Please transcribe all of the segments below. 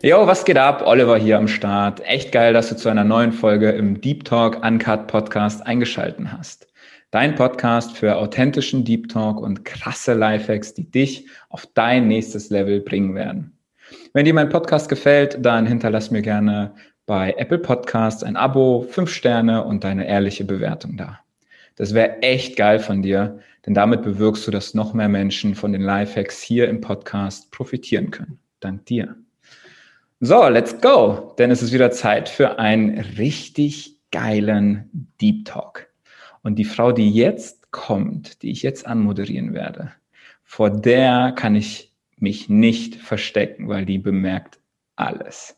Yo, was geht ab? Oliver hier am Start. Echt geil, dass du zu einer neuen Folge im Deep Talk Uncut Podcast eingeschalten hast. Dein Podcast für authentischen Deep Talk und krasse Lifehacks, die dich auf dein nächstes Level bringen werden. Wenn dir mein Podcast gefällt, dann hinterlass mir gerne bei Apple Podcasts ein Abo, fünf Sterne und deine ehrliche Bewertung da. Das wäre echt geil von dir, denn damit bewirkst du, dass noch mehr Menschen von den Lifehacks hier im Podcast profitieren können. Dank dir. So, let's go, denn es ist wieder Zeit für einen richtig geilen Deep Talk. Und die Frau, die jetzt kommt, die ich jetzt anmoderieren werde, vor der kann ich mich nicht verstecken, weil die bemerkt alles.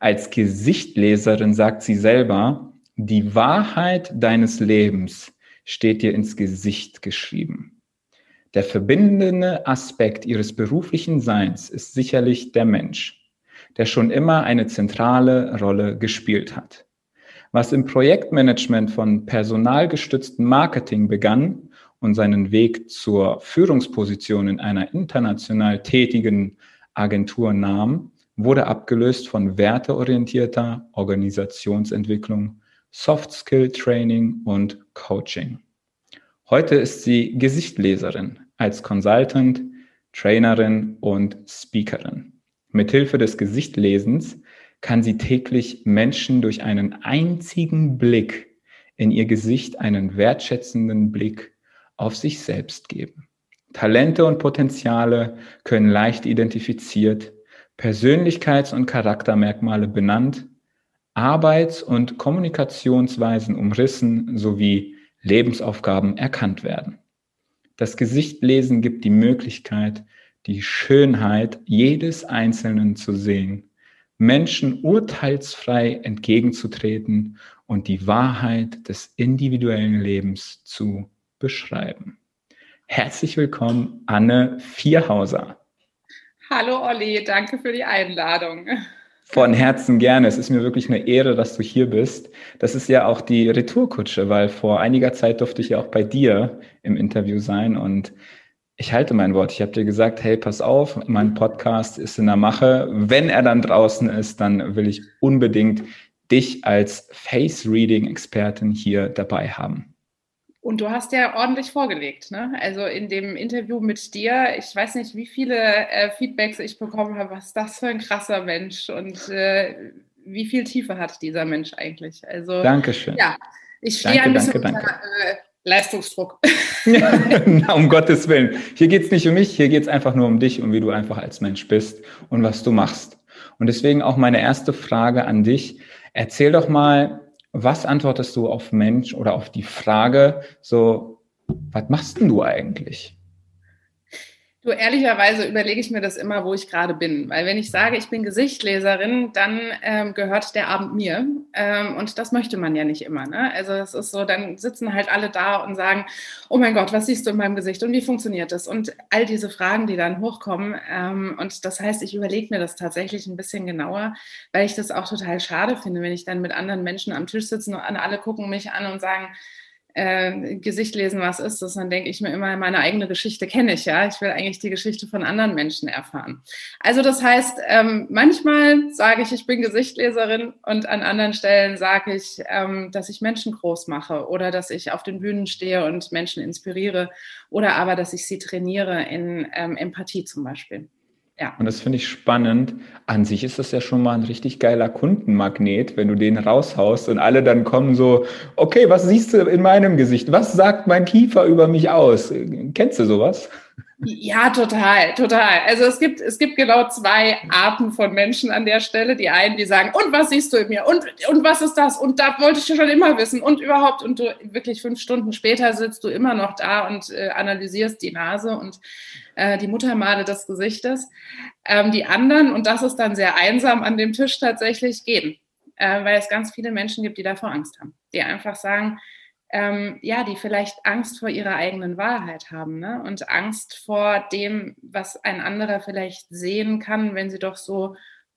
Als Gesichtleserin sagt sie selber, die Wahrheit deines Lebens steht dir ins Gesicht geschrieben. Der verbindende Aspekt ihres beruflichen Seins ist sicherlich der Mensch der schon immer eine zentrale Rolle gespielt hat. Was im Projektmanagement von personalgestütztem Marketing begann und seinen Weg zur Führungsposition in einer international tätigen Agentur nahm, wurde abgelöst von werteorientierter Organisationsentwicklung, Soft Skill Training und Coaching. Heute ist sie Gesichtleserin als Consultant, Trainerin und Speakerin. Mithilfe des Gesichtlesens kann sie täglich Menschen durch einen einzigen Blick in ihr Gesicht einen wertschätzenden Blick auf sich selbst geben. Talente und Potenziale können leicht identifiziert, Persönlichkeits- und Charaktermerkmale benannt, Arbeits- und Kommunikationsweisen umrissen sowie Lebensaufgaben erkannt werden. Das Gesichtlesen gibt die Möglichkeit, die Schönheit jedes Einzelnen zu sehen, Menschen urteilsfrei entgegenzutreten und die Wahrheit des individuellen Lebens zu beschreiben. Herzlich willkommen, Anne Vierhauser. Hallo Olli, danke für die Einladung. Von Herzen gerne. Es ist mir wirklich eine Ehre, dass du hier bist. Das ist ja auch die Retourkutsche, weil vor einiger Zeit durfte ich ja auch bei dir im Interview sein und ich halte mein Wort. Ich habe dir gesagt, hey, pass auf, mein Podcast ist in der Mache. Wenn er dann draußen ist, dann will ich unbedingt dich als Face-Reading-Expertin hier dabei haben. Und du hast ja ordentlich vorgelegt, ne? Also in dem Interview mit dir, ich weiß nicht, wie viele äh, Feedbacks ich bekommen habe, was ist das für ein krasser Mensch und äh, wie viel Tiefe hat dieser Mensch eigentlich? Also Dankeschön. Ja, ich stehe ein bisschen danke, unter äh, Leistungsdruck. Na, um Gottes Willen. Hier geht es nicht um mich, hier geht es einfach nur um dich und wie du einfach als Mensch bist und was du machst. Und deswegen auch meine erste Frage an dich. Erzähl doch mal, was antwortest du auf Mensch oder auf die Frage, so, was machst denn du eigentlich? Du, ehrlicherweise überlege ich mir das immer, wo ich gerade bin. Weil wenn ich sage, ich bin Gesichtleserin, dann ähm, gehört der Abend mir. Ähm, und das möchte man ja nicht immer. Ne? Also es ist so, dann sitzen halt alle da und sagen, oh mein Gott, was siehst du in meinem Gesicht und wie funktioniert das? Und all diese Fragen, die dann hochkommen. Ähm, und das heißt, ich überlege mir das tatsächlich ein bisschen genauer, weil ich das auch total schade finde, wenn ich dann mit anderen Menschen am Tisch sitze und alle gucken mich an und sagen, äh, Gesicht lesen, was ist das, dann denke ich mir immer, meine eigene Geschichte kenne ich ja. Ich will eigentlich die Geschichte von anderen Menschen erfahren. Also das heißt, ähm, manchmal sage ich, ich bin Gesichtleserin und an anderen Stellen sage ich, ähm, dass ich Menschen groß mache oder dass ich auf den Bühnen stehe und Menschen inspiriere oder aber, dass ich sie trainiere in ähm, Empathie zum Beispiel. Ja. Und das finde ich spannend. An sich ist das ja schon mal ein richtig geiler Kundenmagnet, wenn du den raushaust und alle dann kommen so, okay, was siehst du in meinem Gesicht? Was sagt mein Kiefer über mich aus? Kennst du sowas? Ja, total, total. Also es gibt, es gibt genau zwei Arten von Menschen an der Stelle. Die einen, die sagen, und was siehst du in mir? Und, und was ist das? Und da wollte ich schon immer wissen. Und überhaupt, und du wirklich fünf Stunden später sitzt du immer noch da und äh, analysierst die Nase und äh, die Muttermale des Gesichtes. Ähm, die anderen, und das ist dann sehr einsam an dem Tisch tatsächlich, gehen. Äh, weil es ganz viele Menschen gibt, die davor Angst haben. Die einfach sagen, ähm, ja, die vielleicht Angst vor ihrer eigenen Wahrheit haben ne? und Angst vor dem, was ein anderer vielleicht sehen kann, wenn sie doch so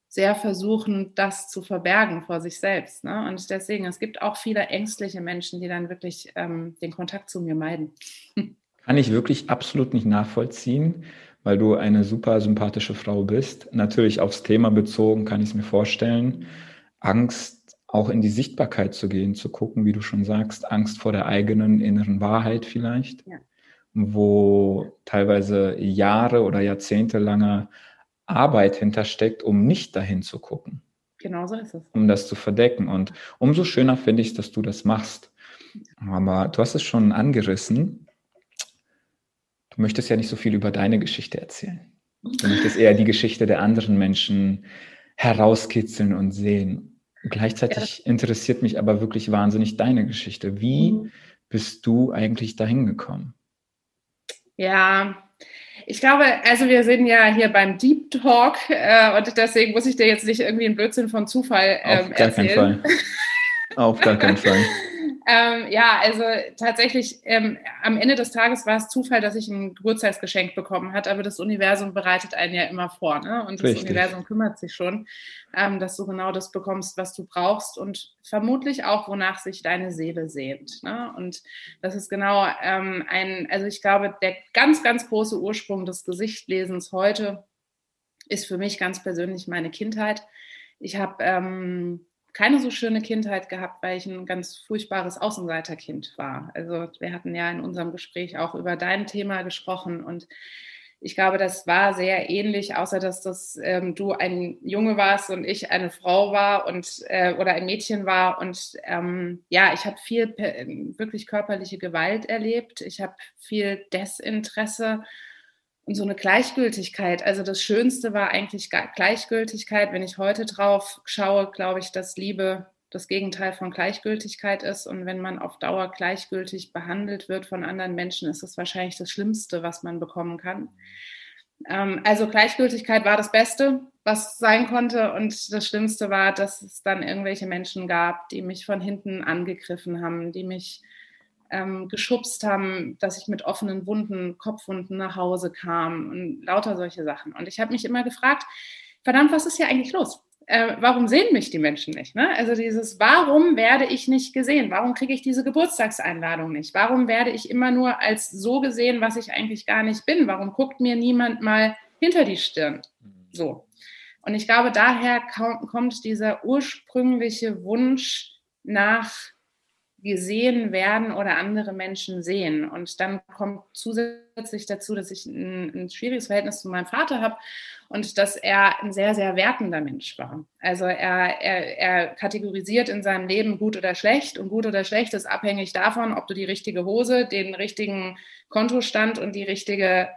sehr versuchen, das zu verbergen vor sich selbst. Ne? Und deswegen, es gibt auch viele ängstliche Menschen, die dann wirklich ähm, den Kontakt zu mir meiden. Kann ich wirklich absolut nicht nachvollziehen, weil du eine super sympathische Frau bist. Natürlich aufs Thema bezogen kann ich es mir vorstellen. Angst, auch in die Sichtbarkeit zu gehen, zu gucken, wie du schon sagst, Angst vor der eigenen inneren Wahrheit vielleicht, ja. wo teilweise Jahre oder Jahrzehnte langer Arbeit hintersteckt, um nicht dahin zu gucken. Genau so ist es. Um das zu verdecken. Und umso schöner finde ich es, dass du das machst. Aber du hast es schon angerissen. Du möchtest ja nicht so viel über deine Geschichte erzählen. Du möchtest eher die Geschichte der anderen Menschen herauskitzeln und sehen. Gleichzeitig ja. interessiert mich aber wirklich wahnsinnig deine Geschichte. Wie mhm. bist du eigentlich dahin gekommen? Ja, ich glaube, also wir sind ja hier beim Deep Talk äh, und deswegen muss ich dir jetzt nicht irgendwie einen Blödsinn von Zufall ähm, Auf gar erzählen. keinen Fall. Auf gar keinen Fall. Ähm, ja, also tatsächlich, ähm, am Ende des Tages war es Zufall, dass ich ein Geburtstagsgeschenk bekommen hat, aber das Universum bereitet einen ja immer vor, ne? Und das Richtig. Universum kümmert sich schon, ähm, dass du genau das bekommst, was du brauchst und vermutlich auch, wonach sich deine Seele sehnt. Ne? Und das ist genau ähm, ein, also ich glaube, der ganz, ganz große Ursprung des Gesichtlesens heute ist für mich ganz persönlich meine Kindheit. Ich habe ähm, keine so schöne Kindheit gehabt, weil ich ein ganz furchtbares Außenseiterkind war. Also wir hatten ja in unserem Gespräch auch über dein Thema gesprochen und ich glaube, das war sehr ähnlich, außer dass das ähm, du ein Junge warst und ich eine Frau war und äh, oder ein Mädchen war. Und ähm, ja, ich habe viel wirklich körperliche Gewalt erlebt. Ich habe viel Desinteresse und so eine Gleichgültigkeit. Also das Schönste war eigentlich Gleichgültigkeit. Wenn ich heute drauf schaue, glaube ich, dass Liebe das Gegenteil von Gleichgültigkeit ist. Und wenn man auf Dauer gleichgültig behandelt wird von anderen Menschen, ist das wahrscheinlich das Schlimmste, was man bekommen kann. Ähm, also Gleichgültigkeit war das Beste, was sein konnte. Und das Schlimmste war, dass es dann irgendwelche Menschen gab, die mich von hinten angegriffen haben, die mich ähm, geschubst haben, dass ich mit offenen Wunden, Kopfwunden nach Hause kam und lauter solche Sachen. Und ich habe mich immer gefragt, verdammt, was ist hier eigentlich los? Äh, warum sehen mich die Menschen nicht? Ne? Also dieses, warum werde ich nicht gesehen? Warum kriege ich diese Geburtstagseinladung nicht? Warum werde ich immer nur als so gesehen, was ich eigentlich gar nicht bin? Warum guckt mir niemand mal hinter die Stirn? So. Und ich glaube, daher kommt dieser ursprüngliche Wunsch nach gesehen werden oder andere Menschen sehen. Und dann kommt zusätzlich dazu, dass ich ein, ein schwieriges Verhältnis zu meinem Vater habe und dass er ein sehr, sehr wertender Mensch war. Also er, er, er kategorisiert in seinem Leben gut oder schlecht und gut oder schlecht ist abhängig davon, ob du die richtige Hose, den richtigen Kontostand und die richtige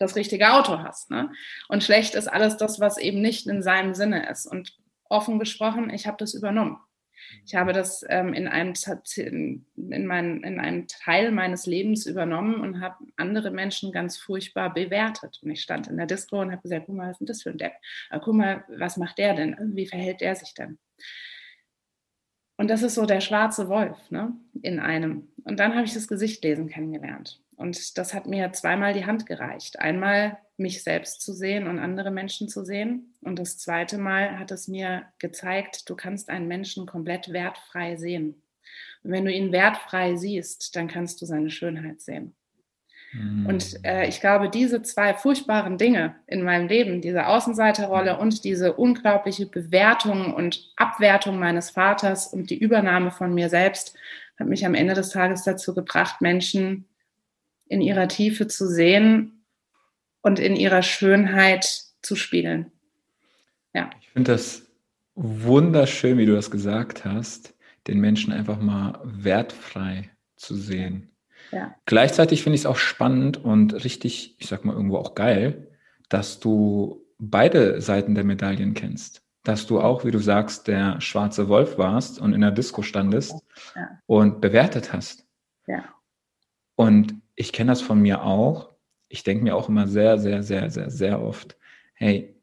das richtige Auto hast. Ne? Und schlecht ist alles das, was eben nicht in seinem Sinne ist. Und offen gesprochen, ich habe das übernommen. Ich habe das ähm, in, einem, in, mein, in einem Teil meines Lebens übernommen und habe andere Menschen ganz furchtbar bewertet. Und ich stand in der Disco und habe gesagt, guck mal, was ist denn das für ein Depp? Aber guck mal, was macht der denn? Wie verhält der sich denn? Und das ist so der schwarze Wolf ne, in einem. Und dann habe ich das Gesichtlesen kennengelernt. Und das hat mir zweimal die Hand gereicht. Einmal mich selbst zu sehen und andere Menschen zu sehen. Und das zweite Mal hat es mir gezeigt, du kannst einen Menschen komplett wertfrei sehen. Und wenn du ihn wertfrei siehst, dann kannst du seine Schönheit sehen. Mhm. Und äh, ich glaube, diese zwei furchtbaren Dinge in meinem Leben, diese Außenseiterrolle und diese unglaubliche Bewertung und Abwertung meines Vaters und die Übernahme von mir selbst, hat mich am Ende des Tages dazu gebracht, Menschen in ihrer Tiefe zu sehen und in ihrer Schönheit zu spiegeln. Ja. Ich finde das wunderschön, wie du das gesagt hast, den Menschen einfach mal wertfrei zu sehen. Ja. Gleichzeitig finde ich es auch spannend und richtig, ich sag mal irgendwo auch geil, dass du beide Seiten der Medaillen kennst. Dass du auch, wie du sagst, der schwarze Wolf warst und in der Disco standest ja. und bewertet hast. Ja. Und ich kenne das von mir auch. Ich denke mir auch immer sehr, sehr, sehr, sehr, sehr oft, hey,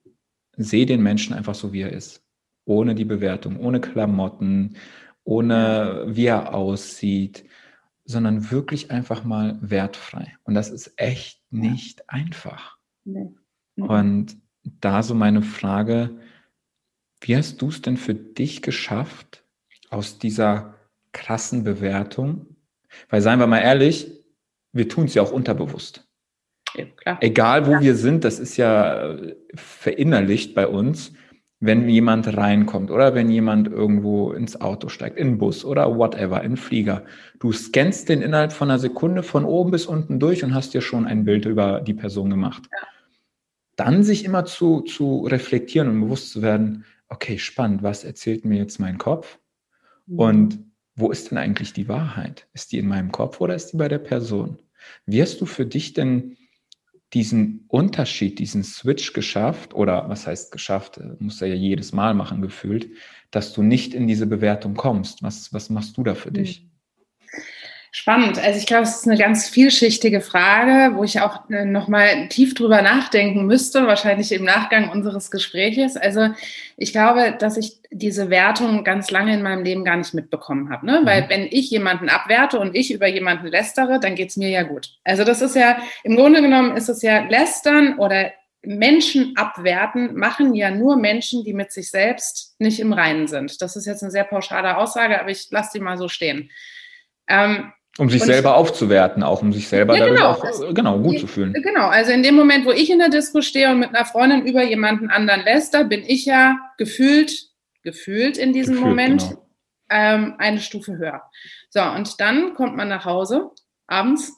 seh den Menschen einfach so, wie er ist. Ohne die Bewertung, ohne Klamotten, ohne wie er aussieht, sondern wirklich einfach mal wertfrei. Und das ist echt nicht einfach. Nee. Und da so meine Frage, wie hast du es denn für dich geschafft, aus dieser krassen Bewertung? Weil seien wir mal ehrlich, wir tun es ja auch unterbewusst. klar. Egal wo ja. wir sind, das ist ja äh, verinnerlicht bei uns, wenn jemand reinkommt oder wenn jemand irgendwo ins Auto steigt, in den Bus oder whatever, in den Flieger. Du scannst den innerhalb von einer Sekunde von oben bis unten durch und hast dir schon ein Bild über die Person gemacht. Ja. Dann sich immer zu, zu reflektieren und bewusst zu werden, okay, spannend, was erzählt mir jetzt mein Kopf? Mhm. Und wo ist denn eigentlich die Wahrheit? Ist die in meinem Kopf oder ist die bei der Person? Wie hast du für dich denn diesen Unterschied, diesen Switch geschafft oder was heißt geschafft, äh, muss er ja jedes Mal machen gefühlt, dass du nicht in diese Bewertung kommst? Was, was machst du da für dich? Mhm. Spannend. Also ich glaube, es ist eine ganz vielschichtige Frage, wo ich auch äh, nochmal tief drüber nachdenken müsste, wahrscheinlich im Nachgang unseres Gespräches. Also ich glaube, dass ich diese Wertung ganz lange in meinem Leben gar nicht mitbekommen habe. Ne? Mhm. Weil wenn ich jemanden abwerte und ich über jemanden lästere, dann geht's mir ja gut. Also das ist ja, im Grunde genommen ist es ja lästern oder Menschen abwerten machen ja nur Menschen, die mit sich selbst nicht im Reinen sind. Das ist jetzt eine sehr pauschale Aussage, aber ich lasse die mal so stehen. Ähm, um sich selber ich, aufzuwerten, auch um sich selber ja, genau, auch, also, genau gut zu fühlen. Genau, also in dem Moment, wo ich in der Disco stehe und mit einer Freundin über jemanden anderen läster, bin ich ja gefühlt, gefühlt in diesem gefühlt, Moment genau. ähm, eine Stufe höher. So, und dann kommt man nach Hause abends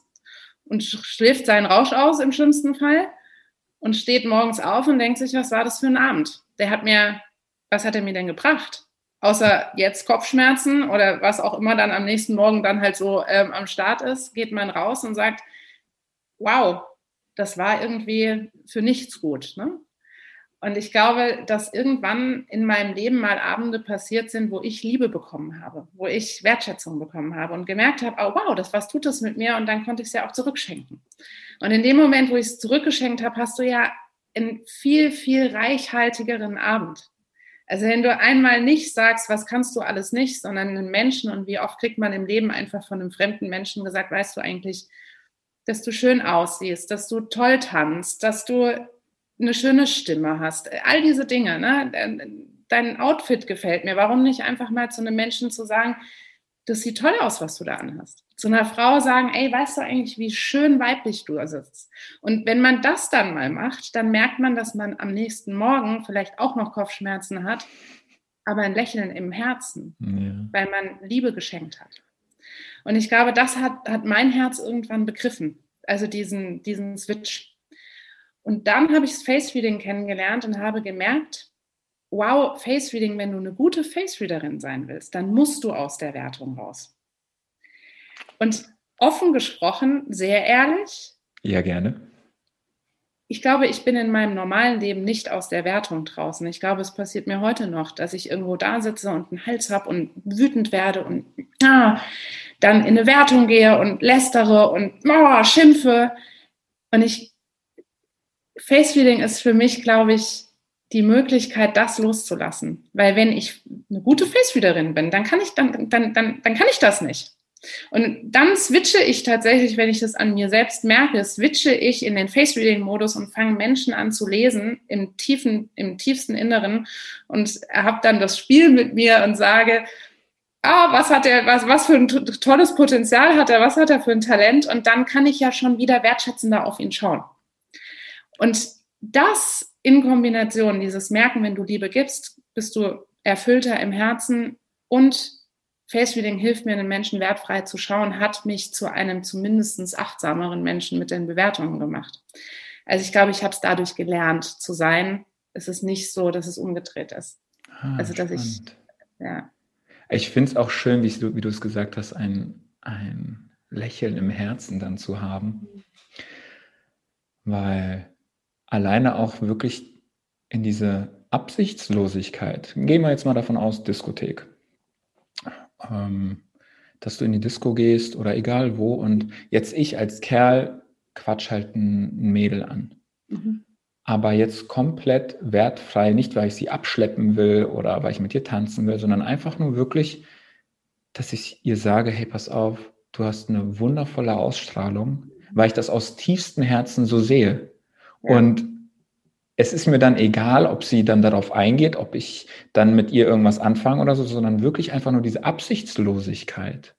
und schläft seinen Rausch aus im schlimmsten Fall und steht morgens auf und denkt sich, was war das für ein Abend? Der hat mir, was hat er mir denn gebracht? außer jetzt Kopfschmerzen oder was auch immer dann am nächsten Morgen dann halt so ähm, am Start ist, geht man raus und sagt, wow, das war irgendwie für nichts gut. Ne? Und ich glaube, dass irgendwann in meinem Leben mal Abende passiert sind, wo ich Liebe bekommen habe, wo ich Wertschätzung bekommen habe und gemerkt habe, oh wow, das was tut das mit mir und dann konnte ich es ja auch zurückschenken. Und in dem Moment, wo ich es zurückgeschenkt habe, hast du ja einen viel, viel reichhaltigeren Abend. Also wenn du einmal nicht sagst, was kannst du alles nicht, sondern einen Menschen und wie oft kriegt man im Leben einfach von einem fremden Menschen gesagt, weißt du eigentlich, dass du schön aussiehst, dass du toll tanzt, dass du eine schöne Stimme hast, all diese Dinge, ne? Dein Outfit gefällt mir. Warum nicht einfach mal zu einem Menschen zu sagen, das sieht toll aus, was du da anhast. Zu einer Frau sagen, ey, weißt du eigentlich, wie schön weiblich du sitzt? Und wenn man das dann mal macht, dann merkt man, dass man am nächsten Morgen vielleicht auch noch Kopfschmerzen hat, aber ein Lächeln im Herzen, ja. weil man Liebe geschenkt hat. Und ich glaube, das hat, hat mein Herz irgendwann begriffen, also diesen, diesen Switch. Und dann habe ich das Face Reading kennengelernt und habe gemerkt, wow, Face Reading, wenn du eine gute Face Readerin sein willst, dann musst du aus der Wertung raus. Und offen gesprochen, sehr ehrlich. Ja, gerne. Ich glaube, ich bin in meinem normalen Leben nicht aus der Wertung draußen. Ich glaube, es passiert mir heute noch, dass ich irgendwo da sitze und einen Hals habe und wütend werde und ah, dann in eine Wertung gehe und lästere und oh, schimpfe. Und ich, Face Reading ist für mich, glaube ich, die Möglichkeit, das loszulassen. Weil wenn ich eine gute Face-Readerin bin, dann kann ich, dann, dann, dann, dann kann ich das nicht. Und dann switche ich tatsächlich, wenn ich das an mir selbst merke, switche ich in den Face-Reading-Modus und fange Menschen an zu lesen im tiefen, im tiefsten Inneren und habe dann das Spiel mit mir und sage, ah, was hat er, was, was für ein tolles Potenzial hat er, was hat er für ein Talent? Und dann kann ich ja schon wieder wertschätzender auf ihn schauen. Und das in Kombination, dieses Merken, wenn du Liebe gibst, bist du erfüllter im Herzen und Face Reading hilft mir, einen Menschen wertfrei zu schauen, hat mich zu einem zumindest achtsameren Menschen mit den Bewertungen gemacht. Also ich glaube, ich habe es dadurch gelernt zu sein. Es ist nicht so, dass es umgedreht ist. Ah, also dass spannend. ich, ja. Ich finde es auch schön, wie du, wie du es gesagt hast, ein, ein Lächeln im Herzen dann zu haben. Weil alleine auch wirklich in diese Absichtslosigkeit, gehen wir jetzt mal davon aus, Diskothek, ähm, dass du in die Disco gehst oder egal wo und jetzt ich als Kerl quatsch halt ein, Mädel an. Mhm. Aber jetzt komplett wertfrei, nicht weil ich sie abschleppen will oder weil ich mit ihr tanzen will, sondern einfach nur wirklich, dass ich ihr sage, hey, pass auf, du hast eine wundervolle Ausstrahlung, weil ich das aus tiefstem Herzen so sehe. Und es ist mir dann egal, ob sie dann darauf eingeht, ob ich dann mit ihr irgendwas anfange oder so, sondern wirklich einfach nur diese Absichtslosigkeit.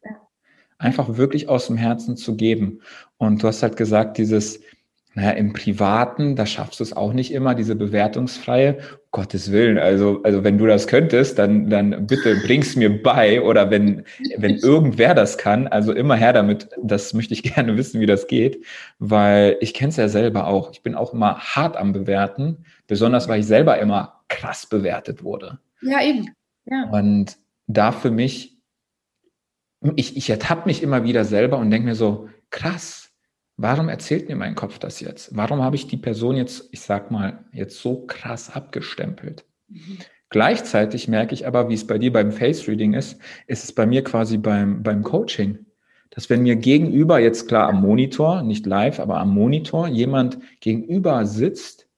Einfach wirklich aus dem Herzen zu geben. Und du hast halt gesagt, dieses Naja, im Privaten, da schaffst du es auch nicht immer, diese bewertungsfreie. Um Gottes Willen, also, also wenn du das könntest, dann, dann bitte bring's mir bei. Oder wenn, wenn irgendwer das kann, also immer her damit. Das möchte ich gerne wissen, wie das geht. Weil ich kenne es ja selber auch. Ich bin auch immer hart am Bewerten, besonders weil ich selber immer krass bewertet wurde. Ja, eben. Ja. Und da für mich, ich, ich ertappe mich immer wieder selber und denke mir so, krass, Warum erzählt mir mein Kopf das jetzt? Warum habe ich die Person jetzt, ich sag mal, jetzt so krass abgestempelt? Mhm. Gleichzeitig merke ich aber, wie es bei dir beim Face Reading ist, ist es bei mir quasi beim, beim Coaching. Dass wenn mir gegenüber, jetzt klar am Monitor, nicht live, aber am Monitor, jemand gegenüber sitzt,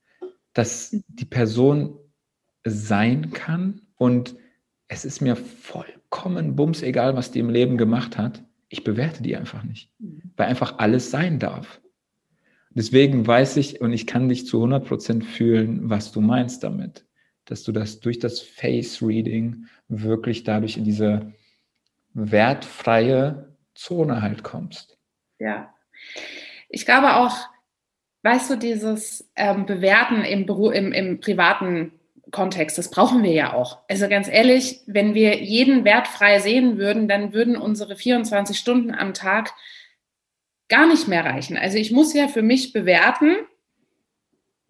dass die Person sein kann und es ist mir vollkommen bums egal, was die im Leben gemacht hat ich bewerte die einfach nicht, mhm. weil einfach alles sein darf. Deswegen weiß ich und ich kann dich zu 100 Prozent fühlen, was du meinst damit, dass du das durch das Face Reading wirklich dadurch in diese wertfreie Zone halt kommst. Ja, ich glaube auch, weißt du, dieses ähm, Bewerten im, im, im privaten Kontext. Das brauchen wir ja auch. Also ganz ehrlich, wenn wir jeden wertfrei sehen würden, dann würden unsere 24 Stunden am Tag gar nicht mehr reichen. Also ich muss ja für mich bewerten,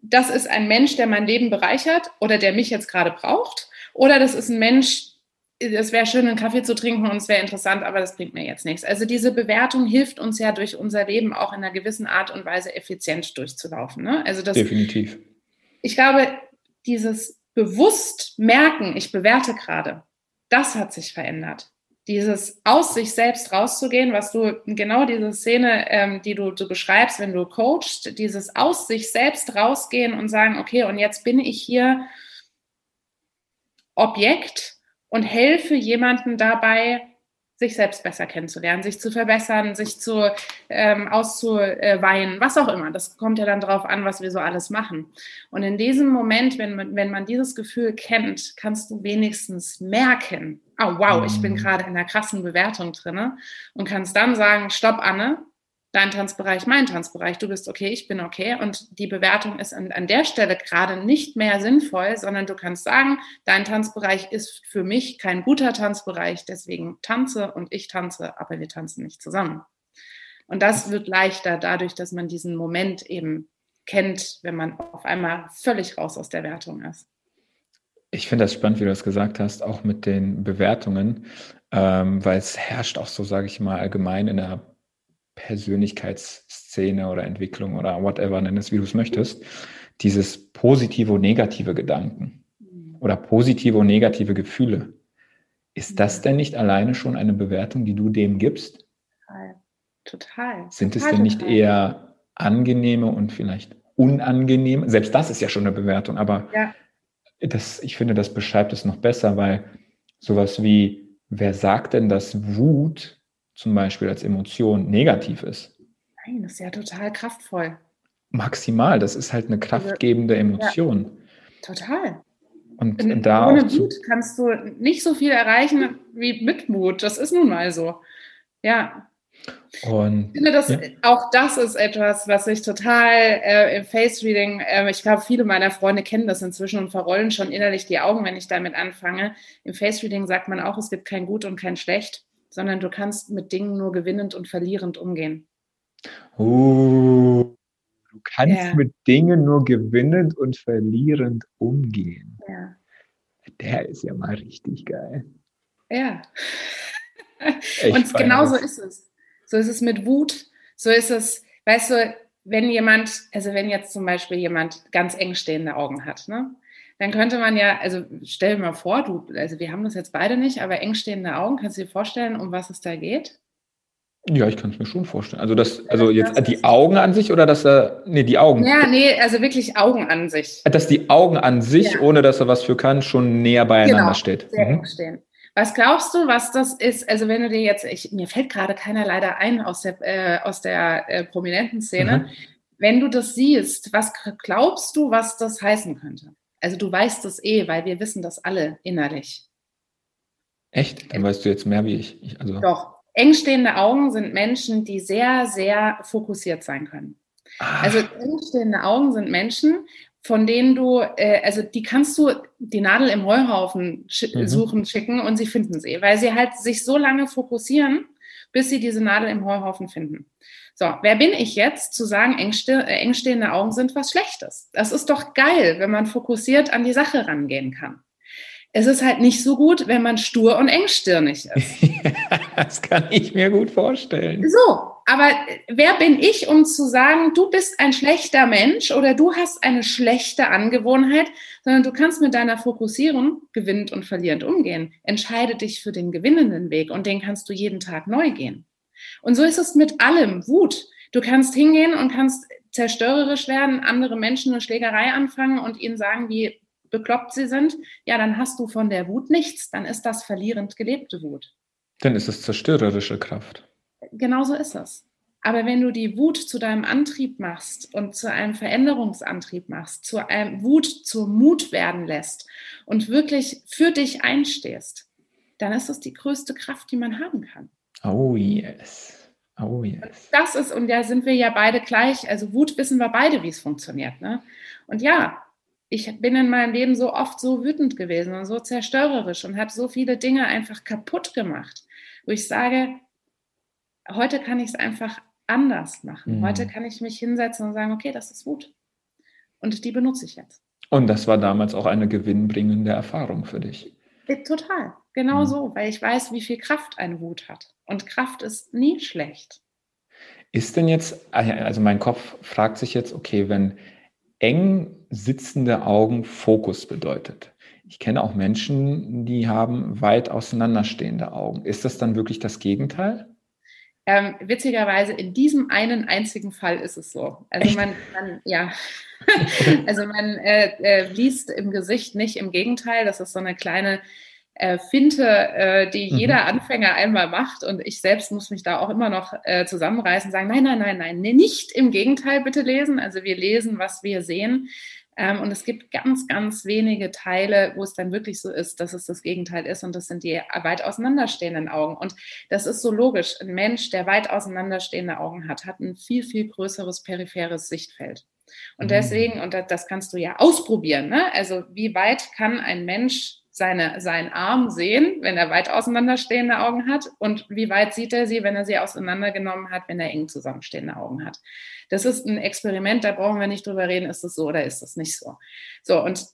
das ist ein Mensch, der mein Leben bereichert oder der mich jetzt gerade braucht. Oder das ist ein Mensch, es wäre schön, einen Kaffee zu trinken und es wäre interessant, aber das bringt mir jetzt nichts. Also diese Bewertung hilft uns ja durch unser Leben auch in einer gewissen Art und Weise effizient durchzulaufen. Ne? Also das, Definitiv. Ich glaube, dieses bewusst merken, ich bewerte gerade, das hat sich verändert. Dieses aus sich selbst rauszugehen, was du genau diese Szene, ähm, die du, du beschreibst, wenn du coachst, dieses aus sich selbst rausgehen und sagen, okay, und jetzt bin ich hier Objekt und helfe jemandem dabei, sich selbst besser kennenzulernen, sich zu verbessern, sich zu ähm, auszuweinen, was auch immer. Das kommt ja dann darauf an, was wir so alles machen. Und in diesem Moment, wenn man, wenn man dieses Gefühl kennt, kannst du wenigstens merken, oh wow, ich bin mhm. gerade in einer krassen Bewertung drin und kannst dann sagen, stopp, Anne, dein Tanzbereich, mein Tanzbereich, du bist okay, ich bin okay. Und die Bewertung ist an, an der Stelle gerade nicht mehr sinnvoll, sondern du kannst sagen, dein Tanzbereich ist für mich kein guter Tanzbereich, deswegen tanze und ich tanze, aber wir tanzen nicht zusammen. Und das wird leichter dadurch, dass man diesen Moment eben kennt, wenn man auf einmal völlig raus aus der Wertung ist. Ich finde das spannend, wie du das gesagt hast, auch mit den Bewertungen, ähm, weil es herrscht auch so, sage ich mal, allgemein in der Persönlichkeitsszene oder Entwicklung oder whatever, nenn es, wie du es möchtest, dieses positive und negative Gedanken mhm. oder positive und negative Gefühle. Ist das denn nicht alleine schon eine Bewertung, die du dem gibst? Total. Total. Sind total, es denn nicht total. eher angenehme und vielleicht unangenehme? Selbst das ist ja schon eine Bewertung, aber ja. das, ich finde, das beschreibt es noch besser, weil sowas wie, wer sagt denn, dass Wut zum Beispiel als Emotion negativ ist. Nein, das ist ja total kraftvoll. Maximal, das ist halt eine kraftgebende Emotion. Ja, total. Und, und da ohne Mut kannst du nicht so viel erreichen wie mit Mut. Das ist nun mal so. Ja. Und, ich finde, dass ja. auch das ist etwas, was ich total äh, im Face Reading, äh, ich glaube, viele meiner Freunde kennen das inzwischen und verrollen schon innerlich die Augen, wenn ich damit anfange. Im Face Reading sagt man auch, es gibt kein Gut und kein Schlecht sondern du kannst mit Dingen nur gewinnend und verlierend umgehen. Uh, du kannst ja. mit Dingen nur gewinnend und verlierend umgehen. Ja. Der ist ja mal richtig geil. Ja. und genau so ist es. So ist es mit Wut. So ist es, weißt du, wenn jemand, also wenn jetzt zum Beispiel jemand ganz eng stehende Augen hat, ne? Dann könnte man ja, also stell dir mal vor, du, also wir haben das jetzt beide nicht, aber eng stehende Augen, kannst du dir vorstellen, um was es da geht? Ja, ich kann es mir schon vorstellen. Also das, also jetzt das die Augen an sich oder dass er, nee, die Augen. Ja, nee, also wirklich Augen an sich. Dass die Augen an sich, ja. ohne dass er was für kann, schon näher beieinander genau, steht. Sehr mhm. eng stehen. Was glaubst du, was das ist? Also wenn du dir jetzt, ich, mir fällt gerade keiner leider ein aus der, äh, aus der äh, prominenten Szene. Mhm. Wenn du das siehst, was glaubst du, was das heißen könnte? Also du weißt es eh, weil wir wissen das alle innerlich. Echt? Dann weißt du jetzt mehr wie ich. ich also. Doch. Engstehende Augen sind Menschen, die sehr, sehr fokussiert sein können. Ach. Also engstehende Augen sind Menschen, von denen du, äh, also die kannst du die Nadel im Heuhaufen sch mhm. suchen, schicken und sie finden sie, weil sie halt sich so lange fokussieren, bis sie diese Nadel im Heuhaufen finden. So, wer bin ich jetzt zu sagen, engste, äh, engstehende Augen sind was Schlechtes? Das ist doch geil, wenn man fokussiert an die Sache rangehen kann. Es ist halt nicht so gut, wenn man stur und engstirnig ist. das kann ich mir gut vorstellen. So, aber wer bin ich, um zu sagen, du bist ein schlechter Mensch oder du hast eine schlechte Angewohnheit, sondern du kannst mit deiner Fokussierung gewinnend und verlierend umgehen. Entscheide dich für den gewinnenden Weg und den kannst du jeden Tag neu gehen. Und so ist es mit allem. Wut. Du kannst hingehen und kannst zerstörerisch werden, andere Menschen eine Schlägerei anfangen und ihnen sagen, wie bekloppt sie sind, ja, dann hast du von der Wut nichts. Dann ist das verlierend gelebte Wut. Dann ist es zerstörerische Kraft. Genauso ist es. Aber wenn du die Wut zu deinem Antrieb machst und zu einem Veränderungsantrieb machst, zu einem Wut zur Mut werden lässt und wirklich für dich einstehst, dann ist das die größte Kraft, die man haben kann. Oh yes. Oh yes. Das ist, und da sind wir ja beide gleich, also Wut wissen wir beide, wie es funktioniert. Ne? Und ja, ich bin in meinem Leben so oft so wütend gewesen und so zerstörerisch und habe so viele Dinge einfach kaputt gemacht, wo ich sage, heute kann ich es einfach anders machen. Mhm. Heute kann ich mich hinsetzen und sagen, okay, das ist Wut. Und die benutze ich jetzt. Und das war damals auch eine gewinnbringende Erfahrung für dich. Total, genau mhm. so, weil ich weiß, wie viel Kraft eine Wut hat. Und Kraft ist nie schlecht. Ist denn jetzt, ah also mein Kopf fragt sich jetzt, okay, wenn eng sitzende Augen Fokus bedeutet. Ich kenne auch Menschen, die haben weit auseinanderstehende Augen. Ist das dann wirklich das Gegenteil? Ähm, witzigerweise in diesem einen einzigen Fall ist es so. Also man, man ja, also man äh, äh, liest im Gesicht nicht im Gegenteil. Das ist so eine kleine äh, Finte, äh, die mhm. jeder Anfänger einmal macht. Und ich selbst muss mich da auch immer noch äh, zusammenreißen, sagen, nein, nein, nein, nein, nicht im Gegenteil bitte lesen. Also wir lesen, was wir sehen. Ähm, und es gibt ganz, ganz wenige Teile, wo es dann wirklich so ist, dass es das Gegenteil ist. Und das sind die weit auseinanderstehenden Augen. Und das ist so logisch. Ein Mensch, der weit auseinanderstehende Augen hat, hat ein viel, viel größeres peripheres Sichtfeld. Und mhm. deswegen, und das kannst du ja ausprobieren, ne? also wie weit kann ein Mensch seine, seinen Arm sehen, wenn er weit auseinanderstehende Augen hat und wie weit sieht er sie, wenn er sie auseinandergenommen hat, wenn er eng zusammenstehende Augen hat. Das ist ein Experiment, da brauchen wir nicht drüber reden, ist es so oder ist es nicht so. So, und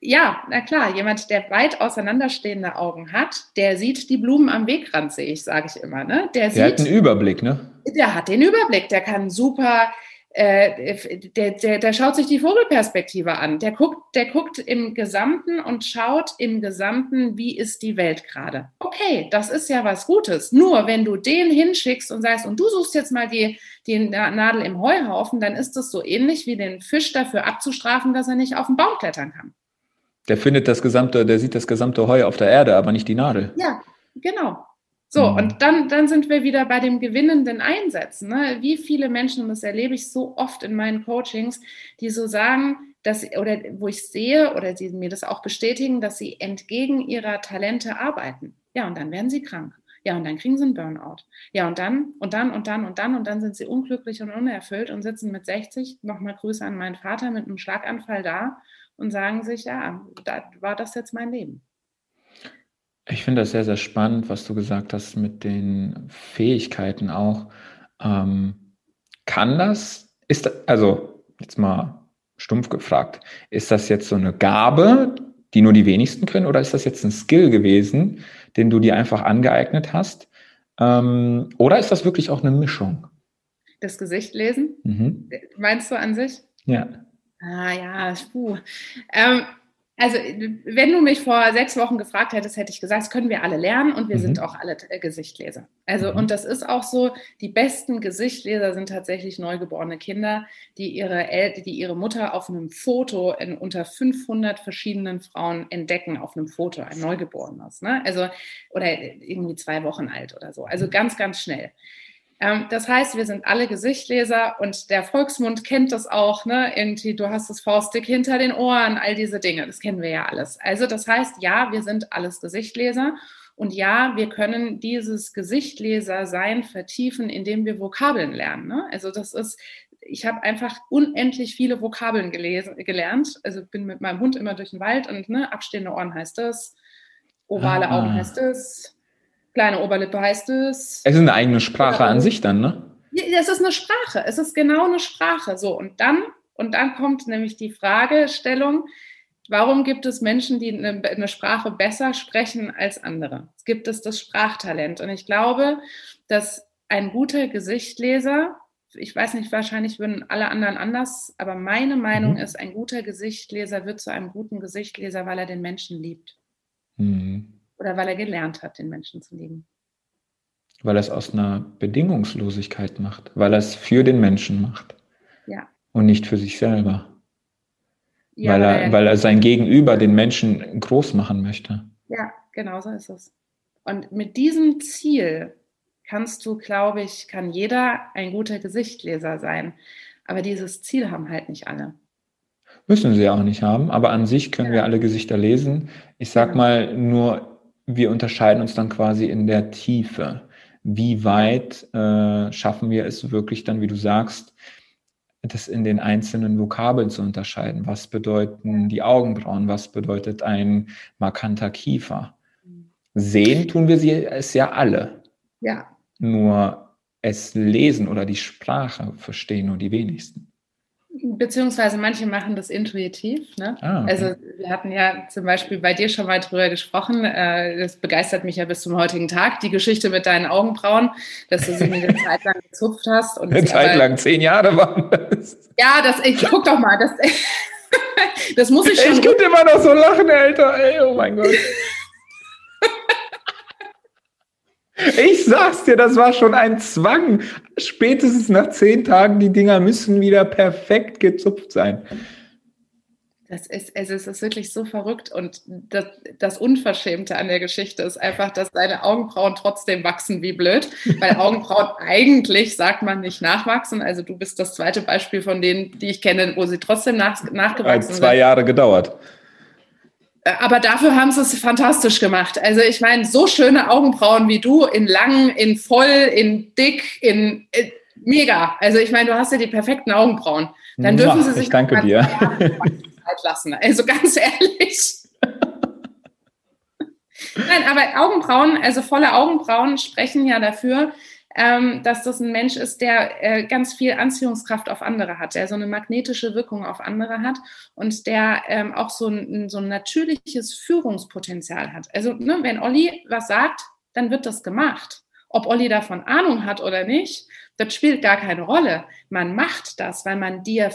ja, na klar, jemand, der weit auseinanderstehende Augen hat, der sieht die Blumen am Wegrand, sehe ich, sage ich immer. Ne? Der, der sieht, hat einen Überblick, ne? Der hat den Überblick, der kann super äh, der, der, der schaut sich die Vogelperspektive an. Der guckt, der guckt im Gesamten und schaut im Gesamten, wie ist die Welt gerade. Okay, das ist ja was Gutes. Nur wenn du den hinschickst und sagst, und du suchst jetzt mal die, die Nadel im Heuhaufen, dann ist das so ähnlich wie den Fisch dafür abzustrafen, dass er nicht auf den Baum klettern kann. Der findet das gesamte, der sieht das gesamte Heu auf der Erde, aber nicht die Nadel. Ja, genau. So, mhm. und dann, dann sind wir wieder bei dem gewinnenden Einsetzen. Ne? Wie viele Menschen, und das erlebe ich so oft in meinen Coachings, die so sagen, dass, oder wo ich sehe, oder die mir das auch bestätigen, dass sie entgegen ihrer Talente arbeiten. Ja, und dann werden sie krank. Ja, und dann kriegen sie einen Burnout. Ja, und dann, und dann, und dann, und dann, und dann sind sie unglücklich und unerfüllt und sitzen mit 60, nochmal Grüße an meinen Vater, mit einem Schlaganfall da und sagen sich, ja, da war das jetzt mein Leben. Ich finde das sehr, sehr spannend, was du gesagt hast mit den Fähigkeiten auch. Ähm, kann das, ist, also jetzt mal stumpf gefragt, ist das jetzt so eine Gabe, die nur die wenigsten können, oder ist das jetzt ein Skill gewesen, den du dir einfach angeeignet hast? Ähm, oder ist das wirklich auch eine Mischung? Das Gesicht lesen? Mhm. Meinst du an sich? Ja. Ah ja, puh. Ähm, also, wenn du mich vor sechs Wochen gefragt hättest, hätte ich gesagt, das können wir alle lernen und wir mhm. sind auch alle äh, Gesichtleser. Also, mhm. und das ist auch so, die besten Gesichtleser sind tatsächlich neugeborene Kinder, die ihre, El die ihre Mutter auf einem Foto in unter 500 verschiedenen Frauen entdecken, auf einem Foto, ein Neugeborenes. Ne? Also, oder irgendwie zwei Wochen alt oder so. Also ganz, ganz schnell. Ähm, das heißt, wir sind alle Gesichtleser und der Volksmund kennt das auch, ne? Irgendwie, du hast das Faustdick hinter den Ohren, all diese Dinge, das kennen wir ja alles. Also das heißt, ja, wir sind alles Gesichtleser Und ja, wir können dieses Gesichtleser-Sein vertiefen, indem wir Vokabeln lernen. Ne? Also das ist, ich habe einfach unendlich viele Vokabeln gelesen, gelernt. Also bin mit meinem Hund immer durch den Wald und ne, abstehende Ohren heißt das, ovale ah. Augen heißt es, kleine Oberlippe heißt es. Es ist eine eigene Sprache an sich dann, ne? Es ist eine Sprache. Es ist genau eine Sprache. So und dann und dann kommt nämlich die Fragestellung, warum gibt es Menschen, die eine, eine Sprache besser sprechen als andere? Es gibt es das Sprachtalent. Und ich glaube, dass ein guter Gesichtleser, ich weiß nicht, wahrscheinlich würden alle anderen anders, aber meine Meinung mhm. ist, ein guter Gesichtleser wird zu einem guten Gesichtleser, weil er den Menschen liebt. Mhm. Oder weil er gelernt hat, den Menschen zu lieben. Weil er es aus einer Bedingungslosigkeit macht, weil er es für den Menschen macht. Ja und nicht für sich selber. Ja, weil, er, weil er sein Gegenüber, den Menschen, groß machen möchte. Ja, genau so ist es. Und mit diesem Ziel kannst du, glaube ich, kann jeder ein guter Gesichtleser sein. Aber dieses Ziel haben halt nicht alle. Müssen sie auch nicht haben, aber an sich können ja. wir alle Gesichter lesen. Ich sag ja. mal nur, wir unterscheiden uns dann quasi in der Tiefe. Wie weit äh, schaffen wir es wirklich dann, wie du sagst, das in den einzelnen Vokabeln zu unterscheiden. Was bedeuten die Augenbrauen? Was bedeutet ein markanter Kiefer? Sehen tun wir sie es ja alle. Ja. Nur es lesen oder die Sprache verstehen nur die wenigsten. Beziehungsweise manche machen das intuitiv. Ne? Ah, okay. Also wir hatten ja zum Beispiel bei dir schon mal drüber gesprochen. Äh, das begeistert mich ja bis zum heutigen Tag, die Geschichte mit deinen Augenbrauen, dass du sie eine Zeit lang gezupft hast. Und eine Zeit aber, lang, zehn Jahre waren das. Ja, das, ich guck doch mal, das, das muss ich schon. Ich könnte immer noch so lachen, Alter. Ey, oh mein Gott. Ich sag's dir, das war schon ein Zwang. Spätestens nach zehn Tagen, die Dinger müssen wieder perfekt gezupft sein. Das ist, also es ist wirklich so verrückt und das, das, Unverschämte an der Geschichte ist einfach, dass deine Augenbrauen trotzdem wachsen wie blöd, weil Augenbrauen eigentlich, sagt man, nicht nachwachsen. Also du bist das zweite Beispiel von denen, die ich kenne, wo sie trotzdem nach, nachgewachsen sind. Zwei Jahre gedauert. Aber dafür haben sie es fantastisch gemacht. Also ich meine, so schöne Augenbrauen wie du, in lang, in voll, in dick, in, in mega. Also ich meine, du hast ja die perfekten Augenbrauen. Dann dürfen sie sich ich danke dir. Zeit lassen. Also ganz ehrlich. Nein, aber Augenbrauen, also volle Augenbrauen sprechen ja dafür, ähm, dass das ein Mensch ist, der äh, ganz viel Anziehungskraft auf andere hat, der so eine magnetische Wirkung auf andere hat und der ähm, auch so ein, so ein natürliches Führungspotenzial hat. Also ne, wenn Olli was sagt, dann wird das gemacht. Ob Olli davon Ahnung hat oder nicht, das spielt gar keine Rolle. Man macht das, weil man dir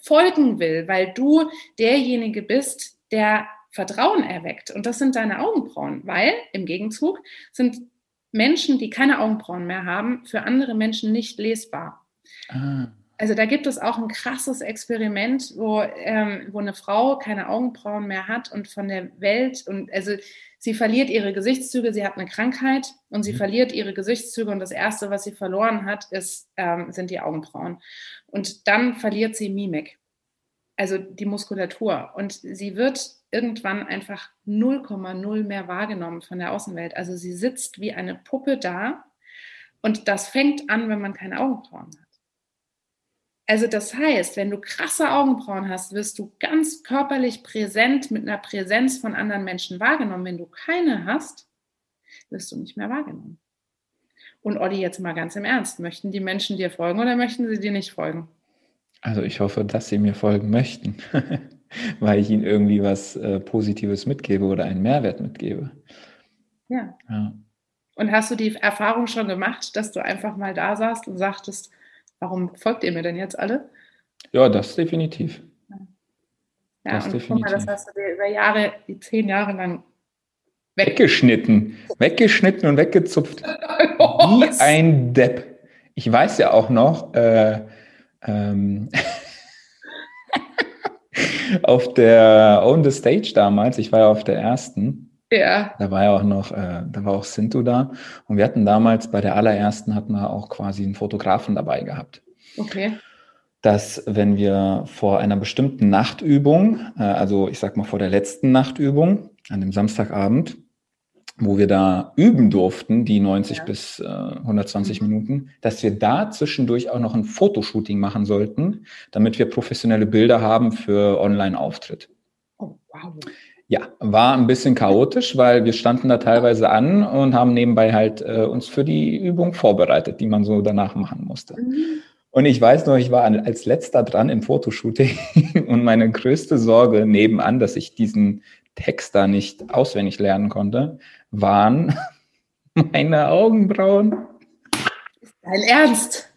folgen will, weil du derjenige bist, der Vertrauen erweckt. Und das sind deine Augenbrauen, weil im Gegenzug sind Menschen, die keine Augenbrauen mehr haben, für andere Menschen nicht lesbar. Ah. Also da gibt es auch ein krasses Experiment, wo, ähm, wo eine Frau keine Augenbrauen mehr hat und von der Welt und also sie verliert ihre Gesichtszüge, sie hat eine Krankheit und sie mhm. verliert ihre Gesichtszüge und das erste, was sie verloren hat, ist, ähm, sind die Augenbrauen. Und dann verliert sie Mimik, also die Muskulatur und sie wird irgendwann einfach 0,0 mehr wahrgenommen von der Außenwelt. Also sie sitzt wie eine Puppe da und das fängt an, wenn man keine Augenbrauen hat. Also das heißt, wenn du krasse Augenbrauen hast, wirst du ganz körperlich präsent mit einer Präsenz von anderen Menschen wahrgenommen. Wenn du keine hast, wirst du nicht mehr wahrgenommen. Und Olli, jetzt mal ganz im Ernst, möchten die Menschen dir folgen oder möchten sie dir nicht folgen? Also ich hoffe, dass sie mir folgen möchten. weil ich ihnen irgendwie was äh, Positives mitgebe oder einen Mehrwert mitgebe. Ja. ja. Und hast du die Erfahrung schon gemacht, dass du einfach mal da saßt und sagtest, warum folgt ihr mir denn jetzt alle? Ja, das definitiv. Ja, das und definitiv. guck mal, das hast du dir über Jahre, die zehn Jahre lang weggeschnitten. Weggeschnitten und weggezupft. Wie ein Depp. Ich weiß ja auch noch, äh, ähm, auf der On the Stage damals, ich war ja auf der ersten. Ja. Da war ja auch noch, äh, da war auch Sintu da. Und wir hatten damals bei der allerersten hatten wir auch quasi einen Fotografen dabei gehabt. Okay. Dass, wenn wir vor einer bestimmten Nachtübung, äh, also ich sag mal vor der letzten Nachtübung, an dem Samstagabend, wo wir da üben durften, die 90 ja. bis äh, 120 mhm. Minuten, dass wir da zwischendurch auch noch ein Fotoshooting machen sollten, damit wir professionelle Bilder haben für Online-Auftritt. Oh, wow. Ja, war ein bisschen chaotisch, weil wir standen da teilweise an und haben nebenbei halt äh, uns für die Übung vorbereitet, die man so danach machen musste. Mhm. Und ich weiß noch, ich war als letzter dran im Fotoshooting und meine größte Sorge nebenan, dass ich diesen Text da nicht auswendig lernen konnte, waren meine Augenbrauen. Dein Ernst?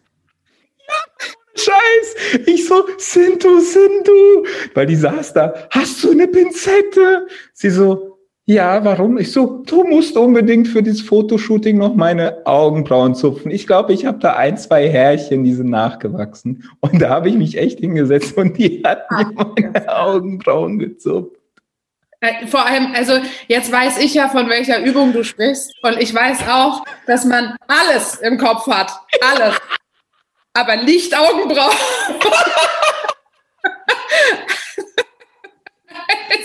Scheiß! Ich so, sind du, sind du? Weil die saß da, hast du eine Pinzette? Sie so, ja, warum? Ich so, du musst unbedingt für dieses Fotoshooting noch meine Augenbrauen zupfen. Ich glaube, ich habe da ein, zwei Härchen, die sind nachgewachsen. Und da habe ich mich echt hingesetzt und die hat mir meine Augenbrauen gezupft. Äh, vor allem, also jetzt weiß ich ja, von welcher Übung du sprichst. Und ich weiß auch, dass man alles im Kopf hat. Alles. Aber nicht Augenbrauen.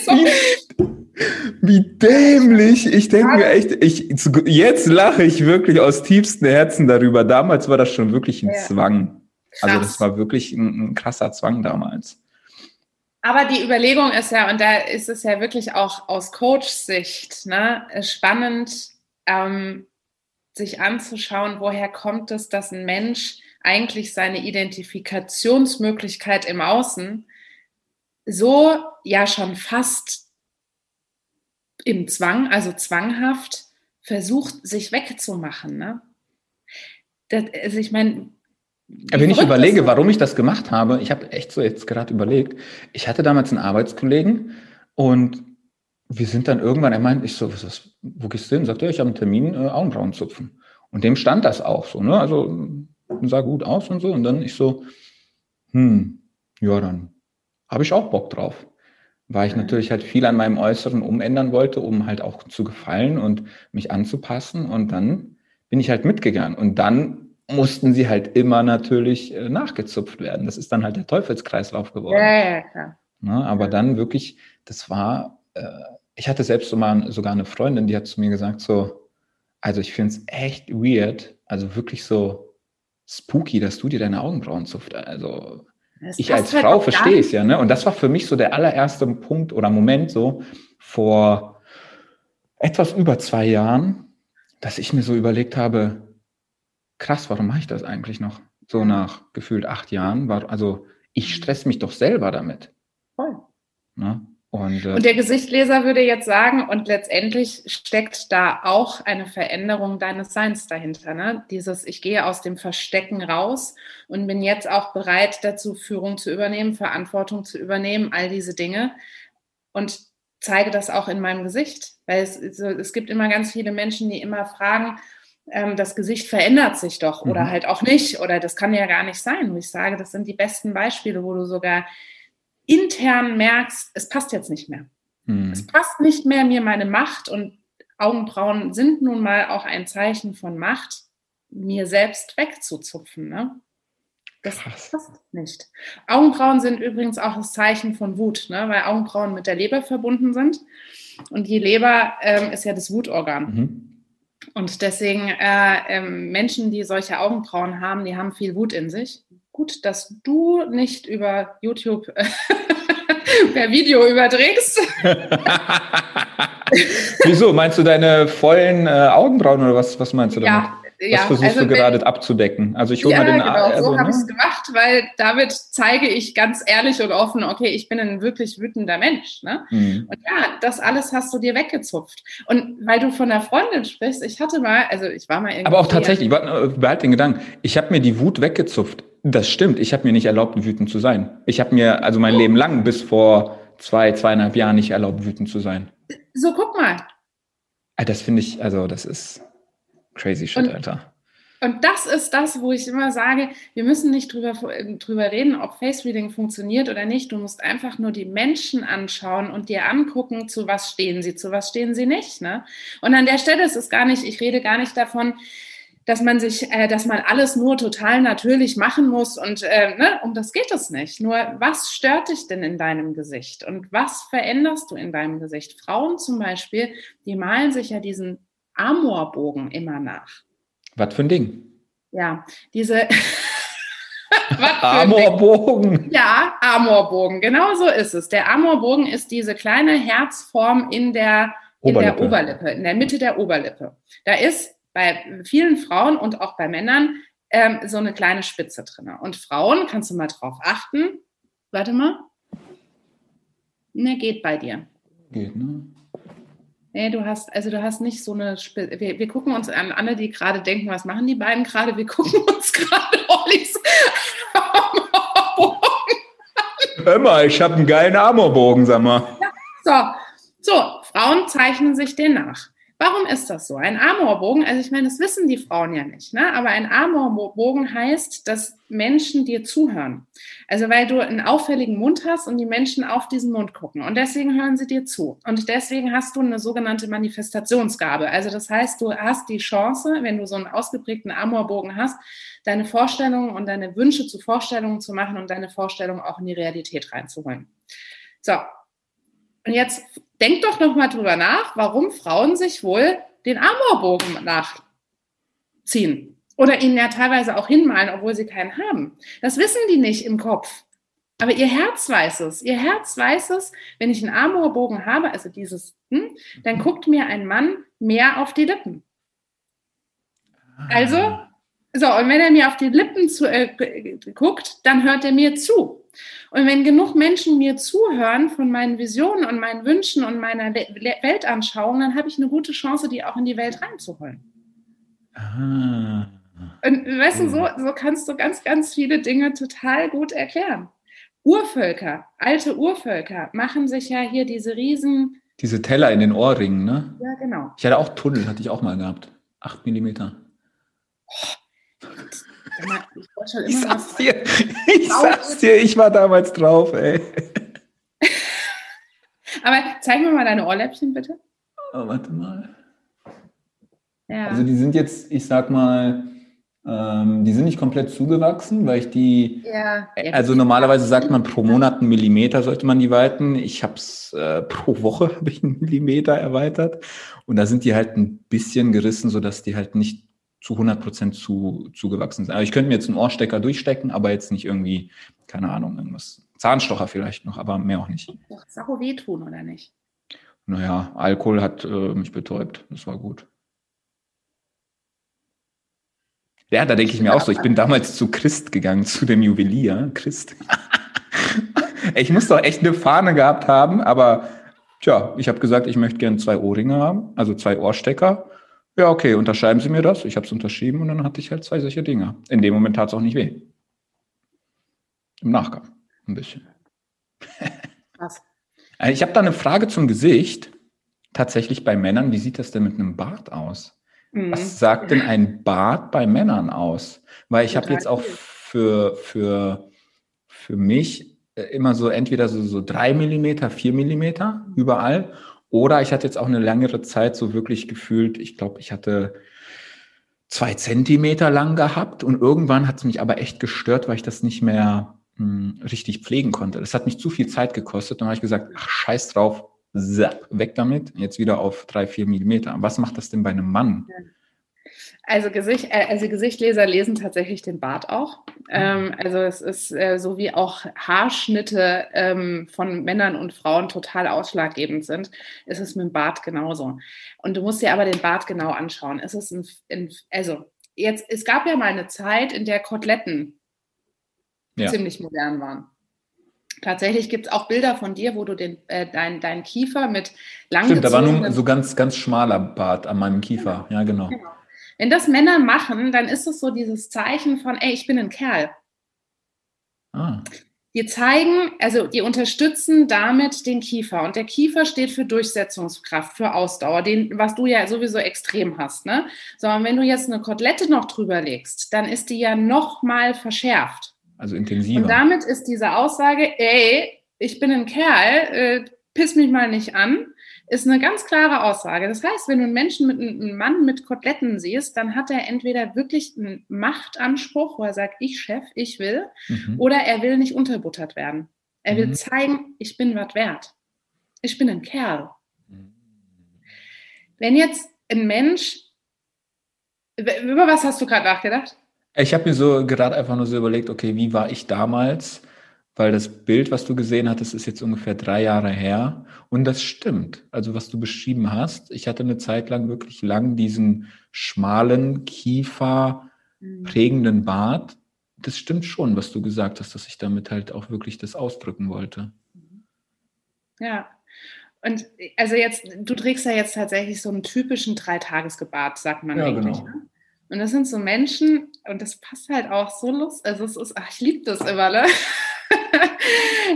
wie, wie dämlich. Ich denke mir echt, ich, jetzt lache ich wirklich aus tiefstem Herzen darüber. Damals war das schon wirklich ein ja. Zwang. Krass. Also das war wirklich ein, ein krasser Zwang damals. Aber die Überlegung ist ja, und da ist es ja wirklich auch aus Coach-Sicht ne, spannend, ähm, sich anzuschauen, woher kommt es, dass ein Mensch eigentlich seine Identifikationsmöglichkeit im Außen so ja schon fast im Zwang, also zwanghaft, versucht, sich wegzumachen. Ne? Das, also ich meine, wenn ich überlege, warum ich das gemacht habe, ich habe echt so jetzt gerade überlegt, ich hatte damals einen Arbeitskollegen und wir sind dann irgendwann, er meint, ich so, was ist, wo gehst du hin? Sagt er, ich habe einen Termin, äh, Augenbrauen zupfen. Und dem stand das auch so, ne? Also sah gut aus und so. Und dann ich so, hm, ja, dann habe ich auch Bock drauf. Weil ich natürlich halt viel an meinem Äußeren umändern wollte, um halt auch zu gefallen und mich anzupassen. Und dann bin ich halt mitgegangen. Und dann mussten sie halt immer natürlich äh, nachgezupft werden. Das ist dann halt der Teufelskreislauf geworden. Ja, ja, klar. Ne, aber dann wirklich, das war, äh, ich hatte selbst sogar eine Freundin, die hat zu mir gesagt, so, also ich finde es echt weird, also wirklich so spooky, dass du dir deine Augenbrauen zupft. Also das ich als halt Frau verstehe es ja, ne? Und das war für mich so der allererste Punkt oder Moment so vor etwas über zwei Jahren, dass ich mir so überlegt habe, krass, warum mache ich das eigentlich noch? So nach gefühlt acht Jahren. War, also ich stress mich doch selber damit. Voll. Ne? Und, äh, und, der Gesichtleser würde jetzt sagen, und letztendlich steckt da auch eine Veränderung deines Seins dahinter. Ne? Dieses, ich gehe aus dem Verstecken raus und bin jetzt auch bereit dazu, Führung zu übernehmen, Verantwortung zu übernehmen, all diese Dinge. Und zeige das auch in meinem Gesicht. Weil es, es gibt immer ganz viele Menschen, die immer fragen, ähm, das Gesicht verändert sich doch oder mhm. halt auch nicht oder das kann ja gar nicht sein. Und ich sage, das sind die besten Beispiele, wo du sogar intern merkst, es passt jetzt nicht mehr. Mhm. Es passt nicht mehr mir meine Macht und Augenbrauen sind nun mal auch ein Zeichen von Macht, mir selbst wegzuzupfen. Ne? Das Krass. passt nicht. Augenbrauen sind übrigens auch das Zeichen von Wut, ne? weil Augenbrauen mit der Leber verbunden sind. Und die Leber ähm, ist ja das Wutorgan. Mhm. Und deswegen äh, ähm, Menschen, die solche Augenbrauen haben, die haben viel Wut in sich. Gut, dass du nicht über YouTube per Video überträgst. Wieso? Meinst du deine vollen äh, Augenbrauen oder was, was meinst du damit? Ja, ja, versuchst also, du gerade wenn, abzudecken? Also ich hole ja, mal den genau, also, so habe ne? ich es gemacht, weil damit zeige ich ganz ehrlich und offen, okay, ich bin ein wirklich wütender Mensch. Ne? Mhm. Und ja, das alles hast du dir weggezupft. Und weil du von der Freundin sprichst, ich hatte mal, also ich war mal irgendwie. Aber auch tatsächlich, äh, behalt den Gedanken, ich habe mir die Wut weggezupft. Das stimmt, ich habe mir nicht erlaubt, wütend zu sein. Ich habe mir also mein oh. Leben lang bis vor zwei, zweieinhalb Jahren nicht erlaubt, wütend zu sein. So, guck mal. Ah, das finde ich, also das ist. Crazy shit, und, Alter. Und das ist das, wo ich immer sage, wir müssen nicht drüber, drüber reden, ob Face Reading funktioniert oder nicht. Du musst einfach nur die Menschen anschauen und dir angucken, zu was stehen sie, zu was stehen sie nicht. Ne? Und an der Stelle ist es gar nicht, ich rede gar nicht davon, dass man sich, äh, dass man alles nur total natürlich machen muss und äh, ne, um das geht es nicht. Nur was stört dich denn in deinem Gesicht und was veränderst du in deinem Gesicht? Frauen zum Beispiel, die malen sich ja diesen Amorbogen immer nach. Was für ein Ding? Ja, diese. Amorbogen. Ja, Amorbogen, genau so ist es. Der Amorbogen ist diese kleine Herzform in der, in Oberlippe. der Oberlippe, in der Mitte der Oberlippe. Da ist bei vielen Frauen und auch bei Männern ähm, so eine kleine Spitze drin. Und Frauen, kannst du mal drauf achten. Warte mal. Ne, geht bei dir. Geht, ne? Nee, du hast, also du hast nicht so eine Spitze. Wir, wir gucken uns an, alle, die gerade denken, was machen die beiden gerade? Wir gucken uns gerade Ollis Amorbogen Hör mal, ich habe einen geilen Amorbogen, sag mal. Ja, so, so, Frauen zeichnen sich den nach. Warum ist das so? Ein Amorbogen, also ich meine, das wissen die Frauen ja nicht, ne? aber ein Amorbogen heißt, dass Menschen dir zuhören. Also weil du einen auffälligen Mund hast und die Menschen auf diesen Mund gucken und deswegen hören sie dir zu. Und deswegen hast du eine sogenannte Manifestationsgabe. Also das heißt, du hast die Chance, wenn du so einen ausgeprägten Amorbogen hast, deine Vorstellungen und deine Wünsche zu Vorstellungen zu machen und deine Vorstellungen auch in die Realität reinzuholen. So, und jetzt denk doch noch mal drüber nach, warum Frauen sich wohl den Amorbogen nachziehen oder ihn ja teilweise auch hinmalen, obwohl sie keinen haben. Das wissen die nicht im Kopf. Aber ihr Herz weiß es. Ihr Herz weiß es, wenn ich einen Amorbogen habe, also dieses, hm, dann guckt mir ein Mann mehr auf die Lippen. Also, so, und wenn er mir auf die Lippen zu, äh, guckt, dann hört er mir zu. Und wenn genug Menschen mir zuhören von meinen Visionen und meinen Wünschen und meiner Weltanschauung, dann habe ich eine gute Chance, die auch in die Welt reinzuholen. Ah. Und weißt du, so, so kannst du ganz, ganz viele Dinge total gut erklären. Urvölker, alte Urvölker machen sich ja hier diese riesen... Diese Teller in den Ohrringen, ne? Ja, genau. Ich hatte auch Tunnel, hatte ich auch mal gehabt. Acht Millimeter. Oh, ich wollte schon immer ich sag's dir, ich sag's dir, ich war damals drauf, ey. Aber zeig mir mal deine Ohrläppchen, bitte. Oh, warte mal. Ja. Also die sind jetzt, ich sag mal, ähm, die sind nicht komplett zugewachsen, weil ich die, ja, also normalerweise sagt man pro Monat einen Millimeter sollte man die weiten. Ich habe es äh, pro Woche habe ich einen Millimeter erweitert und da sind die halt ein bisschen gerissen, sodass die halt nicht zu 100 Prozent zu, zugewachsen sind. Also ich könnte mir jetzt einen Ohrstecker durchstecken, aber jetzt nicht irgendwie, keine Ahnung, irgendwas. Zahnstocher vielleicht noch, aber mehr auch nicht. Doch, Sache wehtun, oder nicht? Naja, Alkohol hat äh, mich betäubt. Das war gut. Ja, da denke ich mir auch so, ich bin damals zu Christ gegangen, zu dem Juwelier. Christ. ich muss doch echt eine Fahne gehabt haben, aber tja, ich habe gesagt, ich möchte gerne zwei Ohrringe haben, also zwei Ohrstecker. Ja, okay, unterschreiben Sie mir das. Ich habe es unterschrieben und dann hatte ich halt zwei solche Dinge. In dem Moment tat es auch nicht weh. Im Nachgang ein bisschen. Was? Äh, ich habe da eine Frage zum Gesicht. Tatsächlich bei Männern, wie sieht das denn mit einem Bart aus? Mhm. Was sagt denn ein Bart bei Männern aus? Weil ich habe jetzt auch für, für, für mich äh, immer so entweder so, so drei Millimeter, vier Millimeter überall oder ich hatte jetzt auch eine längere Zeit so wirklich gefühlt, ich glaube, ich hatte zwei Zentimeter lang gehabt und irgendwann hat es mich aber echt gestört, weil ich das nicht mehr mh, hm, richtig pflegen konnte. Das hat mich zu viel Zeit gekostet. Dann habe ich gesagt, ach, scheiß drauf, weg damit, jetzt wieder auf drei, vier Millimeter. Was macht das denn bei einem Mann? Ja. Also, Gesicht, äh, also Gesichtleser lesen tatsächlich den Bart auch. Ähm, also es ist äh, so wie auch Haarschnitte ähm, von Männern und Frauen total ausschlaggebend sind, ist es mit dem Bart genauso. Und du musst dir aber den Bart genau anschauen. Es ist ein, ein also jetzt, es gab ja mal eine Zeit, in der Koteletten ja. ziemlich modern waren. Tatsächlich gibt es auch Bilder von dir, wo du den, äh, dein, dein Kiefer mit lang Stimmt, da war nur so ganz, ganz schmaler Bart an meinem Kiefer. Genau. Ja, genau. genau. Wenn das Männer machen, dann ist es so dieses Zeichen von, ey, ich bin ein Kerl. Ah. Die zeigen, also die unterstützen damit den Kiefer. Und der Kiefer steht für Durchsetzungskraft, für Ausdauer, den, was du ja sowieso extrem hast. Ne? Sondern wenn du jetzt eine Kotelette noch drüber legst, dann ist die ja noch mal verschärft. Also intensiver. Und damit ist diese Aussage, ey, ich bin ein Kerl, äh, piss mich mal nicht an, ist eine ganz klare Aussage. Das heißt, wenn du einen Menschen mit einem Mann mit Koteletten siehst, dann hat er entweder wirklich einen Machtanspruch, wo er sagt, ich Chef, ich will, mhm. oder er will nicht unterbuttert werden. Er will mhm. zeigen, ich bin was wert. Ich bin ein Kerl. Mhm. Wenn jetzt ein Mensch, über was hast du gerade nachgedacht? Ich habe mir so gerade einfach nur so überlegt, okay, wie war ich damals? Weil das Bild, was du gesehen hattest, ist jetzt ungefähr drei Jahre her. Und das stimmt. Also was du beschrieben hast. Ich hatte eine Zeit lang wirklich lang diesen schmalen Kiefer mhm. prägenden Bart. Das stimmt schon, was du gesagt hast, dass ich damit halt auch wirklich das ausdrücken wollte. Ja. Und also jetzt, du trägst ja jetzt tatsächlich so einen typischen Dreitagesgebart, sagt man ja, eigentlich. Genau. Ne? Und das sind so Menschen, und das passt halt auch so lustig. Also es ist, ach, ich liebe das immer, ne?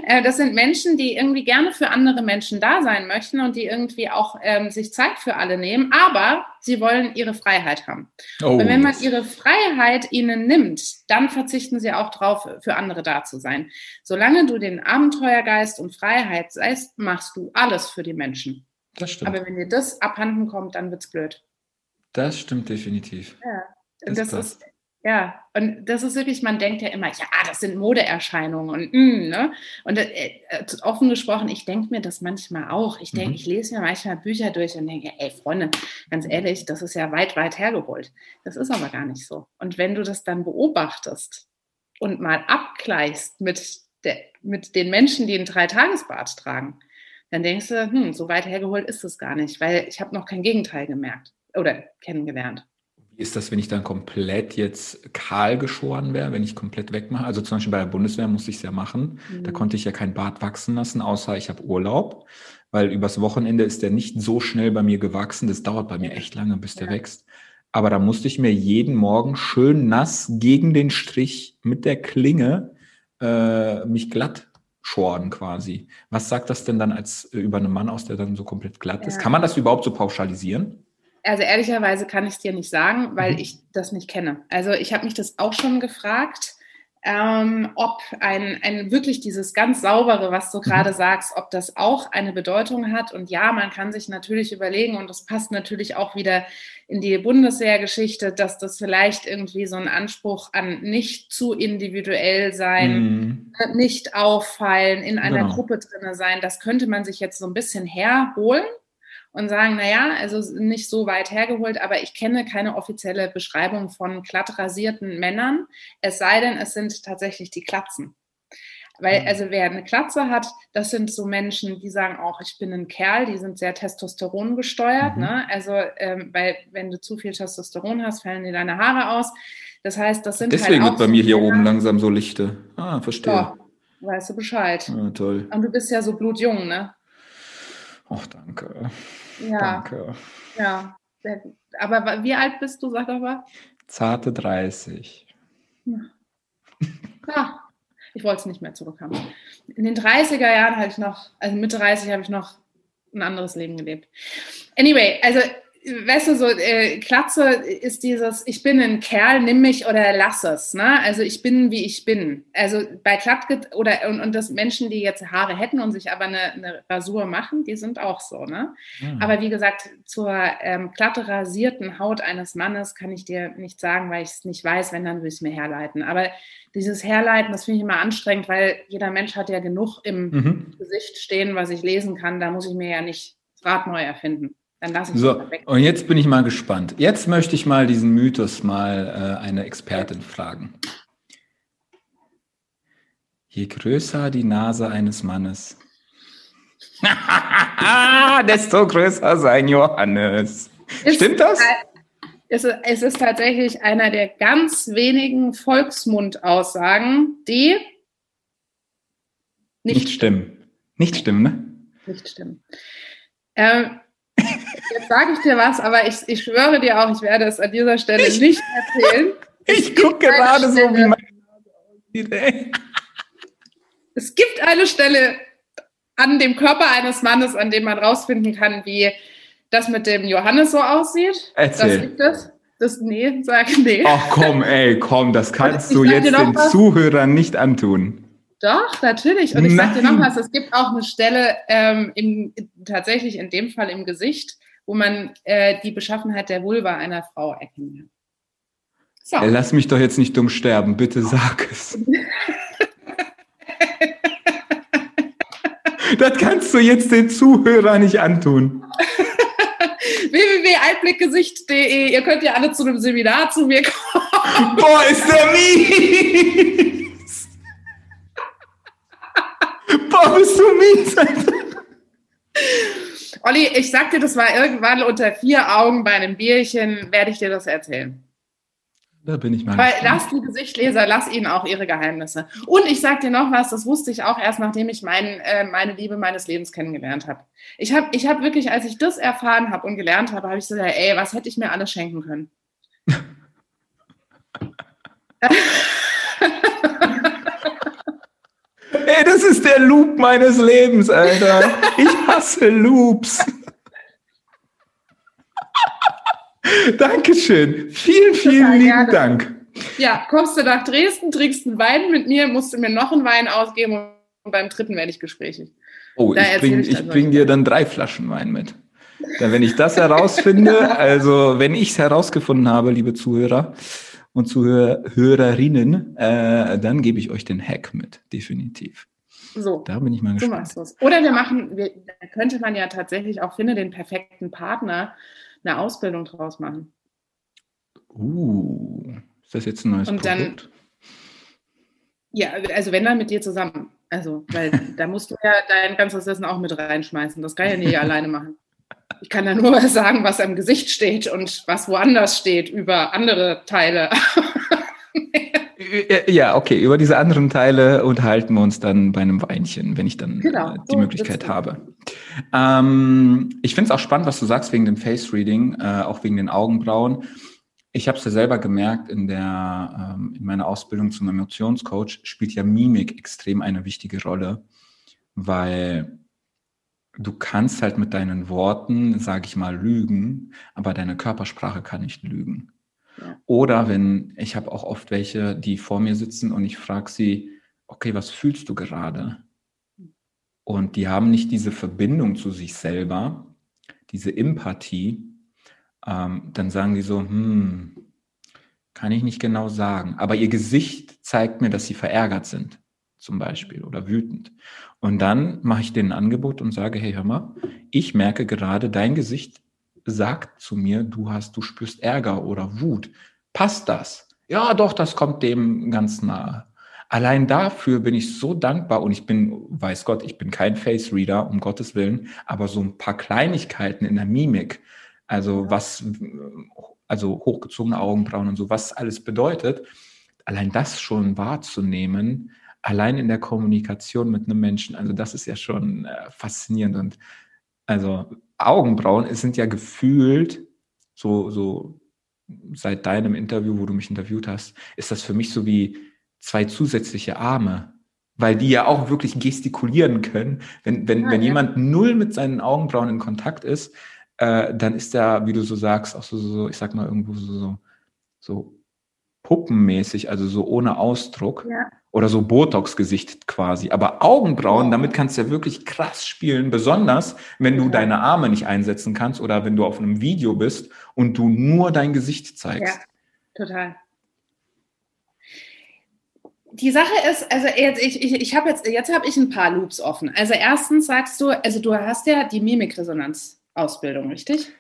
Äh, das sind Menschen, die irgendwie gerne für andere Menschen da sein möchten und die irgendwie auch ähm, sich Zeit für alle nehmen, aber sie wollen ihre Freiheit haben. Oh. Und wenn man ihre Freiheit ihnen nimmt, dann verzichten sie auch drauf, für andere da zu sein. Solange du den Abenteuergeist und Freiheit seist, machst du alles für die Menschen. Das stimmt. Aber wenn dir das abhanden kommt, dann wird's blöd. Das stimmt definitiv. Ja. Das, das ist, ja, und das ist wirklich, man denkt ja immer, ja, das sind Modeerscheinungen und mm, ne? Und äh, äh offen gesprochen, ich denke mir das manchmal auch. Ich denke, mhm. ich lese mir manchmal Bücher durch und denke, ey, Freunde, ganz ehrlich, das ist ja weit, weit hergeholt. Das ist aber gar nicht so. Und wenn du das dann beobachtest und mal abgleichst mit, der, mit den Menschen, die einen Dreitagesbad tragen, dann denkst du, hm, so weit hergeholt ist es gar nicht, weil ich habe noch kein Gegenteil gemerkt oder kennengelernt ist das, wenn ich dann komplett jetzt kahl geschoren wäre, wenn ich komplett wegmache? Also zum Beispiel bei der Bundeswehr musste ich es ja machen. Mhm. Da konnte ich ja kein Bart wachsen lassen, außer ich habe Urlaub, weil übers Wochenende ist der nicht so schnell bei mir gewachsen. Das dauert bei mir echt lange, bis der ja. wächst. Aber da musste ich mir jeden Morgen schön nass gegen den Strich mit der Klinge äh, mich glatt schoren quasi. Was sagt das denn dann als äh, über einen Mann aus, der dann so komplett glatt ja. ist? Kann man das überhaupt so pauschalisieren? Also ehrlicherweise kann ich es dir nicht sagen, weil mhm. ich das nicht kenne. Also ich habe mich das auch schon gefragt, ähm, ob ein, ein wirklich dieses ganz saubere, was du mhm. gerade sagst, ob das auch eine Bedeutung hat. Und ja, man kann sich natürlich überlegen, und das passt natürlich auch wieder in die Bundeswehrgeschichte, dass das vielleicht irgendwie so ein Anspruch an nicht zu individuell sein, mhm. nicht auffallen, in einer genau. Gruppe drin sein, das könnte man sich jetzt so ein bisschen herholen und sagen, naja, also nicht so weit hergeholt, aber ich kenne keine offizielle Beschreibung von glatt rasierten Männern, es sei denn, es sind tatsächlich die Klatzen. Weil, mhm. also wer eine Klatze hat, das sind so Menschen, die sagen auch, ich bin ein Kerl, die sind sehr Testosteron gesteuert. Mhm. Ne? Also, ähm, weil wenn du zu viel Testosteron hast, fallen dir deine Haare aus. Das heißt, das sind Deswegen halt wird bei so mir hier oben langsam so lichte. Ah, verstehe. Ja, weißt du Bescheid. Ah, toll. Und du bist ja so blutjung, ne? Ach, danke. Ja. Danke. Ja. Aber wie alt bist du, sag doch mal? Zarte 30. Ja. ich wollte es nicht mehr zurückhaben. In den 30er Jahren hatte ich noch, also Mitte 30 habe ich noch ein anderes Leben gelebt. Anyway, also weißt du, so äh, Klatze ist dieses, ich bin ein Kerl, nimm mich oder lass es. Ne? Also ich bin, wie ich bin. Also bei Klattge oder und, und das Menschen, die jetzt Haare hätten und sich aber eine, eine Rasur machen, die sind auch so. Ne? Mhm. Aber wie gesagt, zur ähm, glatte rasierten Haut eines Mannes kann ich dir nicht sagen, weil ich es nicht weiß, wenn, dann würde ich es mir herleiten. Aber dieses Herleiten, das finde ich immer anstrengend, weil jeder Mensch hat ja genug im mhm. Gesicht stehen, was ich lesen kann. Da muss ich mir ja nicht Rad neu erfinden. Dann lass ich so, weg. Und jetzt bin ich mal gespannt. Jetzt möchte ich mal diesen Mythos mal äh, eine Expertin fragen. Je größer die Nase eines Mannes, desto größer sein Johannes. Ist, Stimmt das? Es ist, es ist tatsächlich einer der ganz wenigen Volksmundaussagen, die nicht, nicht stimmen. Nicht stimmen, ne? Nicht stimmen. Ähm, Jetzt sage ich dir was, aber ich, ich schwöre dir auch, ich werde es an dieser Stelle ich, nicht erzählen. ich gucke gerade Stelle, so, wie mein aussieht, ey. Es gibt eine Stelle an dem Körper eines Mannes, an dem man rausfinden kann, wie das mit dem Johannes so aussieht. Erzähl. Das gibt es. Das, nee, sag nee. Ach komm, ey, komm, das kannst du jetzt den was. Zuhörern nicht antun. Doch, natürlich. Und ich sage dir noch was, es gibt auch eine Stelle ähm, im, tatsächlich in dem Fall im Gesicht, wo man äh, die Beschaffenheit der Vulva einer Frau erkennen kann. So. Ey, lass mich doch jetzt nicht dumm sterben, bitte sag es. das kannst du jetzt den Zuhörern nicht antun. www.einblickgesicht.de. Ihr könnt ja alle zu einem Seminar zu mir kommen. Boah, ist der mies! Boah, bist du mies, Alter. Olli, ich sag dir, das war irgendwann unter vier Augen bei einem Bierchen, werde ich dir das erzählen. Da bin ich mal. Weil lass die Gesichtleser, lass ihnen auch ihre Geheimnisse. Und ich sag dir noch was, das wusste ich auch erst, nachdem ich mein, äh, meine Liebe meines Lebens kennengelernt habe. Ich habe ich hab wirklich, als ich das erfahren habe und gelernt habe, habe ich gesagt, ey, was hätte ich mir alles schenken können? Ey, das ist der Loop meines Lebens, Alter. Ich hasse Loops. Dankeschön. Vielen, vielen lieben. Dank. Ja, kommst du nach Dresden, trinkst einen Wein mit mir, musst du mir noch einen Wein ausgeben und beim dritten werde ich gesprächig. Oh, da ich bringe ich bring dir dann drei Flaschen Wein mit. Denn wenn ich das herausfinde, also wenn ich es herausgefunden habe, liebe Zuhörer und Zuhörerinnen, äh, dann gebe ich euch den Hack mit, definitiv. So, da bin ich mal gespannt. Oder wir machen, wir, da könnte man ja tatsächlich auch, finde den perfekten Partner eine Ausbildung draus machen. Uh, ist das jetzt ein neues Und Produkt? Dann, ja, also wenn dann mit dir zusammen. Also, weil da musst du ja dein ganzes Wissen auch mit reinschmeißen. Das kann ich ja nicht alleine machen. Ich kann ja nur sagen, was am Gesicht steht und was woanders steht über andere Teile. Ja, okay. Über diese anderen Teile unterhalten wir uns dann bei einem Weinchen, wenn ich dann genau, äh, die so Möglichkeit habe. Ähm, ich finde es auch spannend, was du sagst wegen dem Face Reading, äh, auch wegen den Augenbrauen. Ich habe es ja selber gemerkt in der ähm, in meiner Ausbildung zum Emotionscoach spielt ja Mimik extrem eine wichtige Rolle, weil du kannst halt mit deinen Worten, sage ich mal, lügen, aber deine Körpersprache kann nicht lügen. Oder wenn, ich habe auch oft welche, die vor mir sitzen und ich frage sie, okay, was fühlst du gerade? Und die haben nicht diese Verbindung zu sich selber, diese Empathie, ähm, dann sagen die so, hm, kann ich nicht genau sagen. Aber ihr Gesicht zeigt mir, dass sie verärgert sind, zum Beispiel, oder wütend. Und dann mache ich denen ein Angebot und sage, hey, hör mal, ich merke gerade, dein Gesicht sagt zu mir, du hast, du spürst Ärger oder Wut. Passt das? Ja, doch, das kommt dem ganz nahe. Allein dafür bin ich so dankbar und ich bin, weiß Gott, ich bin kein Face Reader, um Gottes Willen, aber so ein paar Kleinigkeiten in der Mimik, also was, also hochgezogene Augenbrauen und so, was alles bedeutet, allein das schon wahrzunehmen, allein in der Kommunikation mit einem Menschen, also das ist ja schon äh, faszinierend und also Augenbrauen sind ja gefühlt so, so seit deinem Interview, wo du mich interviewt hast, ist das für mich so wie zwei zusätzliche Arme, weil die ja auch wirklich gestikulieren können. Wenn, wenn, ja, wenn ja. jemand null mit seinen Augenbrauen in Kontakt ist, äh, dann ist er, wie du so sagst, auch so, so ich sag mal irgendwo so, so puppenmäßig, also so ohne Ausdruck. Ja oder so Botox-Gesicht quasi. Aber Augenbrauen, damit kannst du ja wirklich krass spielen, besonders wenn du deine Arme nicht einsetzen kannst oder wenn du auf einem Video bist und du nur dein Gesicht zeigst. Ja, total. Die Sache ist, also jetzt, ich, ich, ich habe jetzt, jetzt habe ich ein paar Loops offen. Also erstens sagst du, also du hast ja die Mimikresonanz-Ausbildung, richtig?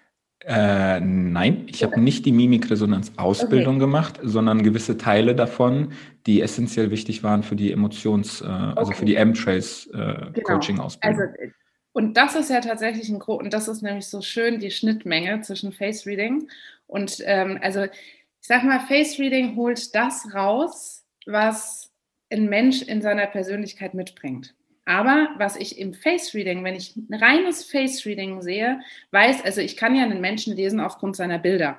Äh, nein, ich habe nicht die Mimikresonanz-Ausbildung okay. gemacht, sondern gewisse Teile davon, die essentiell wichtig waren für die Emotions-, äh, okay. also für die M-Trace-Coaching-Ausbildung. Äh, genau. Also, und das ist ja tatsächlich ein und das ist nämlich so schön die Schnittmenge zwischen Face Reading und ähm, also ich sag mal, Face Reading holt das raus, was ein Mensch in seiner Persönlichkeit mitbringt. Aber was ich im Face Reading, wenn ich ein reines Face Reading sehe, weiß, also ich kann ja einen Menschen lesen aufgrund seiner Bilder.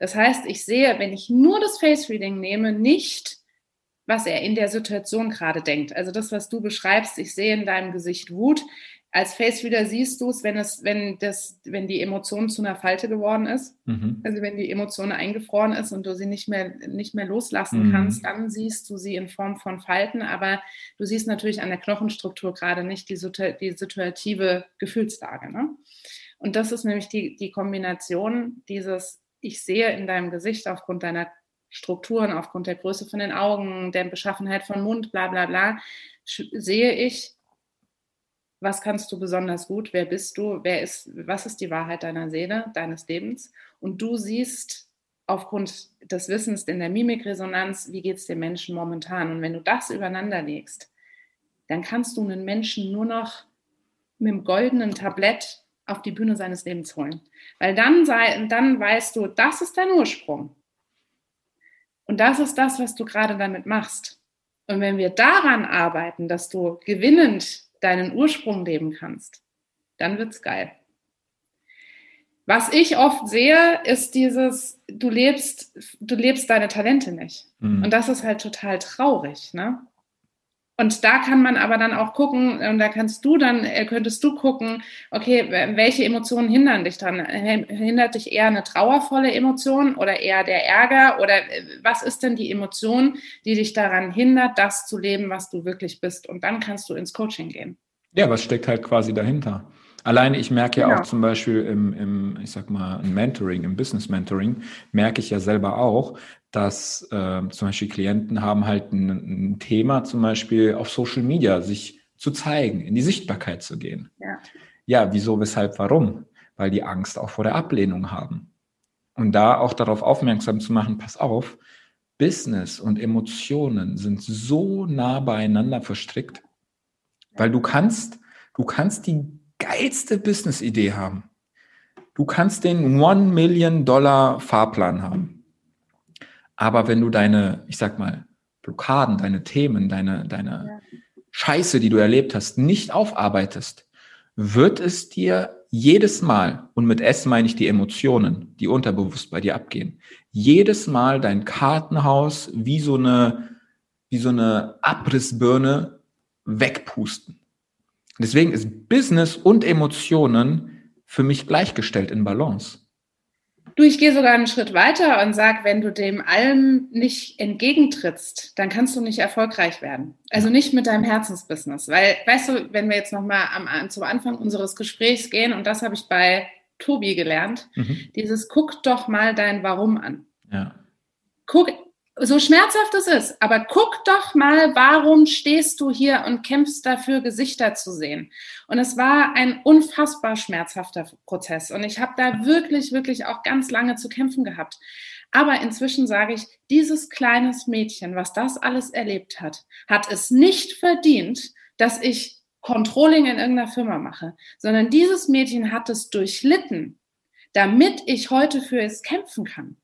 Das heißt, ich sehe, wenn ich nur das Face Reading nehme, nicht, was er in der Situation gerade denkt. Also das, was du beschreibst, ich sehe in deinem Gesicht Wut als Face Reader siehst du es, wenn es, wenn das, wenn die Emotion zu einer Falte geworden ist, mhm. also wenn die Emotion eingefroren ist und du sie nicht mehr, nicht mehr loslassen mhm. kannst, dann siehst du sie in Form von Falten, aber du siehst natürlich an der Knochenstruktur gerade nicht die, die situative Gefühlslage. Ne? Und das ist nämlich die, die Kombination dieses, ich sehe in deinem Gesicht aufgrund deiner Strukturen, aufgrund der Größe von den Augen, der Beschaffenheit von Mund, bla bla bla, sehe ich, was kannst du besonders gut, wer bist du, wer ist, was ist die Wahrheit deiner Seele, deines Lebens. Und du siehst aufgrund des Wissens in der Mimikresonanz, wie geht es dem Menschen momentan. Und wenn du das übereinander legst, dann kannst du einen Menschen nur noch mit dem goldenen Tablett auf die Bühne seines Lebens holen. Weil dann, sei, dann weißt du, das ist dein Ursprung. Und das ist das, was du gerade damit machst. Und wenn wir daran arbeiten, dass du gewinnend deinen Ursprung leben kannst, dann wird's geil. Was ich oft sehe, ist dieses, du lebst, du lebst deine Talente nicht. Mhm. Und das ist halt total traurig, ne? Und da kann man aber dann auch gucken, und da kannst du dann, äh, könntest du gucken, okay, welche Emotionen hindern dich dran? Hindert dich eher eine trauervolle Emotion oder eher der Ärger? Oder äh, was ist denn die Emotion, die dich daran hindert, das zu leben, was du wirklich bist? Und dann kannst du ins Coaching gehen. Ja, was steckt halt quasi dahinter? Alleine, ich merke ja genau. auch zum Beispiel im, im, ich sag mal, im Mentoring, im Business Mentoring, merke ich ja selber auch, dass äh, zum Beispiel Klienten haben halt ein, ein, Thema, zum Beispiel auf Social Media sich zu zeigen, in die Sichtbarkeit zu gehen. Ja. ja, wieso, weshalb, warum? Weil die Angst auch vor der Ablehnung haben. Und da auch darauf aufmerksam zu machen, pass auf, Business und Emotionen sind so nah beieinander verstrickt, weil du kannst, du kannst die geilste Business-Idee haben. Du kannst den One Million Dollar Fahrplan haben. Aber wenn du deine, ich sag mal, Blockaden, deine Themen, deine, deine. Scheiße, die du erlebt hast, nicht aufarbeitest, wird es dir jedes Mal, und mit S meine ich die Emotionen, die unterbewusst bei dir abgehen, jedes Mal dein Kartenhaus wie so eine, wie so eine Abrissbirne wegpusten. Deswegen ist Business und Emotionen für mich gleichgestellt in Balance. Du, ich gehe sogar einen Schritt weiter und sage, wenn du dem allem nicht entgegentrittst, dann kannst du nicht erfolgreich werden. Also nicht mit deinem Herzensbusiness. Weil, weißt du, wenn wir jetzt nochmal am, zum Anfang unseres Gesprächs gehen, und das habe ich bei Tobi gelernt, mhm. dieses guck doch mal dein Warum an. Ja. Guck so schmerzhaft es ist, aber guck doch mal, warum stehst du hier und kämpfst dafür, Gesichter zu sehen. Und es war ein unfassbar schmerzhafter Prozess. Und ich habe da wirklich, wirklich auch ganz lange zu kämpfen gehabt. Aber inzwischen sage ich, dieses kleines Mädchen, was das alles erlebt hat, hat es nicht verdient, dass ich Controlling in irgendeiner Firma mache, sondern dieses Mädchen hat es durchlitten, damit ich heute für es kämpfen kann.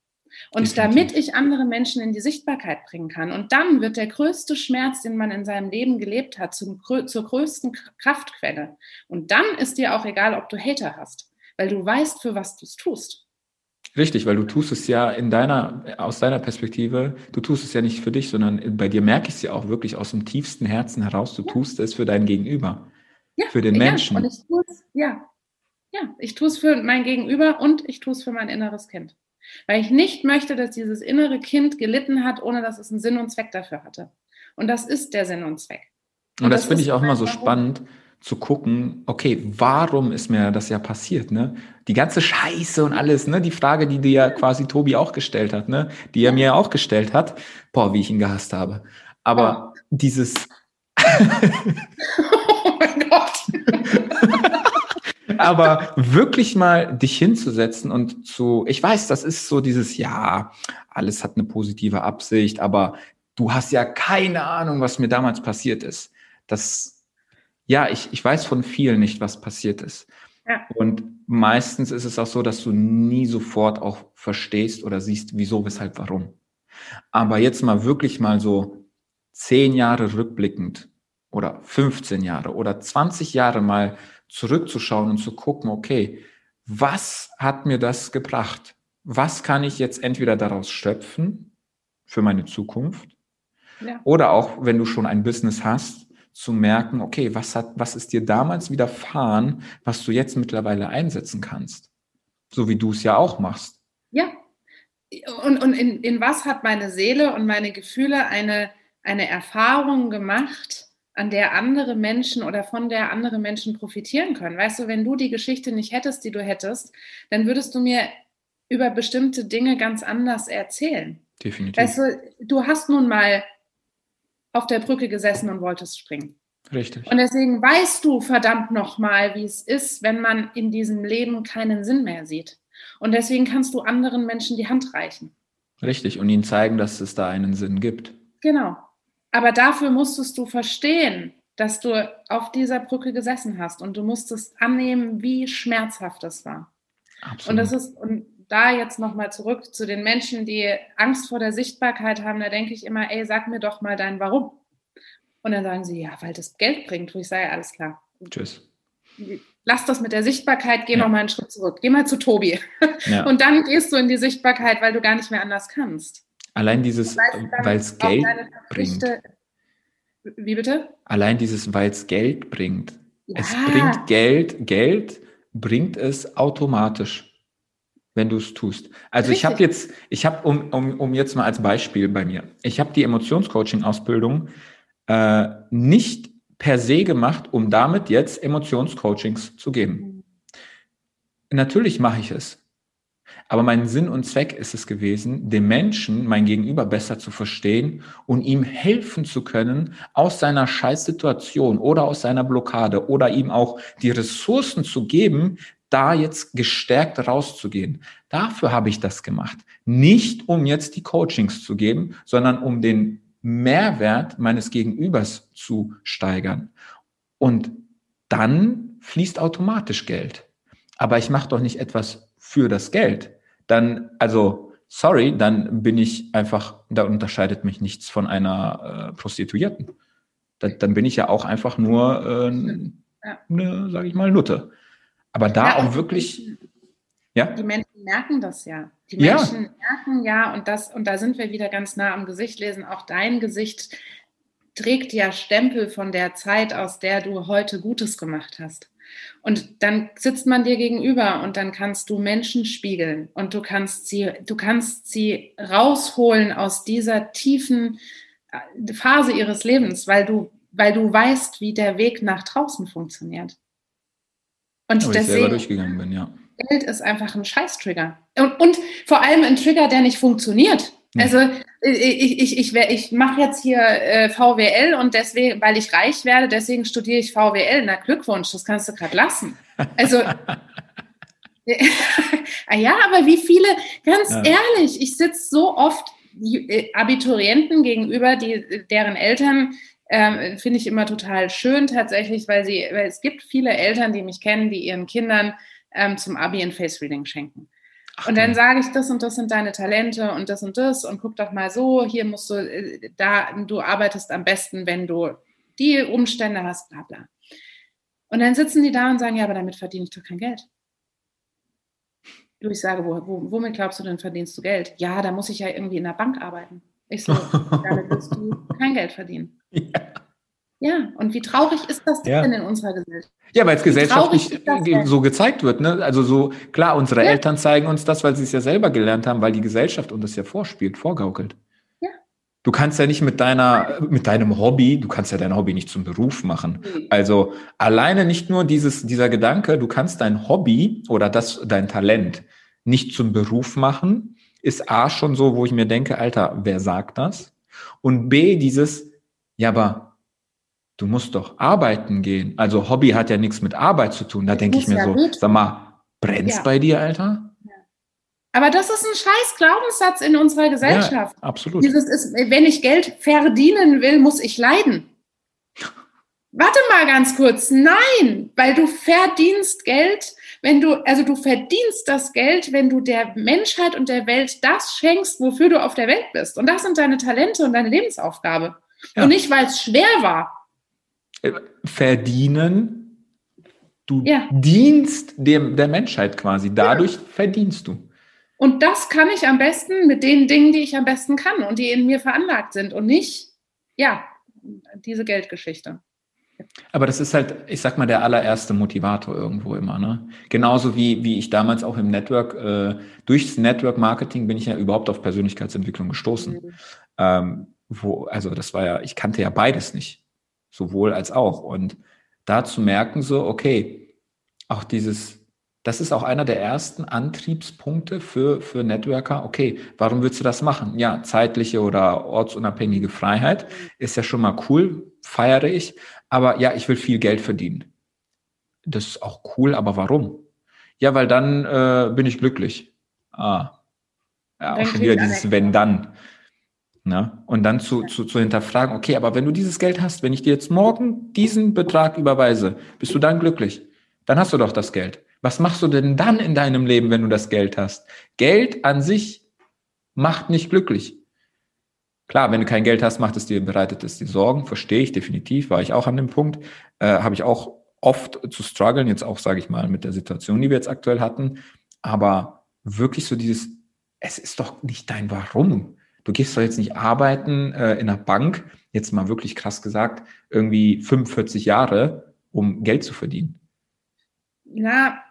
Und damit ich andere Menschen in die Sichtbarkeit bringen kann. Und dann wird der größte Schmerz, den man in seinem Leben gelebt hat, zum, zur größten Kraftquelle. Und dann ist dir auch egal, ob du Hater hast, weil du weißt, für was du es tust. Richtig, weil du tust es ja in deiner, aus deiner Perspektive, du tust es ja nicht für dich, sondern bei dir merke ich es ja auch wirklich aus dem tiefsten Herzen heraus, du ja. tust es für dein Gegenüber, ja, für den Menschen. Und ich tue es, ja, ja, ich tue es für mein Gegenüber und ich tue es für mein inneres Kind. Weil ich nicht möchte, dass dieses innere Kind gelitten hat, ohne dass es einen Sinn und Zweck dafür hatte. Und das ist der Sinn und Zweck. Und, und das, das finde ich auch immer so spannend zu gucken, okay, warum ist mir das ja passiert, ne? Die ganze Scheiße und alles, ne? Die Frage, die dir ja quasi Tobi auch gestellt hat, ne? Die er mir auch gestellt hat. Boah, wie ich ihn gehasst habe. Aber oh. dieses. oh mein Gott. aber wirklich mal dich hinzusetzen und zu, ich weiß, das ist so dieses, ja, alles hat eine positive Absicht, aber du hast ja keine Ahnung, was mir damals passiert ist. Das, ja, ich, ich weiß von vielen nicht, was passiert ist. Ja. Und meistens ist es auch so, dass du nie sofort auch verstehst oder siehst, wieso, weshalb, warum. Aber jetzt mal wirklich mal so zehn Jahre rückblickend oder 15 Jahre oder 20 Jahre mal zurückzuschauen und zu gucken, okay, was hat mir das gebracht? Was kann ich jetzt entweder daraus schöpfen für meine Zukunft? Ja. Oder auch, wenn du schon ein Business hast, zu merken, okay, was hat, was ist dir damals widerfahren, was du jetzt mittlerweile einsetzen kannst? So wie du es ja auch machst. Ja. Und, und in, in was hat meine Seele und meine Gefühle eine, eine Erfahrung gemacht, an der andere Menschen oder von der andere Menschen profitieren können. Weißt du, wenn du die Geschichte nicht hättest, die du hättest, dann würdest du mir über bestimmte Dinge ganz anders erzählen. Definitiv. Weißt du, du hast nun mal auf der Brücke gesessen und wolltest springen. Richtig. Und deswegen weißt du verdammt nochmal, wie es ist, wenn man in diesem Leben keinen Sinn mehr sieht. Und deswegen kannst du anderen Menschen die Hand reichen. Richtig. Und ihnen zeigen, dass es da einen Sinn gibt. Genau. Aber dafür musstest du verstehen, dass du auf dieser Brücke gesessen hast und du musstest annehmen, wie schmerzhaft das war. Absolut. Und das ist, und da jetzt nochmal zurück zu den Menschen, die Angst vor der Sichtbarkeit haben, da denke ich immer, ey, sag mir doch mal dein Warum. Und dann sagen sie, ja, weil das Geld bringt. Wo ich sage, alles klar. Tschüss. Lass das mit der Sichtbarkeit, geh ja. noch mal einen Schritt zurück. Geh mal zu Tobi. Ja. Und dann gehst du in die Sichtbarkeit, weil du gar nicht mehr anders kannst. Allein dieses, weil es Geld bringt. Wie bitte? Allein dieses, weil es Geld bringt. Ja. Es bringt Geld, Geld bringt es automatisch wenn du es tust. Also Richtig. ich habe jetzt, ich habe, um, um, um jetzt mal als Beispiel bei mir, ich habe die Emotionscoaching-Ausbildung äh, nicht per se gemacht, um damit jetzt Emotionscoachings zu geben. Mhm. Natürlich mache ich es. Aber mein Sinn und Zweck ist es gewesen, dem Menschen, mein Gegenüber besser zu verstehen und ihm helfen zu können, aus seiner Scheißsituation oder aus seiner Blockade oder ihm auch die Ressourcen zu geben, da jetzt gestärkt rauszugehen. Dafür habe ich das gemacht. Nicht um jetzt die Coachings zu geben, sondern um den Mehrwert meines Gegenübers zu steigern. Und dann fließt automatisch Geld. Aber ich mache doch nicht etwas für das Geld. Dann, also, sorry, dann bin ich einfach, da unterscheidet mich nichts von einer äh, Prostituierten. Da, dann bin ich ja auch einfach nur äh, eine, sage ich mal, Nutte. Aber da ja, auch wirklich. Ja? Die Menschen merken das ja. Die Menschen ja. merken ja, und das, und da sind wir wieder ganz nah am Gesicht lesen, auch dein Gesicht trägt ja Stempel von der Zeit, aus der du heute Gutes gemacht hast. Und dann sitzt man dir gegenüber und dann kannst du Menschen spiegeln und du kannst sie, du kannst sie rausholen aus dieser tiefen äh, Phase ihres Lebens, weil du, weil du weißt, wie der Weg nach draußen funktioniert. Und Aber deswegen, ich selber durchgegangen bin, ja. Geld ist einfach ein Scheiß-Trigger. Und, und vor allem ein Trigger, der nicht funktioniert. Also ich, ich, ich, ich mache jetzt hier äh, VWL und deswegen, weil ich reich werde, deswegen studiere ich VWL. Na Glückwunsch, das kannst du gerade lassen. Also ah ja, aber wie viele, ganz ja. ehrlich, ich sitze so oft äh, Abiturienten gegenüber, die, deren Eltern ähm, Finde ich immer total schön tatsächlich, weil, sie, weil es gibt viele Eltern, die mich kennen, die ihren Kindern ähm, zum Abi ein Face Reading schenken. Ach, und dann sage ich, das und das sind deine Talente und das und das und guck doch mal so, hier musst du, äh, da, du arbeitest am besten, wenn du die Umstände hast, bla bla. Und dann sitzen die da und sagen, ja, aber damit verdiene ich doch kein Geld. Du, ich sage, wo, wo, womit glaubst du denn verdienst du Geld? Ja, da muss ich ja irgendwie in der Bank arbeiten. Ich so, damit wirst du kein Geld verdienen. Ja. Ja, und wie traurig ist das ja. denn in unserer Gesellschaft? Ja, weil es gesellschaftlich so gezeigt wird. Ne? Also so, klar, unsere ja. Eltern zeigen uns das, weil sie es ja selber gelernt haben, weil die Gesellschaft uns das ja vorspielt, vorgaukelt. Ja. Du kannst ja nicht mit deiner, mit deinem Hobby, du kannst ja dein Hobby nicht zum Beruf machen. Mhm. Also alleine nicht nur dieses, dieser Gedanke, du kannst dein Hobby oder das, dein Talent nicht zum Beruf machen, ist A schon so, wo ich mir denke, Alter, wer sagt das? Und B, dieses, ja, aber du musst doch arbeiten gehen. Also Hobby hat ja nichts mit Arbeit zu tun. Da denke ich mir ja so, gut. sag mal, brennt's ja. bei dir, Alter? Aber das ist ein scheiß Glaubenssatz in unserer Gesellschaft. Ja, absolut. Dieses ist, wenn ich Geld verdienen will, muss ich leiden. Warte mal ganz kurz. Nein, weil du verdienst Geld, wenn du, also du verdienst das Geld, wenn du der Menschheit und der Welt das schenkst, wofür du auf der Welt bist. Und das sind deine Talente und deine Lebensaufgabe. Ja. Und nicht, weil es schwer war. Äh, verdienen, du ja. dienst dem, der Menschheit quasi. Dadurch ja. verdienst du. Und das kann ich am besten mit den Dingen, die ich am besten kann und die in mir veranlagt sind und nicht, ja, diese Geldgeschichte. Aber das ist halt, ich sag mal, der allererste Motivator irgendwo immer. Ne? Genauso wie, wie ich damals auch im Network, äh, durchs Network Marketing bin ich ja überhaupt auf Persönlichkeitsentwicklung gestoßen. Mhm. Ähm, wo, also das war ja, ich kannte ja beides nicht, sowohl als auch. Und da zu merken, so, okay, auch dieses, das ist auch einer der ersten Antriebspunkte für, für Networker. Okay, warum willst du das machen? Ja, zeitliche oder ortsunabhängige Freiheit ist ja schon mal cool. feiere ich. Aber ja, ich will viel Geld verdienen. Das ist auch cool, aber warum? Ja, weil dann äh, bin ich glücklich. Ah. Ja, auch schon wieder dieses Wenn dann. Ne? Und dann zu, zu, zu hinterfragen, okay, aber wenn du dieses Geld hast, wenn ich dir jetzt morgen diesen Betrag überweise, bist du dann glücklich? Dann hast du doch das Geld. Was machst du denn dann in deinem Leben, wenn du das Geld hast? Geld an sich macht nicht glücklich. Klar, wenn du kein Geld hast, macht es dir, bereitet es dir Sorgen, verstehe ich definitiv, war ich auch an dem Punkt, äh, habe ich auch oft zu strugglen, jetzt auch, sage ich mal, mit der Situation, die wir jetzt aktuell hatten, aber wirklich so dieses, es ist doch nicht dein Warum. Du gehst doch jetzt nicht arbeiten äh, in einer Bank, jetzt mal wirklich krass gesagt, irgendwie 45 Jahre, um Geld zu verdienen. Na,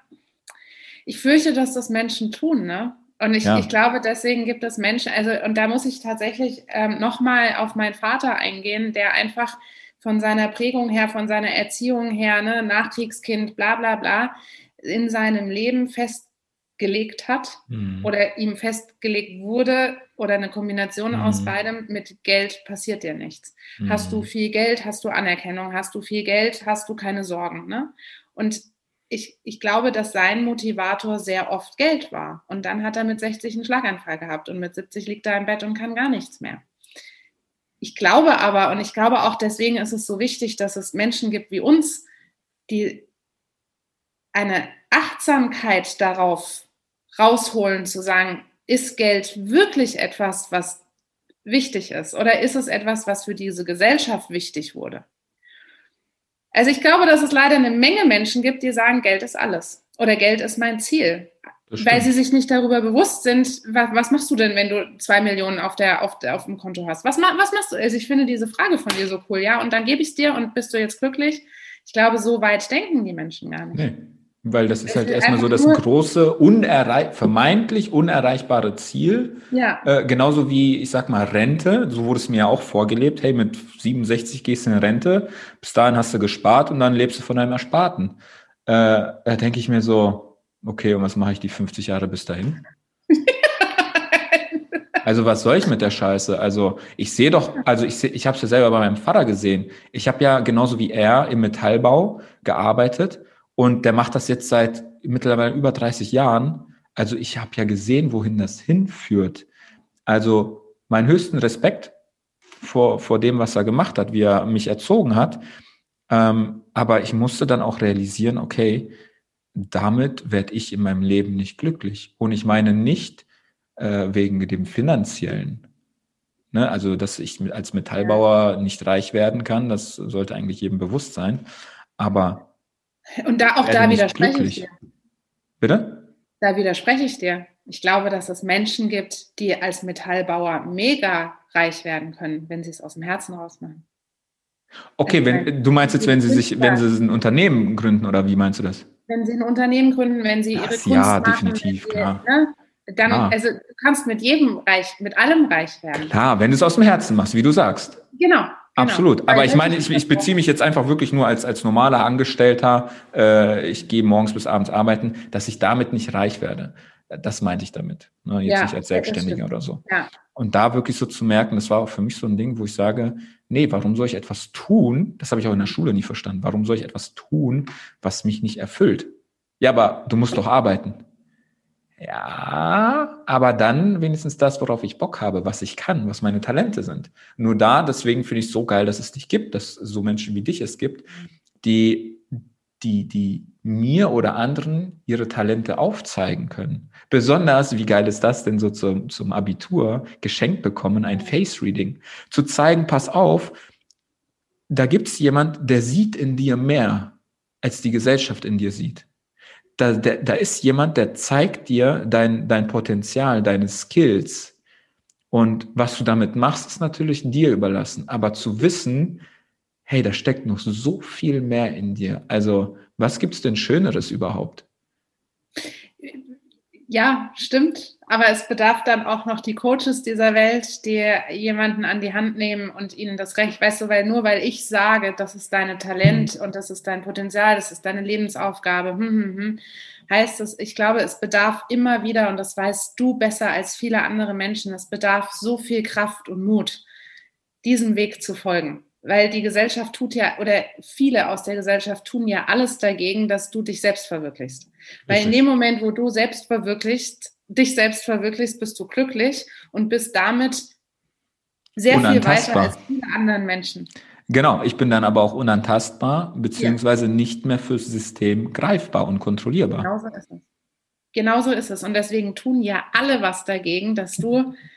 ich fürchte, dass das Menschen tun, ne? Und ich, ja. ich glaube, deswegen gibt es Menschen, also, und da muss ich tatsächlich ähm, nochmal auf meinen Vater eingehen, der einfach von seiner Prägung her, von seiner Erziehung her, ne, Nachkriegskind, bla bla bla, in seinem Leben festgelegt hat mhm. oder ihm festgelegt wurde oder eine Kombination mhm. aus beidem, mit Geld passiert dir nichts. Mhm. Hast du viel Geld, hast du Anerkennung, hast du viel Geld, hast du keine Sorgen. Ne? Und ich, ich glaube, dass sein Motivator sehr oft Geld war. Und dann hat er mit 60 einen Schlaganfall gehabt und mit 70 liegt er im Bett und kann gar nichts mehr. Ich glaube aber, und ich glaube auch deswegen ist es so wichtig, dass es Menschen gibt wie uns, die eine Achtsamkeit darauf rausholen, zu sagen, ist Geld wirklich etwas, was wichtig ist? Oder ist es etwas, was für diese Gesellschaft wichtig wurde? Also ich glaube, dass es leider eine Menge Menschen gibt, die sagen, Geld ist alles oder Geld ist mein Ziel. Weil sie sich nicht darüber bewusst sind, was, was, machst du denn, wenn du zwei Millionen auf, der, auf, der, auf dem Konto hast? Was, was machst du? Also ich finde diese Frage von dir so cool, ja, und dann gebe ich es dir und bist du jetzt glücklich? Ich glaube, so weit denken die Menschen gar nicht. Nee. Weil das ist halt erstmal so das große, unerreich, vermeintlich unerreichbare Ziel. Ja. Äh, genauso wie, ich sag mal, Rente. So wurde es mir ja auch vorgelebt. Hey, mit 67 gehst du in Rente. Bis dahin hast du gespart und dann lebst du von deinem Ersparten. Äh, da denke ich mir so, okay, und was mache ich die 50 Jahre bis dahin? also was soll ich mit der Scheiße? Also ich sehe doch, also ich, seh, ich habe es ja selber bei meinem Vater gesehen. Ich habe ja genauso wie er im Metallbau gearbeitet und der macht das jetzt seit mittlerweile über 30 Jahren. Also ich habe ja gesehen, wohin das hinführt. Also meinen höchsten Respekt vor, vor dem, was er gemacht hat, wie er mich erzogen hat. Ähm, aber ich musste dann auch realisieren, okay, damit werde ich in meinem Leben nicht glücklich. Und ich meine nicht äh, wegen dem finanziellen. Ne? Also, dass ich als Metallbauer nicht reich werden kann, das sollte eigentlich jedem bewusst sein. Aber und da auch da widerspreche glücklich. ich dir. Bitte? Da widerspreche ich dir. Ich glaube, dass es Menschen gibt, die als Metallbauer mega reich werden können, wenn sie es aus dem Herzen rausmachen. Okay, also wenn, du meinst jetzt, wenn sie sich, wenn sie ein Unternehmen gründen oder wie meinst du das? Wenn sie ein Unternehmen gründen, wenn sie ihre Kunst ja, machen, definitiv, sie, klar. Ne, dann, ah. also du kannst mit jedem reich, mit allem reich werden. Klar, wenn du es aus dem Herzen machst, wie du sagst. Genau, Genau. Absolut. Aber ich meine, ich, ich beziehe mich jetzt einfach wirklich nur als, als normaler Angestellter. Äh, ich gehe morgens bis abends arbeiten, dass ich damit nicht reich werde. Das meinte ich damit. Ne? Jetzt ja, nicht als Selbstständiger oder so. Ja. Und da wirklich so zu merken, das war auch für mich so ein Ding, wo ich sage, nee, warum soll ich etwas tun? Das habe ich auch in der Schule nie verstanden. Warum soll ich etwas tun, was mich nicht erfüllt? Ja, aber du musst doch arbeiten. Ja, aber dann wenigstens das, worauf ich Bock habe, was ich kann, was meine Talente sind. Nur da, deswegen finde ich es so geil, dass es dich gibt, dass so Menschen wie dich es gibt, die, die, die mir oder anderen ihre Talente aufzeigen können. Besonders, wie geil ist das denn so zum, zum Abitur, geschenkt bekommen, ein Face-Reading. Zu zeigen, pass auf, da gibt es jemand, der sieht in dir mehr, als die Gesellschaft in dir sieht da, da, da ist jemand, der zeigt dir dein, dein Potenzial, deine Skills. Und was du damit machst, ist natürlich dir überlassen. Aber zu wissen, hey, da steckt noch so viel mehr in dir. Also, was gibt's denn Schöneres überhaupt? Ja, stimmt. Aber es bedarf dann auch noch die Coaches dieser Welt, die jemanden an die Hand nehmen und ihnen das Recht, weißt du, weil nur weil ich sage, das ist dein Talent und das ist dein Potenzial, das ist deine Lebensaufgabe, hm, hm, hm, heißt es, ich glaube, es bedarf immer wieder, und das weißt du besser als viele andere Menschen, es bedarf so viel Kraft und Mut, diesem Weg zu folgen. Weil die Gesellschaft tut ja, oder viele aus der Gesellschaft tun ja alles dagegen, dass du dich selbst verwirklichst. Weil in dem Moment, wo du selbst verwirklichst, dich selbst verwirklichst, bist du glücklich und bist damit sehr viel weiter als viele anderen Menschen. Genau, ich bin dann aber auch unantastbar, beziehungsweise ja. nicht mehr fürs System greifbar und kontrollierbar. Genauso ist es. Genauso ist es. Und deswegen tun ja alle was dagegen, dass du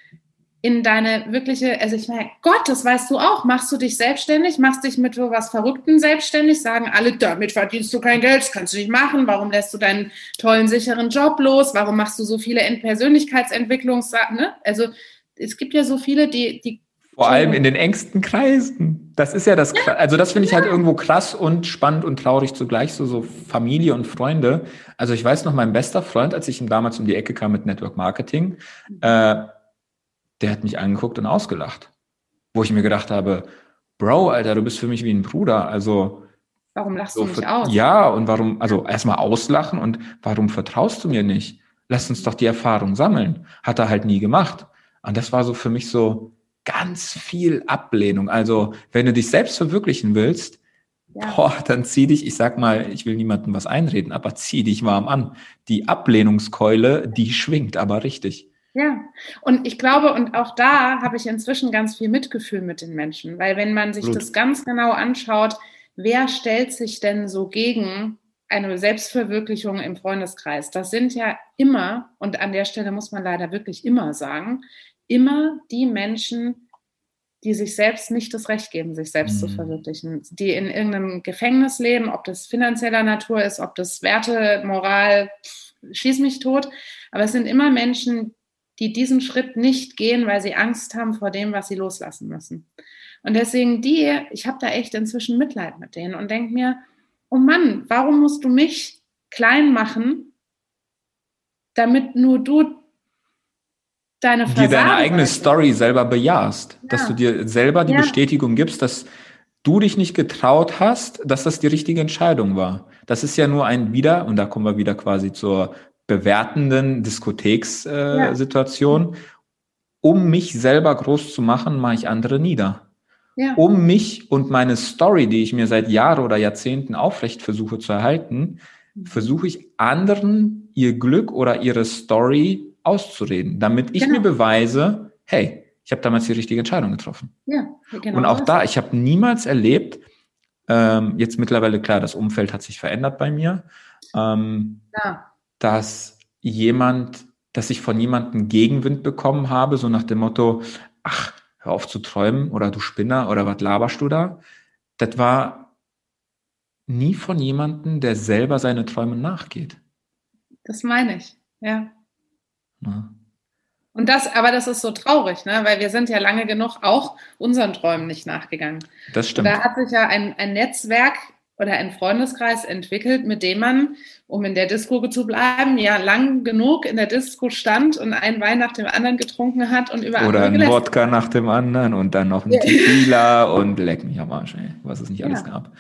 in deine wirkliche, also ich meine, Gott, das weißt du auch, machst du dich selbstständig, machst dich mit so was Verrückten selbstständig, sagen alle, damit verdienst du kein Geld, das kannst du nicht machen, warum lässt du deinen tollen, sicheren Job los, warum machst du so viele Persönlichkeitsentwicklungssachen, ne? Also es gibt ja so viele, die, die vor allem in den engsten Kreisen. Das ist ja das, ja. also das finde ich halt irgendwo krass und spannend und traurig zugleich, so, so Familie und Freunde. Also ich weiß noch, mein bester Freund, als ich ihm damals um die Ecke kam mit Network Marketing, äh, der hat mich angeguckt und ausgelacht. Wo ich mir gedacht habe, Bro, Alter, du bist für mich wie ein Bruder. Also. Warum lachst so du mich aus? Ja, und warum, also erstmal auslachen und warum vertraust du mir nicht? Lass uns doch die Erfahrung sammeln. Hat er halt nie gemacht. Und das war so für mich so ganz viel Ablehnung. Also, wenn du dich selbst verwirklichen willst, ja. boah, dann zieh dich, ich sag mal, ich will niemandem was einreden, aber zieh dich warm an. Die Ablehnungskeule, die schwingt aber richtig. Ja, und ich glaube, und auch da habe ich inzwischen ganz viel Mitgefühl mit den Menschen, weil wenn man sich Blut. das ganz genau anschaut, wer stellt sich denn so gegen eine Selbstverwirklichung im Freundeskreis? Das sind ja immer, und an der Stelle muss man leider wirklich immer sagen, immer die Menschen, die sich selbst nicht das Recht geben, sich selbst mhm. zu verwirklichen, die in irgendeinem Gefängnis leben, ob das finanzieller Natur ist, ob das Werte, Moral, schieß mich tot. Aber es sind immer Menschen, die diesen Schritt nicht gehen, weil sie Angst haben vor dem, was sie loslassen müssen. Und deswegen die, ich habe da echt inzwischen Mitleid mit denen und denke mir, oh Mann, warum musst du mich klein machen, damit nur du deine Fassade dir deine eigene Story selber bejahst, ja. dass du dir selber die ja. Bestätigung gibst, dass du dich nicht getraut hast, dass das die richtige Entscheidung war. Das ist ja nur ein wieder, und da kommen wir wieder quasi zur bewertenden Diskothekssituation. Äh, ja. Um mich selber groß zu machen, mache ich andere nieder. Ja. Um mich und meine Story, die ich mir seit Jahren oder Jahrzehnten aufrecht versuche zu erhalten, mhm. versuche ich anderen ihr Glück oder ihre Story auszureden, damit ich genau. mir beweise, hey, ich habe damals die richtige Entscheidung getroffen. Ja, genau. Und auch da, ich habe niemals erlebt, ähm, jetzt mittlerweile klar, das Umfeld hat sich verändert bei mir. Ähm, ja dass jemand, dass ich von jemandem Gegenwind bekommen habe, so nach dem Motto, ach, hör auf zu träumen oder du Spinner oder was laberst du da? Das war nie von jemandem, der selber seine Träume nachgeht. Das meine ich, ja. ja. Und das, aber das ist so traurig, ne? weil wir sind ja lange genug auch unseren Träumen nicht nachgegangen. Das stimmt. Und da hat sich ja ein, ein Netzwerk oder einen Freundeskreis entwickelt, mit dem man, um in der Disco zu bleiben, ja lang genug in der Disco stand und einen Wein nach dem anderen getrunken hat und über Oder ein Wodka nach dem anderen und dann noch ein Tequila und leck mich am Arsch, ey, was es nicht alles ja. gab.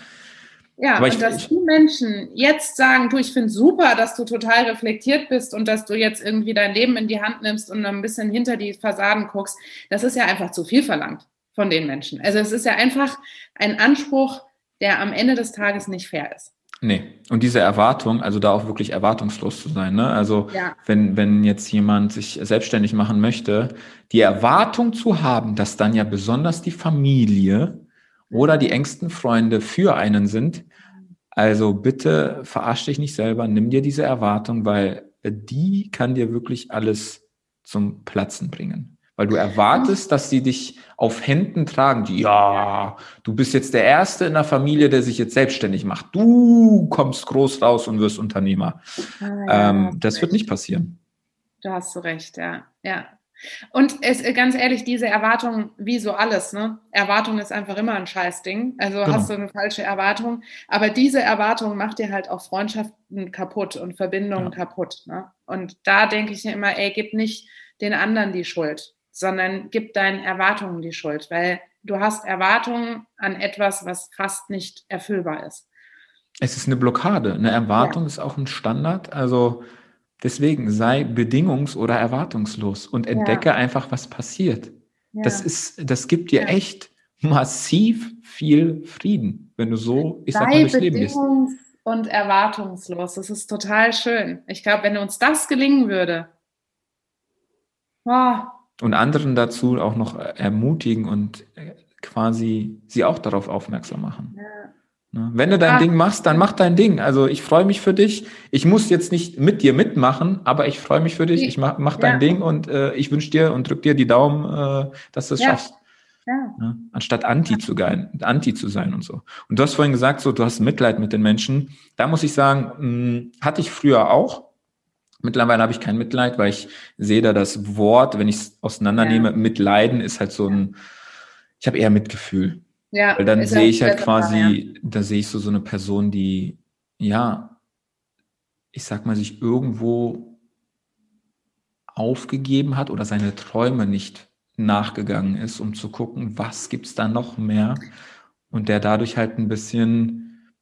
Ja, Aber und ich, dass die Menschen jetzt sagen, du, ich finde super, dass du total reflektiert bist und dass du jetzt irgendwie dein Leben in die Hand nimmst und ein bisschen hinter die Fassaden guckst, das ist ja einfach zu viel verlangt von den Menschen. Also es ist ja einfach ein Anspruch, der am Ende des Tages nicht fair ist. Nee, und diese Erwartung, also da auch wirklich erwartungslos zu sein. Ne? Also ja. wenn, wenn jetzt jemand sich selbstständig machen möchte, die Erwartung zu haben, dass dann ja besonders die Familie oder die engsten Freunde für einen sind, also bitte verarsch dich nicht selber, nimm dir diese Erwartung, weil die kann dir wirklich alles zum Platzen bringen. Weil du erwartest, dass sie dich auf Händen tragen. Die, ja, du bist jetzt der Erste in der Familie, der sich jetzt selbstständig macht. Du kommst groß raus und wirst Unternehmer. Ah, ja, ähm, das wird nicht passieren. Da hast du recht, ja. ja. Und es, ganz ehrlich, diese Erwartung, wie so alles, ne? Erwartung ist einfach immer ein Scheißding. Also genau. hast du eine falsche Erwartung. Aber diese Erwartung macht dir halt auch Freundschaften kaputt und Verbindungen ja. kaputt. Ne? Und da denke ich mir immer, ey, gib nicht den anderen die Schuld sondern gib deinen Erwartungen die Schuld, weil du hast Erwartungen an etwas, was fast nicht erfüllbar ist. Es ist eine Blockade. Eine Erwartung ja. ist auch ein Standard. Also deswegen sei bedingungs- oder erwartungslos und entdecke ja. einfach, was passiert. Ja. Das ist, das gibt dir echt massiv viel Frieden, wenn du so, ich sag mal, durchs Leben gehst. Und erwartungslos. Das ist total schön. Ich glaube, wenn uns das gelingen würde, wow. Und anderen dazu auch noch ermutigen und äh, quasi sie auch darauf aufmerksam machen. Ja. Ne? Wenn du dein ja. Ding machst, dann mach dein Ding. Also ich freue mich für dich. Ich muss jetzt nicht mit dir mitmachen, aber ich freue mich für dich. Ich mach, mach dein ja. Ding und äh, ich wünsche dir und drück dir die Daumen, äh, dass du es ja. schaffst. Ja. Ne? Anstatt Anti zu, sein, Anti zu sein und so. Und du hast vorhin gesagt, so, du hast Mitleid mit den Menschen. Da muss ich sagen, mh, hm, hatte ich früher auch. Mittlerweile habe ich kein Mitleid, weil ich sehe da das Wort, wenn ich es auseinandernehme, Mitleiden ist halt so ein, ich habe eher Mitgefühl. Ja, Weil dann sehe ich halt quasi, ja. da sehe ich so, so eine Person, die, ja, ich sag mal, sich irgendwo aufgegeben hat oder seine Träume nicht nachgegangen ist, um zu gucken, was gibt es da noch mehr und der dadurch halt ein bisschen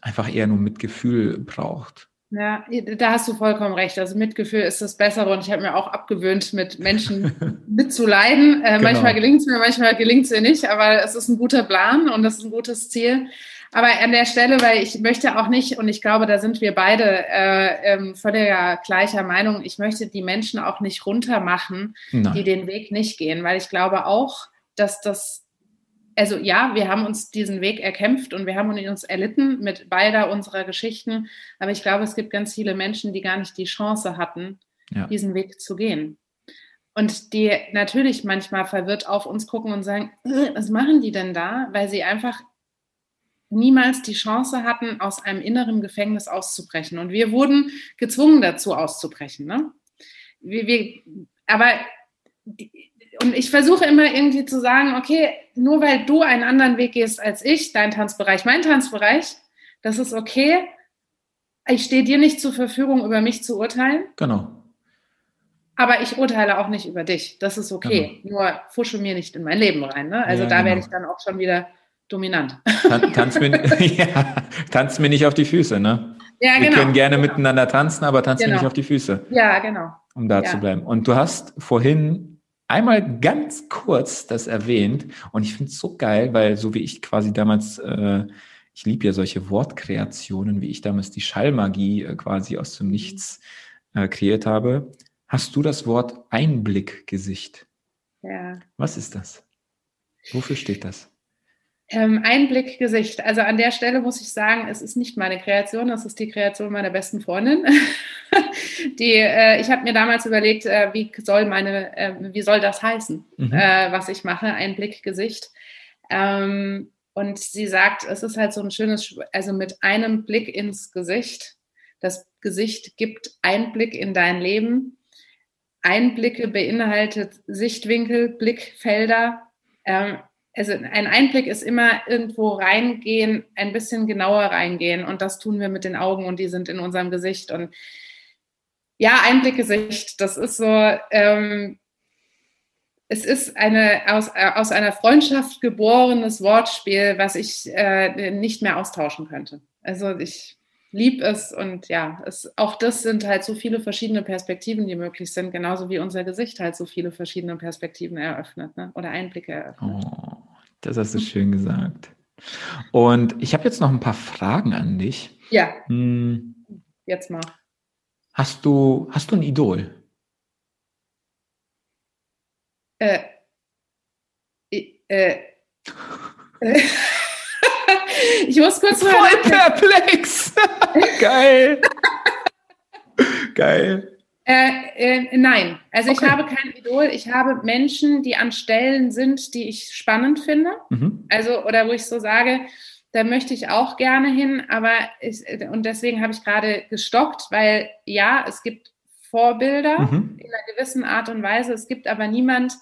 einfach eher nur Mitgefühl braucht. Ja, da hast du vollkommen recht. Also Mitgefühl ist das Bessere und ich habe mir auch abgewöhnt, mit Menschen mitzuleiden. Äh, genau. Manchmal gelingt es mir, manchmal gelingt es mir nicht, aber es ist ein guter Plan und das ist ein gutes Ziel. Aber an der Stelle, weil ich möchte auch nicht, und ich glaube, da sind wir beide äh, ähm, völliger gleicher Meinung, ich möchte die Menschen auch nicht runtermachen, Nein. die den Weg nicht gehen, weil ich glaube auch, dass das also ja, wir haben uns diesen Weg erkämpft und wir haben uns erlitten mit beider unserer Geschichten. Aber ich glaube, es gibt ganz viele Menschen, die gar nicht die Chance hatten, ja. diesen Weg zu gehen. Und die natürlich manchmal verwirrt auf uns gucken und sagen, äh, was machen die denn da? Weil sie einfach niemals die Chance hatten, aus einem inneren Gefängnis auszubrechen. Und wir wurden gezwungen dazu auszubrechen. Ne? Wir, wir, aber die, und ich versuche immer irgendwie zu sagen, okay, nur weil du einen anderen Weg gehst als ich, dein Tanzbereich, mein Tanzbereich, das ist okay. Ich stehe dir nicht zur Verfügung, über mich zu urteilen. Genau. Aber ich urteile auch nicht über dich. Das ist okay. Genau. Nur fusche mir nicht in mein Leben rein. Ne? Also ja, da genau. werde ich dann auch schon wieder dominant. Tan tanz, mir, ja, tanz mir nicht auf die Füße, ne? Ja, Wir genau. können gerne genau. miteinander tanzen, aber tanz genau. mir nicht auf die Füße. Ja, genau. Um da zu bleiben. Und du hast vorhin einmal ganz kurz das erwähnt und ich finde es so geil, weil so wie ich quasi damals, äh, ich liebe ja solche Wortkreationen, wie ich damals die Schallmagie äh, quasi aus dem Nichts äh, kreiert habe, hast du das Wort Einblickgesicht. Ja. Was ist das? Wofür steht das? Ähm, Einblickgesicht. Also an der Stelle muss ich sagen, es ist nicht meine Kreation, das ist die Kreation meiner besten Freundin. die, äh, ich habe mir damals überlegt, äh, wie soll meine, äh, wie soll das heißen, mhm. Äh, was ich mache, Einblickgesicht. Ähm, und sie sagt, es ist halt so ein schönes, also mit einem Blick ins Gesicht. Das Gesicht gibt Einblick in dein Leben. Einblicke beinhaltet Sichtwinkel, Blickfelder. Ähm, also ein Einblick ist immer irgendwo reingehen, ein bisschen genauer reingehen. Und das tun wir mit den Augen und die sind in unserem Gesicht. Und ja, Einblickgesicht, das ist so, ähm, es ist eine aus, äh, aus einer Freundschaft geborenes Wortspiel, was ich äh, nicht mehr austauschen könnte. Also ich lieb es und ja, es, auch das sind halt so viele verschiedene Perspektiven, die möglich sind, genauso wie unser Gesicht halt so viele verschiedene Perspektiven eröffnet ne? oder Einblicke eröffnet. Oh, das hast du schön gesagt. Und ich habe jetzt noch ein paar Fragen an dich. Ja. Hm. Jetzt mal. Hast du, hast du ein Idol? Äh, äh, äh. Ich muss kurz mal. Voll perplex. Geil. Geil. Äh, äh, nein, also okay. ich habe kein Idol. Ich habe Menschen, die an Stellen sind, die ich spannend finde. Mhm. Also, oder wo ich so sage, da möchte ich auch gerne hin, aber ich, und deswegen habe ich gerade gestockt, weil ja, es gibt Vorbilder mhm. in einer gewissen Art und Weise, es gibt aber niemand,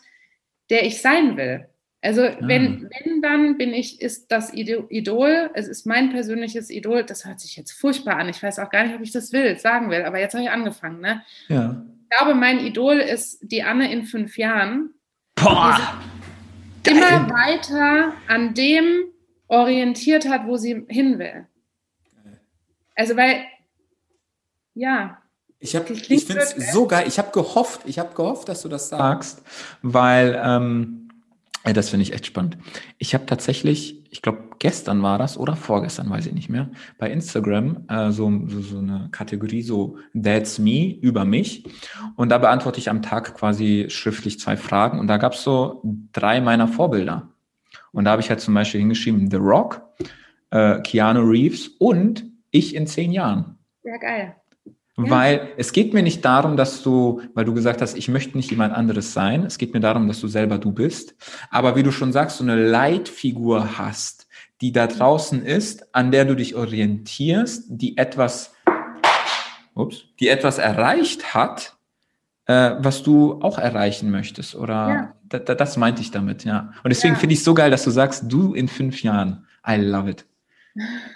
der ich sein will. Also ah. wenn, wenn dann bin ich, ist das Idol, es ist mein persönliches Idol, das hört sich jetzt furchtbar an. Ich weiß auch gar nicht, ob ich das will, sagen will, aber jetzt habe ich angefangen. Ne? Ja. Ich glaube, mein Idol ist die Anne in fünf Jahren. Boah, immer weiter an dem orientiert hat, wo sie hin will. Also weil, ja. Ich, ich finde es so geil. Ich habe gehofft, ich habe gehofft, dass du das sagst, weil ähm, das finde ich echt spannend. Ich habe tatsächlich, ich glaube, gestern war das oder vorgestern, weiß ich nicht mehr, bei Instagram äh, so, so, so eine Kategorie, so That's Me über mich. Und da beantworte ich am Tag quasi schriftlich zwei Fragen. Und da gab es so drei meiner Vorbilder. Und da habe ich halt zum Beispiel hingeschrieben, The Rock, äh, Keanu Reeves und ich in zehn Jahren. Ja, geil. Weil es geht mir nicht darum, dass du, weil du gesagt hast, ich möchte nicht jemand anderes sein. Es geht mir darum, dass du selber du bist. Aber wie du schon sagst, so eine Leitfigur hast, die da draußen ist, an der du dich orientierst, die etwas, ups, die etwas erreicht hat, äh, was du auch erreichen möchtest. Oder ja. da, da, das meinte ich damit, ja. Und deswegen ja. finde ich es so geil, dass du sagst, du in fünf Jahren. I love it.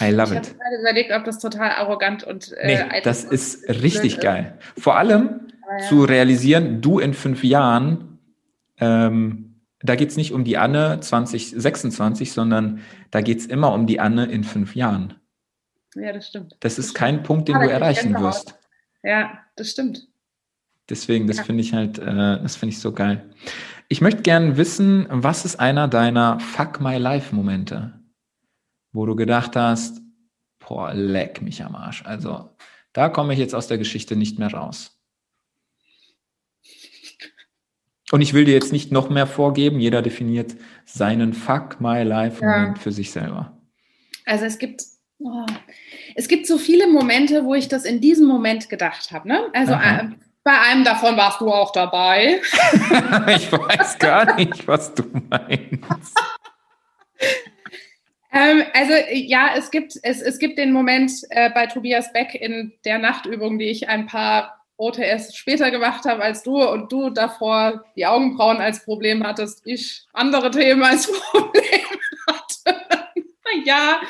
I love ich it. Ich habe gerade überlegt, ob das total arrogant und äh, nee, das ist richtig ist. geil. Vor allem ja. zu realisieren, du in fünf Jahren, ähm, da geht es nicht um die Anne 2026, sondern da geht es immer um die Anne in fünf Jahren. Ja, das stimmt. Das, das ist stimmt. kein Punkt, den ah, du erreichen wirst. Ja, das stimmt. Deswegen, das ja. finde ich halt, äh, das finde ich so geil. Ich möchte gerne wissen, was ist einer deiner Fuck My Life Momente? Wo du gedacht hast, boah, leck mich am Arsch. Also da komme ich jetzt aus der Geschichte nicht mehr raus. Und ich will dir jetzt nicht noch mehr vorgeben, jeder definiert seinen Fuck My Life Moment ja. für sich selber. Also es gibt, oh, es gibt so viele Momente, wo ich das in diesem Moment gedacht habe. Ne? Also äh, bei einem davon warst du auch dabei. ich weiß gar nicht, was du meinst. Ähm, also ja, es gibt, es, es gibt den Moment äh, bei Tobias Beck in der Nachtübung, die ich ein paar OTS später gemacht habe als du und du davor die Augenbrauen als Problem hattest, ich andere Themen als Problem hatte. ja,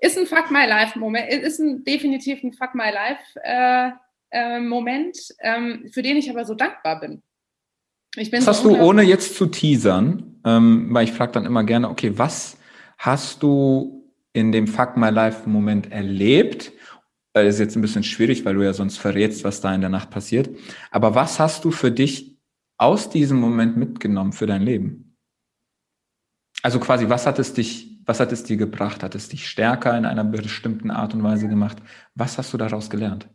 ist ein Fuck My Life Moment, ist ein definitiv ein Fuck My Life äh, äh, Moment, ähm, für den ich aber so dankbar bin. Ich bin was so hast du, ohne jetzt zu teasern, ähm, weil ich frage dann immer gerne, okay, was hast du in dem Fuck My Life Moment erlebt? Das ist jetzt ein bisschen schwierig, weil du ja sonst verrätst, was da in der Nacht passiert. Aber was hast du für dich aus diesem Moment mitgenommen für dein Leben? Also quasi, was hat es dich, was hat es dir gebracht? Hat es dich stärker in einer bestimmten Art und Weise gemacht? Was hast du daraus gelernt?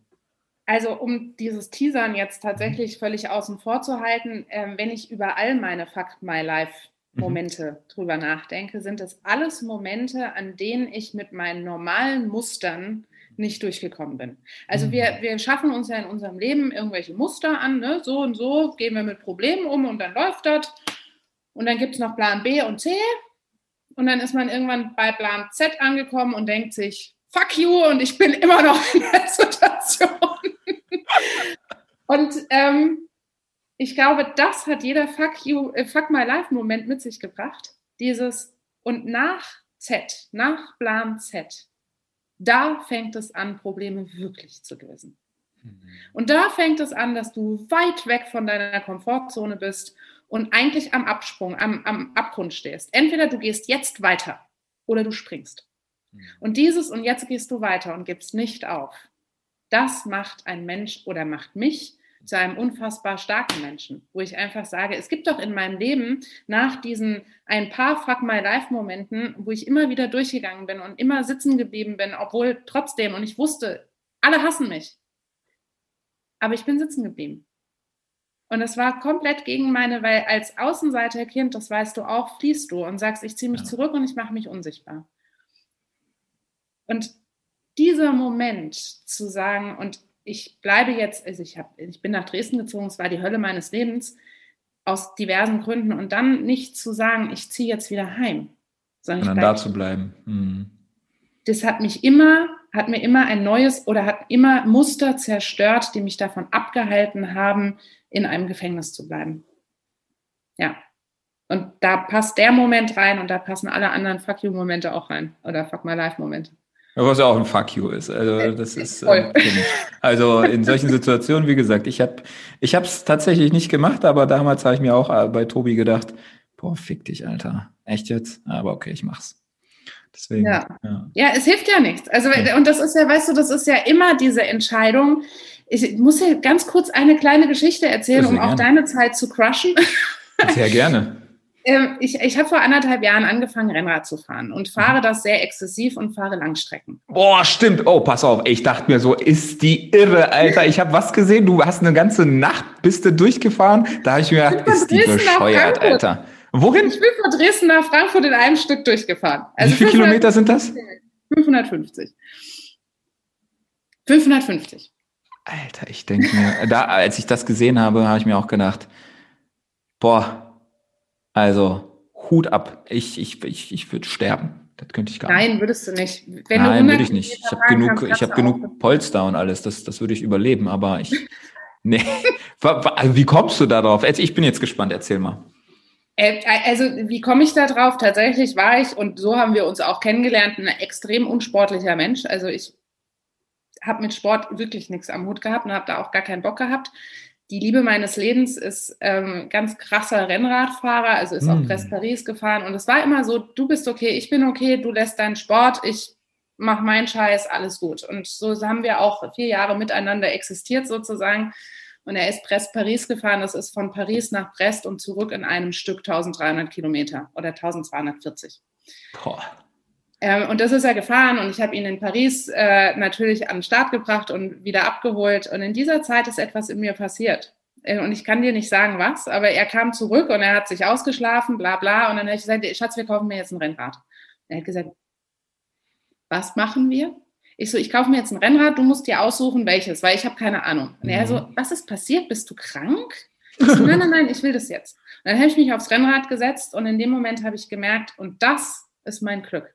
Also um dieses Teasern jetzt tatsächlich völlig außen vor zu halten, äh, wenn ich über all meine Fuck My Life Mhm. Momente drüber nachdenke, sind das alles Momente, an denen ich mit meinen normalen Mustern nicht durchgekommen bin. Also wir, mhm. wir schaffen uns ja in unserem Leben irgendwelche Muster an, ne? so und so gehen wir mit Problemen um und dann läuft das. Und dann gibt es noch Plan B und C. Und dann ist man irgendwann bei Plan Z angekommen und denkt sich, fuck you, und ich bin immer noch in der Situation. und ähm, ich glaube, das hat jeder Fuck you, äh, Fuck my life Moment mit sich gebracht. Dieses und nach Z, nach Plan Z, da fängt es an, Probleme wirklich zu lösen. Mhm. Und da fängt es an, dass du weit weg von deiner Komfortzone bist und eigentlich am Absprung, am, am Abgrund stehst. Entweder du gehst jetzt weiter oder du springst. Mhm. Und dieses und jetzt gehst du weiter und gibst nicht auf. Das macht ein Mensch oder macht mich zu einem unfassbar starken Menschen, wo ich einfach sage, es gibt doch in meinem Leben nach diesen ein paar Fuck My Life Momenten, wo ich immer wieder durchgegangen bin und immer sitzen geblieben bin, obwohl trotzdem und ich wusste, alle hassen mich. Aber ich bin sitzen geblieben. Und es war komplett gegen meine, weil als Außenseiter Kind, das weißt du auch, fließt du und sagst, ich ziehe mich ja. zurück und ich mache mich unsichtbar. Und dieser Moment zu sagen, und ich bleibe jetzt, also ich, hab, ich bin nach Dresden gezogen, es war die Hölle meines Lebens, aus diversen Gründen und dann nicht zu sagen, ich ziehe jetzt wieder heim. Sondern und dann da zu bleiben. Mhm. Das hat mich immer, hat mir immer ein neues oder hat immer Muster zerstört, die mich davon abgehalten haben, in einem Gefängnis zu bleiben. Ja. Und da passt der Moment rein und da passen alle anderen Fuck you-Momente auch rein. Oder Fuck my life-Momente. Was ja auch ein Fuck you ist. Also das ist äh, also in solchen Situationen, wie gesagt, ich habe ich habe es tatsächlich nicht gemacht, aber damals habe ich mir auch äh, bei Tobi gedacht, boah, fick dich, Alter. Echt jetzt? Aber okay, ich mach's. Deswegen. Ja, ja. ja es hilft ja nichts. Also ja. und das ist ja, weißt du, das ist ja immer diese Entscheidung. Ich muss ja ganz kurz eine kleine Geschichte erzählen, um auch deine Zeit zu crushen. Sehr gerne. Ähm, ich ich habe vor anderthalb Jahren angefangen, Rennrad zu fahren und fahre das sehr exzessiv und fahre Langstrecken. Boah, stimmt. Oh, pass auf. Ich dachte mir so, ist die irre, Alter. Ich habe was gesehen. Du hast eine ganze Nacht, bist du durchgefahren. Da habe ich mir gedacht, ist die bescheuert, Alter. Wohin? Ich bin von Dresden nach Frankfurt in einem Stück durchgefahren. Also Wie viele Kilometer sind das? 550. 550. Alter, ich denke mir, da, als ich das gesehen habe, habe ich mir auch gedacht, boah, also Hut ab. Ich, ich, ich, ich würde sterben. Das könnte ich gar nicht. Nein, würdest du nicht. Wenn Nein, würde ich nicht. Ich habe genug, ich habe genug Polster und alles. Das, das würde ich überleben. Aber ich, nee. Wie kommst du darauf? Ich bin jetzt gespannt. Erzähl mal. Äh, also, wie komme ich da drauf? Tatsächlich war ich, und so haben wir uns auch kennengelernt, ein extrem unsportlicher Mensch. Also, ich habe mit Sport wirklich nichts am Hut gehabt und habe da auch gar keinen Bock gehabt. Die Liebe meines Lebens ist ähm, ganz krasser Rennradfahrer, also ist mm. auch hm. Brest-Paris gefahren. Und es war immer so, du bist okay, ich bin okay, du lässt deinen Sport, ich mache meinen Scheiß, alles gut. Und so haben wir auch vier Jahre miteinander existiert sozusagen. Und er ist Brest-Paris gefahren. Das ist von Paris nach Brest und zurück in einem Stück 1300 Kilometer oder 1240. Boah. Ähm, und das ist er gefahren und ich habe ihn in Paris äh, natürlich an den Start gebracht und wieder abgeholt. Und in dieser Zeit ist etwas in mir passiert. Äh, und ich kann dir nicht sagen, was, aber er kam zurück und er hat sich ausgeschlafen, bla bla. Und dann habe ich gesagt, Schatz, wir kaufen mir jetzt ein Rennrad. Und er hat gesagt, was machen wir? Ich so, ich kaufe mir jetzt ein Rennrad, du musst dir aussuchen, welches, weil ich habe keine Ahnung. Und er so, mhm. was ist passiert? Bist du krank? Ich so, nein, nein, nein, ich will das jetzt. Und dann habe ich mich aufs Rennrad gesetzt und in dem Moment habe ich gemerkt, und das ist mein Glück.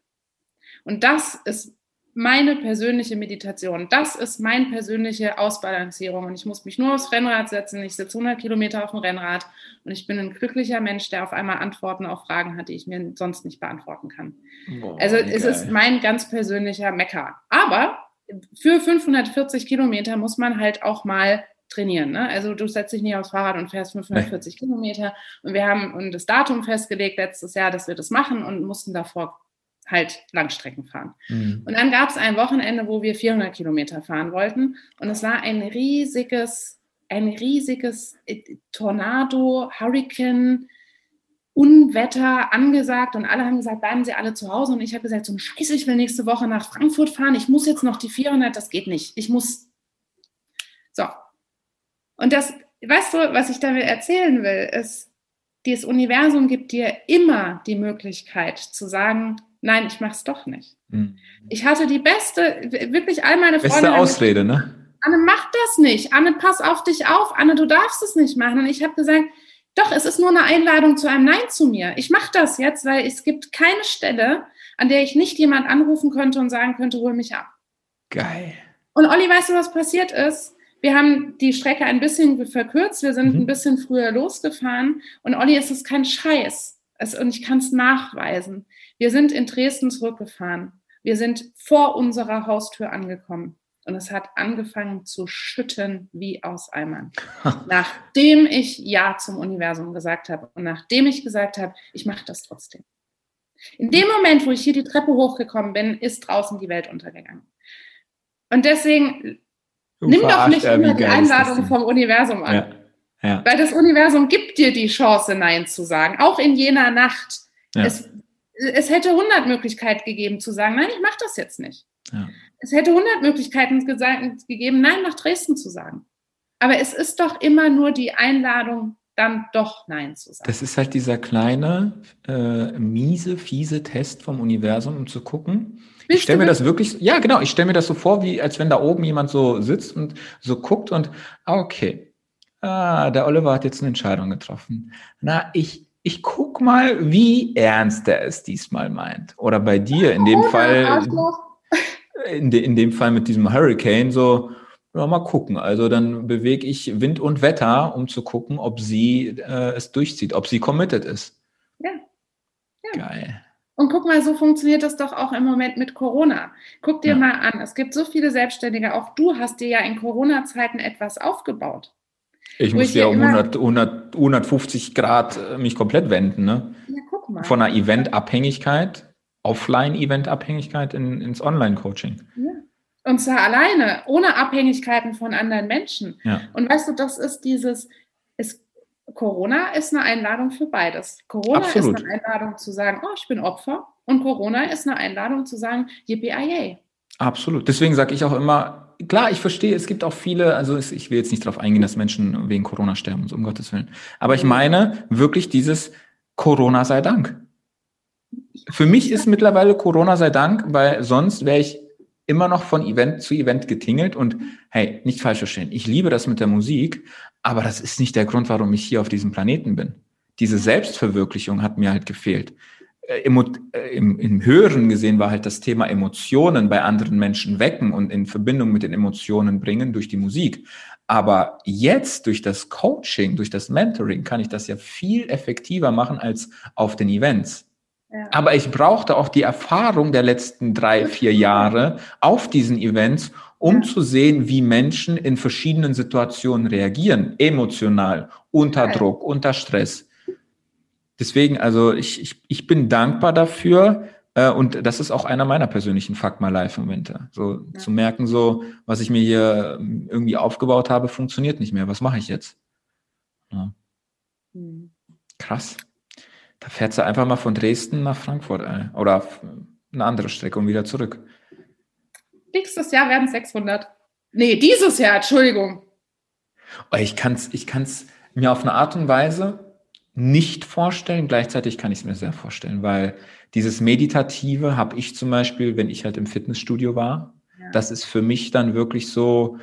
Und das ist meine persönliche Meditation. Das ist meine persönliche Ausbalancierung. Und ich muss mich nur aufs Rennrad setzen. Ich sitze 100 Kilometer auf dem Rennrad und ich bin ein glücklicher Mensch, der auf einmal Antworten auf Fragen hat, die ich mir sonst nicht beantworten kann. Boah, also es ist mein ganz persönlicher Mecker. Aber für 540 Kilometer muss man halt auch mal trainieren. Ne? Also du setzt dich nicht aufs Fahrrad und fährst 540 nee. Kilometer. Und wir haben das Datum festgelegt letztes Jahr, dass wir das machen und mussten davor halt Langstrecken fahren. Mhm. Und dann gab es ein Wochenende, wo wir 400 Kilometer fahren wollten. Und es war ein riesiges, ein riesiges äh, Tornado, Hurricane, Unwetter angesagt und alle haben gesagt, bleiben Sie alle zu Hause. Und ich habe gesagt, so ein Scheiße, ich will nächste Woche nach Frankfurt fahren. Ich muss jetzt noch die 400, das geht nicht. Ich muss. So. Und das, weißt du, was ich damit erzählen will, ist, dieses Universum gibt dir immer die Möglichkeit zu sagen, nein, ich mache es doch nicht. Mhm. Ich hatte die beste, wirklich all meine Freunde. Beste Ausrede, ne? Anne, mach das nicht. Anne, pass auf dich auf. Anne, du darfst es nicht machen. Und ich habe gesagt, doch, es ist nur eine Einladung zu einem Nein zu mir. Ich mache das jetzt, weil es gibt keine Stelle, an der ich nicht jemand anrufen könnte und sagen könnte, hol mich ab. Geil. Und Olli, weißt du, was passiert ist? Wir haben die Strecke ein bisschen verkürzt, wir sind mhm. ein bisschen früher losgefahren und Olli, es ist kein Scheiß. Es, und ich kann es nachweisen. Wir sind in Dresden zurückgefahren. Wir sind vor unserer Haustür angekommen. Und es hat angefangen zu schütten wie aus Eimern. nachdem ich Ja zum Universum gesagt habe und nachdem ich gesagt habe, ich mache das trotzdem. In dem Moment, wo ich hier die Treppe hochgekommen bin, ist draußen die Welt untergegangen. Und deswegen du nimm doch nicht immer die Einladung vom Universum an. Ja. Ja. Weil das Universum gibt dir die Chance, Nein zu sagen, auch in jener Nacht. Ja. Es, es hätte 100 Möglichkeiten gegeben zu sagen, nein, ich mache das jetzt nicht. Ja. Es hätte 100 Möglichkeiten gegeben, nein, nach Dresden zu sagen. Aber es ist doch immer nur die Einladung, dann doch Nein zu sagen. Das ist halt dieser kleine, äh, miese, fiese Test vom Universum, um zu gucken. Bist ich stelle mir das wirklich, ja genau, ich stelle mir das so vor, wie als wenn da oben jemand so sitzt und so guckt und, ah, okay, ah, der Oliver hat jetzt eine Entscheidung getroffen. Na, ich, ich guck mal, wie ernst er es diesmal meint. Oder bei dir in dem oh, Fall, in, de, in dem Fall mit diesem Hurricane, so, ja, mal gucken. Also dann bewege ich Wind und Wetter, um zu gucken, ob sie äh, es durchzieht, ob sie committed ist. Ja. ja. Geil. Und guck mal, so funktioniert das doch auch im Moment mit Corona. Guck dir ja. mal an, es gibt so viele Selbstständige, auch du hast dir ja in Corona-Zeiten etwas aufgebaut. Ich muss ja um 100, 100, 150 Grad äh, mich komplett wenden, ne? Ja, guck mal. Von einer Event-Abhängigkeit, Offline-Event-Abhängigkeit in, ins Online-Coaching. Ja. Und zwar alleine, ohne Abhängigkeiten von anderen Menschen. Ja. Und weißt du, das ist dieses, es, Corona ist eine Einladung für beides. Corona Absolut. ist eine Einladung zu sagen, oh, ich bin Opfer. Und Corona ist eine Einladung zu sagen, yippie Absolut. Deswegen sage ich auch immer, klar, ich verstehe, es gibt auch viele, also ich will jetzt nicht darauf eingehen, dass Menschen wegen Corona sterben, um Gottes Willen. Aber ich meine wirklich dieses Corona sei Dank. Für mich ist mittlerweile Corona sei Dank, weil sonst wäre ich immer noch von Event zu Event getingelt und hey, nicht falsch verstehen. Ich liebe das mit der Musik, aber das ist nicht der Grund, warum ich hier auf diesem Planeten bin. Diese Selbstverwirklichung hat mir halt gefehlt. Äh, äh, Im, Im Höheren gesehen war halt das Thema Emotionen bei anderen Menschen wecken und in Verbindung mit den Emotionen bringen durch die Musik. Aber jetzt durch das Coaching, durch das Mentoring kann ich das ja viel effektiver machen als auf den Events. Aber ich brauchte auch die Erfahrung der letzten drei, vier Jahre auf diesen Events, um ja. zu sehen, wie Menschen in verschiedenen Situationen reagieren, emotional, unter ja. Druck, unter Stress. Deswegen, also ich, ich, ich bin dankbar dafür, äh, und das ist auch einer meiner persönlichen Fuck My Life Momente. So ja. zu merken, so, was ich mir hier ähm, irgendwie aufgebaut habe, funktioniert nicht mehr. Was mache ich jetzt? Ja. Mhm. Krass. Da fährt sie einfach mal von Dresden nach Frankfurt ein. Oder eine andere Strecke und wieder zurück. Nächstes Jahr werden es 600. Nee, dieses Jahr, Entschuldigung. Oh, ich kann es ich kann's mir auf eine Art und Weise nicht vorstellen. Gleichzeitig kann ich es mir sehr vorstellen, weil dieses Meditative habe ich zum Beispiel, wenn ich halt im Fitnessstudio war, ja. das ist für mich dann wirklich so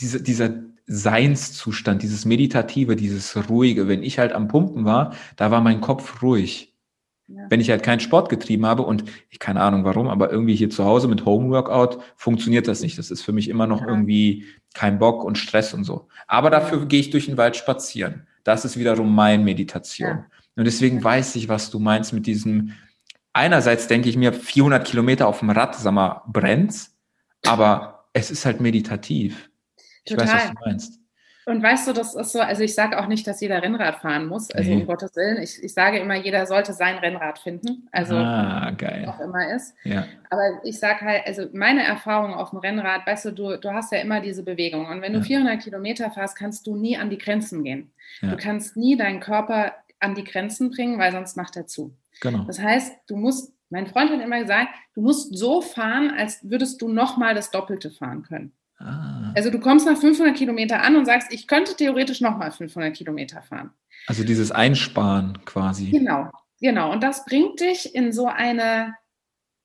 diese, dieser Seinszustand, dieses Meditative, dieses Ruhige. Wenn ich halt am Pumpen war, da war mein Kopf ruhig. Ja. Wenn ich halt keinen Sport getrieben habe und ich keine Ahnung warum, aber irgendwie hier zu Hause mit Homeworkout funktioniert das nicht. Das ist für mich immer noch ja. irgendwie kein Bock und Stress und so. Aber dafür gehe ich durch den Wald spazieren. Das ist wiederum mein Meditation. Ja. Und deswegen weiß ich, was du meinst mit diesem. Einerseits denke ich mir, 400 Kilometer auf dem Rad, sag mal, brennt's, aber es ist halt meditativ. Ich Total. weiß, was du meinst. Und weißt du, das ist so, also ich sage auch nicht, dass jeder Rennrad fahren muss, also nee. um Gottes Willen. Ich, ich sage immer, jeder sollte sein Rennrad finden, also ah, geil. auch immer ist. Ja. Aber ich sage halt, also meine Erfahrung auf dem Rennrad, weißt du, du, du hast ja immer diese Bewegung. Und wenn du ja. 400 Kilometer fährst, kannst du nie an die Grenzen gehen. Ja. Du kannst nie deinen Körper an die Grenzen bringen, weil sonst macht er zu. Genau. Das heißt, du musst, mein Freund hat immer gesagt, du musst so fahren, als würdest du nochmal das Doppelte fahren können. Ah. Also du kommst nach 500 Kilometer an und sagst, ich könnte theoretisch nochmal 500 Kilometer fahren. Also dieses Einsparen quasi. Genau, genau. Und das bringt dich in so eine,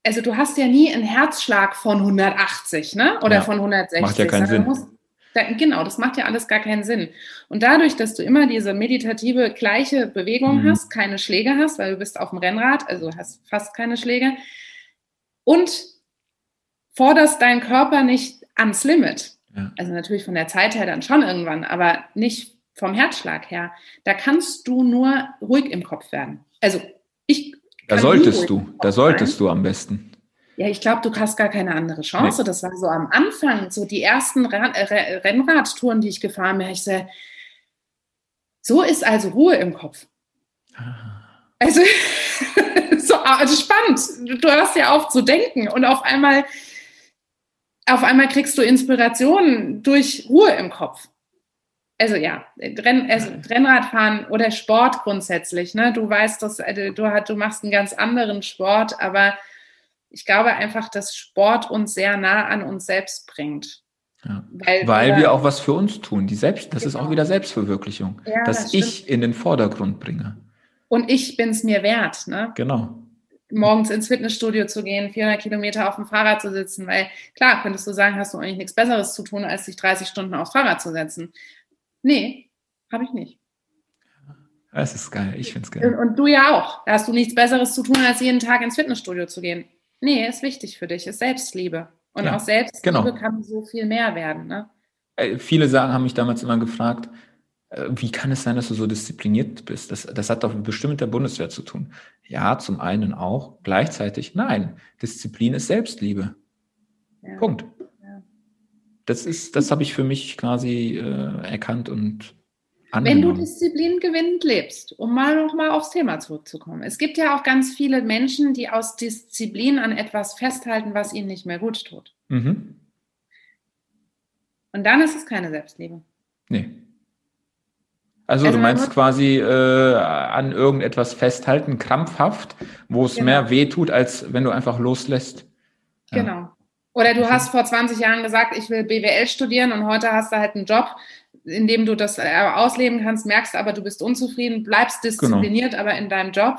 also du hast ja nie einen Herzschlag von 180, ne? Oder ja, von 160. Macht ja keinen Sinn. Musst, da, genau, das macht ja alles gar keinen Sinn. Und dadurch, dass du immer diese meditative gleiche Bewegung mhm. hast, keine Schläge hast, weil du bist auf dem Rennrad, also hast fast keine Schläge, und forderst deinen Körper nicht ans Limit. Ja. Also natürlich von der Zeit her dann schon irgendwann, aber nicht vom Herzschlag her. Da kannst du nur ruhig im Kopf werden. Also ich. Da solltest du, da solltest sein. du am besten. Ja, ich glaube, du hast gar keine andere Chance. Nee. Das war so am Anfang, so die ersten äh, Rennradtouren, die ich gefahren bin. Ich so, so ist also Ruhe im Kopf. Ah. Also, so also spannend. Du hörst ja auf zu denken und auf einmal auf einmal kriegst du Inspiration durch Ruhe im Kopf. Also ja, Renn, also Rennradfahren oder Sport grundsätzlich. Ne? Du weißt, dass also du, du machst einen ganz anderen Sport, aber ich glaube einfach, dass Sport uns sehr nah an uns selbst bringt. Ja. Weil, Weil wir, wir auch was für uns tun. Die Selbst, das genau. ist auch genau. wieder Selbstverwirklichung, ja, dass das ich in den Vordergrund bringe. Und ich bin es mir wert. Ne? Genau morgens ins Fitnessstudio zu gehen, 400 Kilometer auf dem Fahrrad zu sitzen, weil klar, könntest du sagen, hast du eigentlich nichts Besseres zu tun, als dich 30 Stunden aufs Fahrrad zu setzen. Nee, habe ich nicht. Das ist geil, ich finde es geil. Und, und, du ja auch. Da hast du nichts Besseres zu tun, als jeden Tag ins Fitnessstudio zu gehen. Nee, ist wichtig für dich, ist Selbstliebe. Und ja, auch Selbstliebe genau. kann so viel mehr werden. Ne? Äh, viele sagen, haben mich damals immer gefragt, wie kann es sein, dass du so diszipliniert bist? Das, das hat doch bestimmt mit der Bundeswehr zu tun. Ja, zum einen auch. Gleichzeitig, nein, Disziplin ist Selbstliebe. Ja. Punkt. Ja. Das ist, das habe ich für mich quasi äh, erkannt und angenommen. Wenn du Disziplin gewinnend lebst, um mal noch mal aufs Thema zurückzukommen. Es gibt ja auch ganz viele Menschen, die aus Disziplin an etwas festhalten, was ihnen nicht mehr gut tut. Mhm. Und dann ist es keine Selbstliebe. Nee. Also, also du meinst quasi äh, an irgendetwas festhalten, krampfhaft, wo es genau. mehr weh tut, als wenn du einfach loslässt. Ja. Genau. Oder du hast vor 20 Jahren gesagt, ich will BWL studieren und heute hast du halt einen Job, in dem du das äh, ausleben kannst, merkst aber, du bist unzufrieden, bleibst genau. diszipliniert, genau. aber in deinem Job.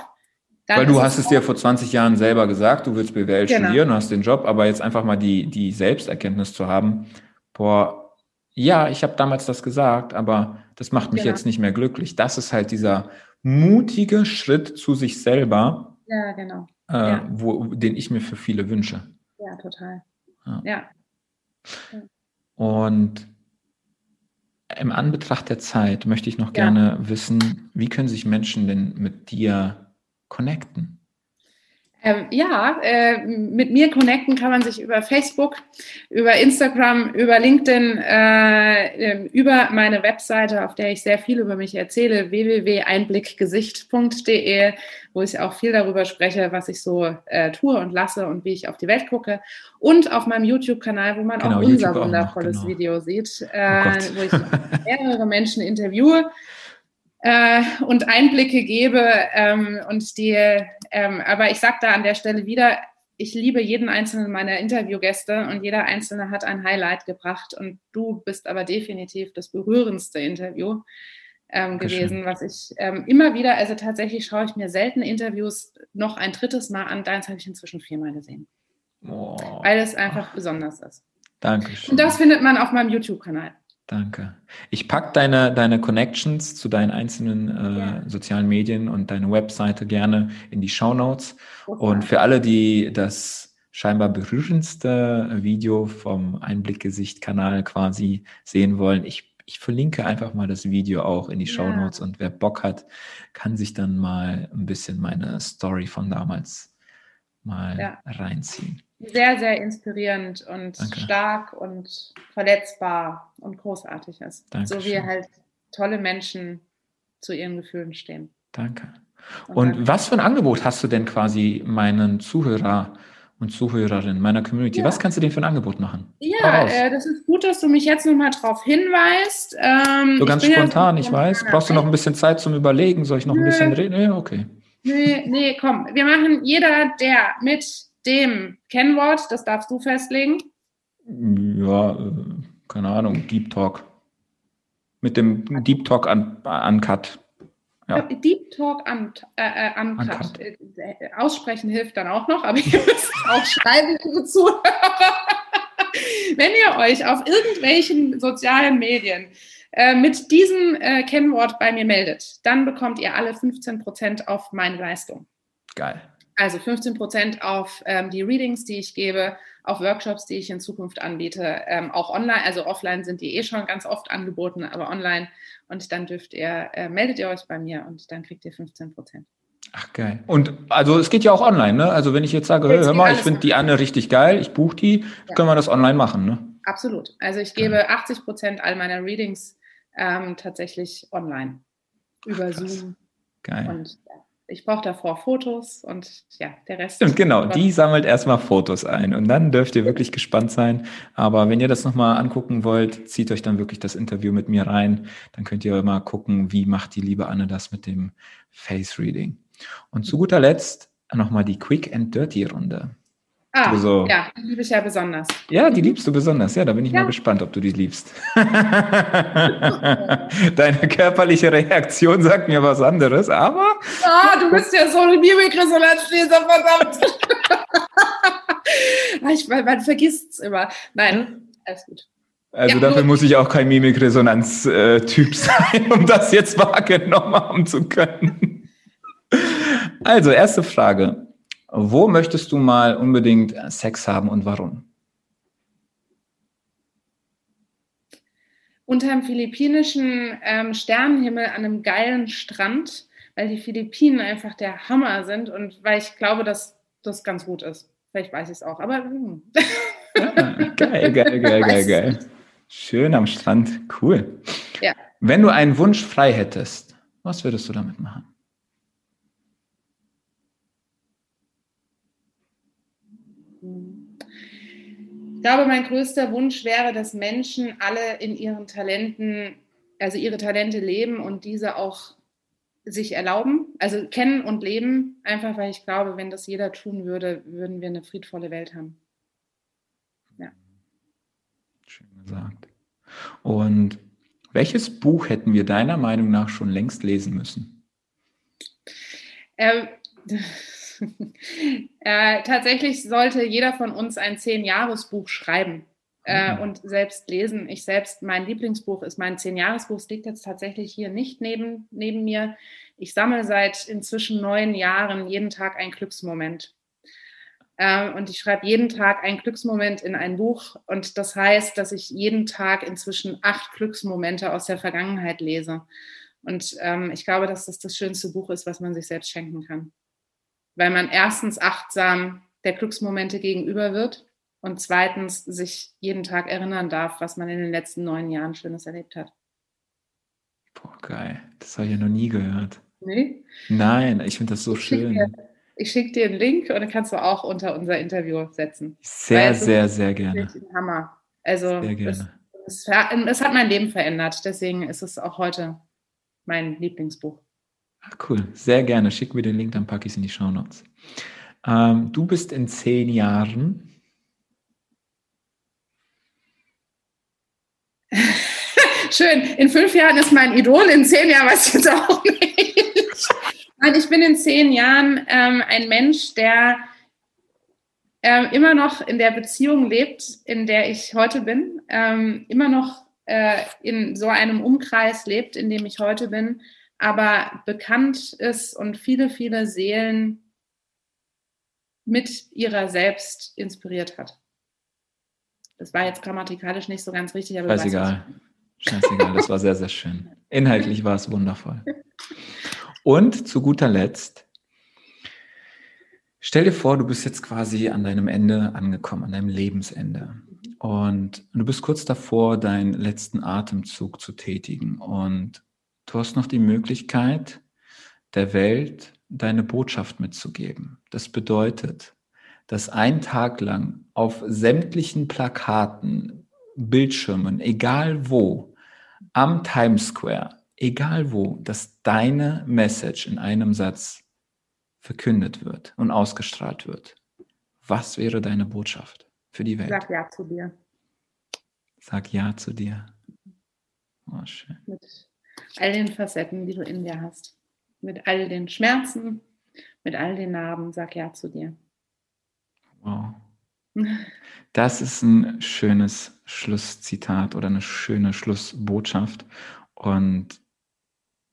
Weil du hast es dir vor 20 Jahren selber gesagt, du willst BWL genau. studieren, du hast den Job, aber jetzt einfach mal die, die Selbsterkenntnis zu haben, boah, ja, ich habe damals das gesagt, aber das macht mich genau. jetzt nicht mehr glücklich. Das ist halt dieser mutige Schritt zu sich selber, ja, genau. Äh, ja. Wo, den ich mir für viele wünsche. Ja, total. Ja. ja. Und im Anbetracht der Zeit möchte ich noch gerne wissen, wie können sich Menschen denn mit dir connecten? Ähm, ja, äh, mit mir connecten kann man sich über Facebook, über Instagram, über LinkedIn, äh, ähm, über meine Webseite, auf der ich sehr viel über mich erzähle, www.einblickgesicht.de, wo ich auch viel darüber spreche, was ich so äh, tue und lasse und wie ich auf die Welt gucke. Und auf meinem YouTube-Kanal, wo man genau, auch unser YouTube wundervolles auch noch, genau. Video sieht, äh, oh wo ich mehrere Menschen interviewe äh, und Einblicke gebe. Ähm, und die, ähm, aber ich sage da an der Stelle wieder, ich liebe jeden einzelnen meiner Interviewgäste und jeder einzelne hat ein Highlight gebracht und du bist aber definitiv das berührendste Interview ähm, gewesen, was ich ähm, immer wieder, also tatsächlich schaue ich mir selten Interviews noch ein drittes Mal an, deins habe ich inzwischen viermal gesehen. Oh. Weil es einfach besonders ist. Dankeschön. Und das findet man auf meinem YouTube-Kanal. Danke. Ich packe deine, deine Connections zu deinen einzelnen äh, ja. sozialen Medien und deine Webseite gerne in die Show Notes. Okay. Und für alle, die das scheinbar berührendste Video vom Einblickgesicht-Kanal quasi sehen wollen, ich, ich verlinke einfach mal das Video auch in die Show Notes und wer Bock hat, kann sich dann mal ein bisschen meine Story von damals mal ja. reinziehen sehr, sehr inspirierend und Danke. stark und verletzbar und großartig ist. Dankeschön. So wie halt tolle Menschen zu ihren Gefühlen stehen. Danke. Und, und was für ein Angebot hast du denn quasi meinen Zuhörer und Zuhörerinnen meiner Community? Ja. Was kannst du denen für ein Angebot machen? Ja, äh, das ist gut, dass du mich jetzt nochmal drauf hinweist. Ähm, so ganz spontan, ich weiß. Brauchst du noch ein bisschen Zeit zum Überlegen? Soll ich noch ein bisschen reden? Ja, okay. Nee, nee, komm. Wir machen jeder, der mit dem Kennwort, das darfst du festlegen. Ja, äh, keine Ahnung, Deep Talk. Mit dem Deep Talk un Uncut. Ja. Deep Talk äh, äh, Uncut. Äh, äh, aussprechen hilft dann auch noch, aber ihr müsst auch schreiben, liebe Zuhörer. Wenn ihr euch auf irgendwelchen sozialen Medien äh, mit diesem äh, Kennwort bei mir meldet, dann bekommt ihr alle 15% auf meine Leistung. Geil. Also 15 Prozent auf ähm, die Readings, die ich gebe, auf Workshops, die ich in Zukunft anbiete, ähm, auch online. Also offline sind die eh schon ganz oft angeboten, aber online. Und dann dürft ihr, äh, meldet ihr euch bei mir und dann kriegt ihr 15 Prozent. Ach geil. Und also es geht ja auch online, ne? Also wenn ich jetzt sage, jetzt hör mal, ich finde die Anne richtig geil, ich buche die, ja. können wir das online machen, ne? Absolut. Also ich gebe ja. 80 Prozent all meiner Readings ähm, tatsächlich online über Ach, Zoom. Geil. Und ja, ich brauche davor Fotos und ja, der Rest. Stimmt, genau. Die sammelt erstmal Fotos ein und dann dürft ihr wirklich gespannt sein. Aber wenn ihr das nochmal angucken wollt, zieht euch dann wirklich das Interview mit mir rein. Dann könnt ihr mal gucken, wie macht die liebe Anne das mit dem Face Reading. Und zu guter Letzt nochmal die Quick and Dirty Runde. Ah, so. ja, die liebe ich ja besonders. Ja, die liebst du besonders. Ja, da bin ich ja. mal gespannt, ob du die liebst. Deine körperliche Reaktion sagt mir was anderes, aber. Ah, du bist ja so ein Mimikresonanzleser, verdammt. Ich, man vergisst es immer. Nein, alles gut. Also ja, dafür muss ich auch kein Mimikresonanz-Typ sein, um das jetzt wahrgenommen haben zu können. Also, erste Frage. Wo möchtest du mal unbedingt Sex haben und warum? Unter dem philippinischen ähm, Sternenhimmel an einem geilen Strand, weil die Philippinen einfach der Hammer sind und weil ich glaube, dass das ganz gut ist. Vielleicht weiß ich es auch, aber. Hm. Ja, geil, geil, geil, geil, geil. Schön am Strand, cool. Ja. Wenn du einen Wunsch frei hättest, was würdest du damit machen? Ich glaube, mein größter Wunsch wäre, dass Menschen alle in ihren Talenten also ihre Talente leben und diese auch sich erlauben, also kennen und leben, einfach weil ich glaube, wenn das jeder tun würde, würden wir eine friedvolle Welt haben. Ja. Schön gesagt. Und welches Buch hätten wir deiner Meinung nach schon längst lesen müssen? Ähm, äh, tatsächlich sollte jeder von uns ein Zehn-Jahres-Buch schreiben äh, mhm. und selbst lesen. Ich selbst, mein Lieblingsbuch ist mein Zehn-Jahres-Buch. Es liegt jetzt tatsächlich hier nicht neben, neben mir. Ich sammle seit inzwischen neun Jahren jeden Tag einen Glücksmoment. Äh, und ich schreibe jeden Tag einen Glücksmoment in ein Buch. Und das heißt, dass ich jeden Tag inzwischen acht Glücksmomente aus der Vergangenheit lese. Und ähm, ich glaube, dass das das schönste Buch ist, was man sich selbst schenken kann. Weil man erstens achtsam der Glücksmomente gegenüber wird und zweitens sich jeden Tag erinnern darf, was man in den letzten neun Jahren Schönes erlebt hat. Boah, geil. Das habe ich ja noch nie gehört. Nee? Nein, ich finde das so ich schön. Schicke, ich schicke dir einen Link und dann kannst du auch unter unser Interview setzen. Sehr, sehr, sehr gerne. Hammer. Also sehr gerne. Es, es, es, hat mein Leben verändert. Deswegen ist es auch heute mein Lieblingsbuch. Ach, cool, sehr gerne. Schick mir den Link, dann packe ich es in die Show Notes. Ähm, du bist in zehn Jahren Schön. In fünf Jahren ist mein Idol, in zehn Jahren weiß ich jetzt auch nicht. Nein, ich bin in zehn Jahren ähm, ein Mensch, der ähm, immer noch in der Beziehung lebt, in der ich heute bin, ähm, immer noch äh, in so einem Umkreis lebt, in dem ich heute bin, aber bekannt ist und viele, viele Seelen mit ihrer selbst inspiriert hat. Das war jetzt grammatikalisch nicht so ganz richtig, aber. Scheißegal. Scheißegal, das war sehr, sehr schön. Inhaltlich war es wundervoll. Und zu guter Letzt, stell dir vor, du bist jetzt quasi an deinem Ende angekommen, an deinem Lebensende. Und du bist kurz davor, deinen letzten Atemzug zu tätigen. Und du hast noch die Möglichkeit, der Welt deine Botschaft mitzugeben. Das bedeutet, dass ein Tag lang auf sämtlichen Plakaten, Bildschirmen, egal wo, am Times Square, egal wo, dass deine Message in einem Satz verkündet wird und ausgestrahlt wird. Was wäre deine Botschaft für die Welt? Sag Ja zu dir. Sag Ja zu dir. Oh, schön. Mit all den Facetten, die du in dir hast. Mit all den Schmerzen, mit all den Narben, sag Ja zu dir. Wow. Das ist ein schönes Schlusszitat oder eine schöne Schlussbotschaft. Und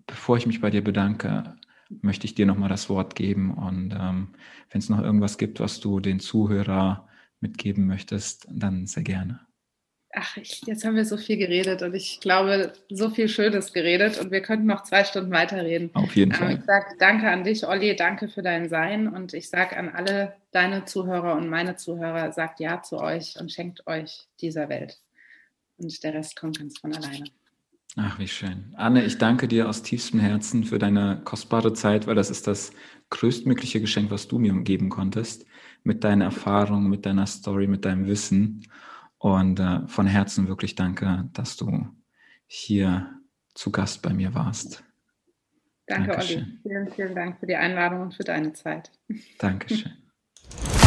bevor ich mich bei dir bedanke, möchte ich dir nochmal das Wort geben. Und ähm, wenn es noch irgendwas gibt, was du den Zuhörer mitgeben möchtest, dann sehr gerne ach, ich, jetzt haben wir so viel geredet und ich glaube, so viel Schönes geredet und wir könnten noch zwei Stunden weiterreden. Auf jeden ähm, Fall. Ich sage danke an dich, Olli, danke für dein Sein und ich sage an alle deine Zuhörer und meine Zuhörer, sagt Ja zu euch und schenkt euch dieser Welt. Und der Rest kommt ganz von alleine. Ach, wie schön. Anne, ich danke dir aus tiefstem Herzen für deine kostbare Zeit, weil das ist das größtmögliche Geschenk, was du mir geben konntest, mit deiner Erfahrung, mit deiner Story, mit deinem Wissen. Und äh, von Herzen wirklich danke, dass du hier zu Gast bei mir warst. Danke, Dankeschön. Olli. Vielen, vielen Dank für die Einladung und für deine Zeit. Dankeschön.